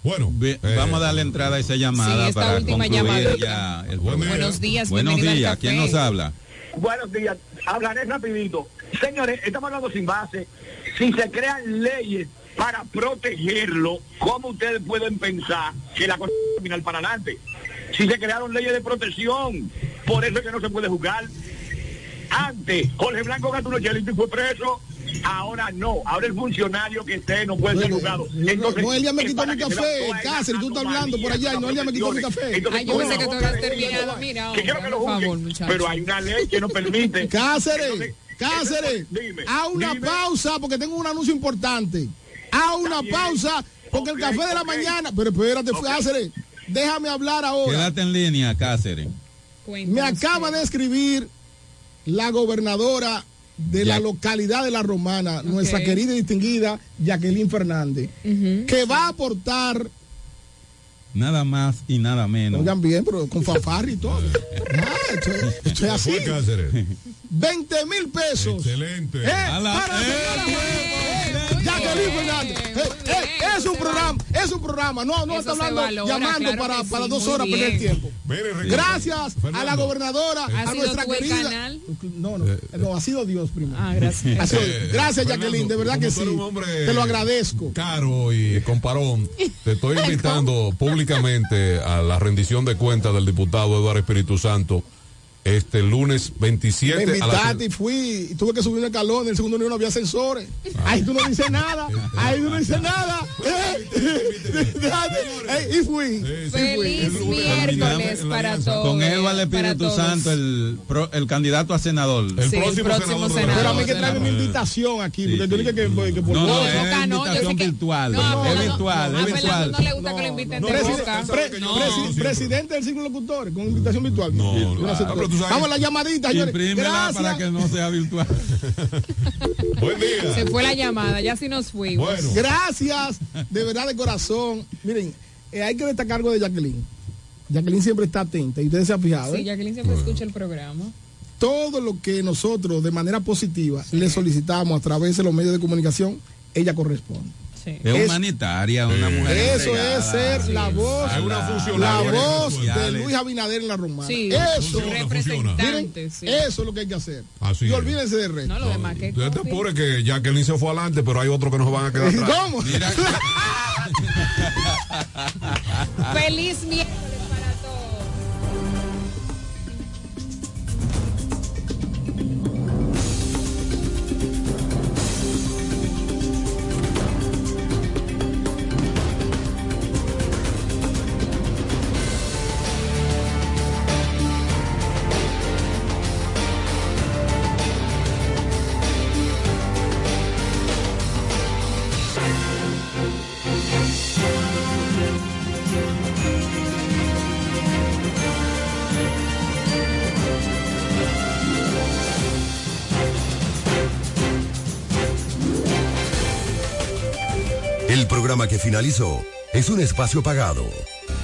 Speaker 25: Bueno,
Speaker 31: ve- vamos a darle entrada a esa llamada
Speaker 20: Sí, esta
Speaker 31: para
Speaker 20: última
Speaker 31: concluir
Speaker 20: llamadita.
Speaker 31: ya el
Speaker 25: Buen
Speaker 31: programa.
Speaker 20: Buenos días,
Speaker 31: Buenos días. ¿quién nos habla?
Speaker 29: Buenos días. Hablaré rapidito. Señores, estamos hablando sin base. Si se crean leyes para protegerlo, ¿cómo ustedes pueden pensar que la cosa va a caminar para adelante? Si se crearon leyes de protección, por eso es que no se puede jugar. Antes, Jorge Blanco Gatuno Chelito fue preso, ahora no. Ahora el funcionario que esté no puede ser juzgado. Entonces,
Speaker 24: Noelia me quitó mi café, Cáceres, tú estás hablando por allá y Noelia me quitó mi café.
Speaker 29: Entonces,
Speaker 20: Ay, yo pensé que tú habías terminado. Mira,
Speaker 29: que quiero que lo juzguen, pero hay una ley que no permite.
Speaker 24: Cáceres, Cáceres, a una
Speaker 29: dime.
Speaker 24: pausa porque tengo un anuncio importante. A una pausa porque el café de la mañana. Pero espérate. Cáceres, déjame hablar ahora.
Speaker 31: Quédate en línea, Cáceres.
Speaker 24: Me acaba de escribir la gobernadora de la localidad de La Romana, nuestra querida y distinguida Jacqueline Fernández, que va a aportar,
Speaker 21: Nada más y nada menos.
Speaker 24: oigan bien, pero con fanfarri y todo. Ah, esto, esto es así.
Speaker 25: Fue Cáceres.
Speaker 24: 20 mil pesos.
Speaker 25: Excelente.
Speaker 24: Eh, para Eh, Jacqueline Fernández. Eh, eh, es un programa, es un programa. No, no
Speaker 20: Eso
Speaker 24: está hablando,
Speaker 20: valora,
Speaker 24: llamando
Speaker 20: claro
Speaker 24: para, para
Speaker 20: sí,
Speaker 24: dos horas perder tiempo. Gracias a la
Speaker 25: Fernando.
Speaker 24: gobernadora,
Speaker 20: ¿Ha
Speaker 24: a
Speaker 20: sido
Speaker 24: nuestra
Speaker 20: tú el
Speaker 24: querida.
Speaker 20: canal?
Speaker 24: No, no, no, ha sido Dios primero.
Speaker 20: Ah, gracias.
Speaker 24: Ha sido-
Speaker 25: Eh,
Speaker 24: gracias,
Speaker 25: Fernando,
Speaker 24: Jacqueline, de verdad que sí. Te lo agradezco.
Speaker 25: Caro y comparón, te estoy invitando públicamente a la rendición de cuentas del diputado Eduardo Espíritu Santo este lunes
Speaker 24: Me
Speaker 25: 27 a las
Speaker 24: invitaste y fui, y tuve que subir un escalón, en el segundo nivel no había ascensores. Ahí tú no dices nada, ahí tú no dices nada. Eh, y fui.
Speaker 20: Feliz miércoles para todos.
Speaker 21: Con Edward
Speaker 20: para
Speaker 21: Espíritu. Santo, el, pro- el candidato a senador.
Speaker 25: El
Speaker 20: Sí, el
Speaker 25: próximo,
Speaker 20: próximo
Speaker 25: senador.
Speaker 24: Pero a mí que trae mi invitación aquí, porque tú dices que, que por
Speaker 21: No, no,
Speaker 24: favor.
Speaker 21: es
Speaker 20: Boca, no, yo
Speaker 21: invitación
Speaker 20: sé que-
Speaker 21: virtual.
Speaker 20: No,
Speaker 21: es virtual, es virtual.
Speaker 20: no le gusta que lo inviten de boca.
Speaker 24: presidente del círculo de locutores con invitación virtual.
Speaker 25: No,
Speaker 24: Yo
Speaker 25: no, tú sabes-
Speaker 24: Vamos a la llamadita, señores.
Speaker 21: Imprímela
Speaker 24: Gracias.
Speaker 21: para que no sea virtual.
Speaker 25: Buen día.
Speaker 20: Se fue la llamada, ya sí nos fuimos.
Speaker 25: Bueno,
Speaker 24: Gracias, de verdad de corazón. Miren, eh, hay que destacar algo de Jacqueline. Jacqueline siempre está atenta y ustedes se han fijado.
Speaker 20: Sí,
Speaker 24: ¿eh?
Speaker 20: Jacqueline siempre escucha el programa.
Speaker 24: Todo lo que nosotros de manera positiva le solicitamos a través de los medios de comunicación, ella corresponde.
Speaker 20: Sí.
Speaker 21: Es
Speaker 24: Es-
Speaker 21: humanitaria, una mujer.
Speaker 24: Eso
Speaker 21: entregada.
Speaker 24: es ser la voz,
Speaker 25: una
Speaker 24: la voz de. Luis Abinader en la romana.
Speaker 20: Sí,
Speaker 24: eso, miren,
Speaker 20: sí.
Speaker 24: eso es lo que hay que hacer.
Speaker 25: Así
Speaker 24: y olvídense del resto.
Speaker 20: No, lo demás que
Speaker 25: Usted te apure que Jacqueline se fue adelante, pero hay otros que nos van a quedar atrás.
Speaker 24: ¿Cómo?
Speaker 20: Feliz miércoles
Speaker 33: que finalizó es un espacio pagado.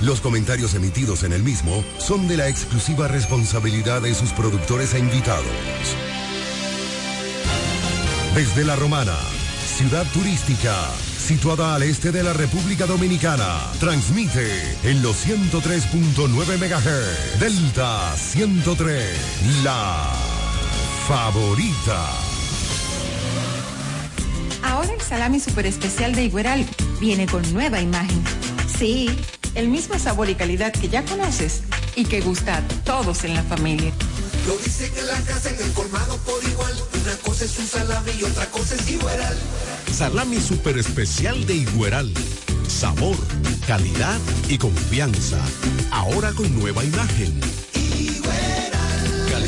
Speaker 33: Los comentarios emitidos en el mismo son de la exclusiva responsabilidad de sus productores e invitados. Desde La Romana, ciudad turística, situada al este de la República Dominicana, transmite en los 103.9 MHz, Delta 103, la favorita.
Speaker 11: Ahora el salami super especial de Igueral viene con nueva imagen. Sí, el mismo sabor y calidad que ya conoces y que gusta a todos en la familia.
Speaker 2: Lo dicen en la casa, en el colmado por igual. Una cosa es un salami y otra cosa es Igueral.
Speaker 3: Salami super especial de Igueral. Sabor, calidad y confianza. Ahora con nueva imagen.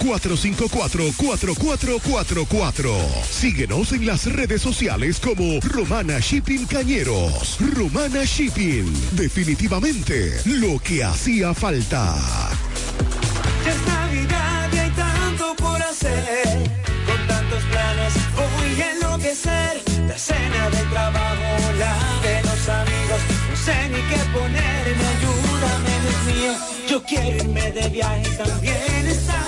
Speaker 9: 849-454-4444. Síguenos en las redes sociales como Romana Shipping Cañeros. Romana Shipping. Definitivamente lo que hacía falta.
Speaker 2: Es Navidad y hay tanto por hacer. Con tantos planes voy a enloquecer. La cena del trabajo, la de los amigos. No sé ni qué ponerme, ayúdame, Dios mío. Yo quiero irme de viaje también estar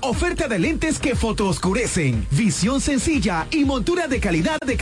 Speaker 34: Oferta de lentes que fotooscurecen. Visión sencilla y montura de calidad de calidad.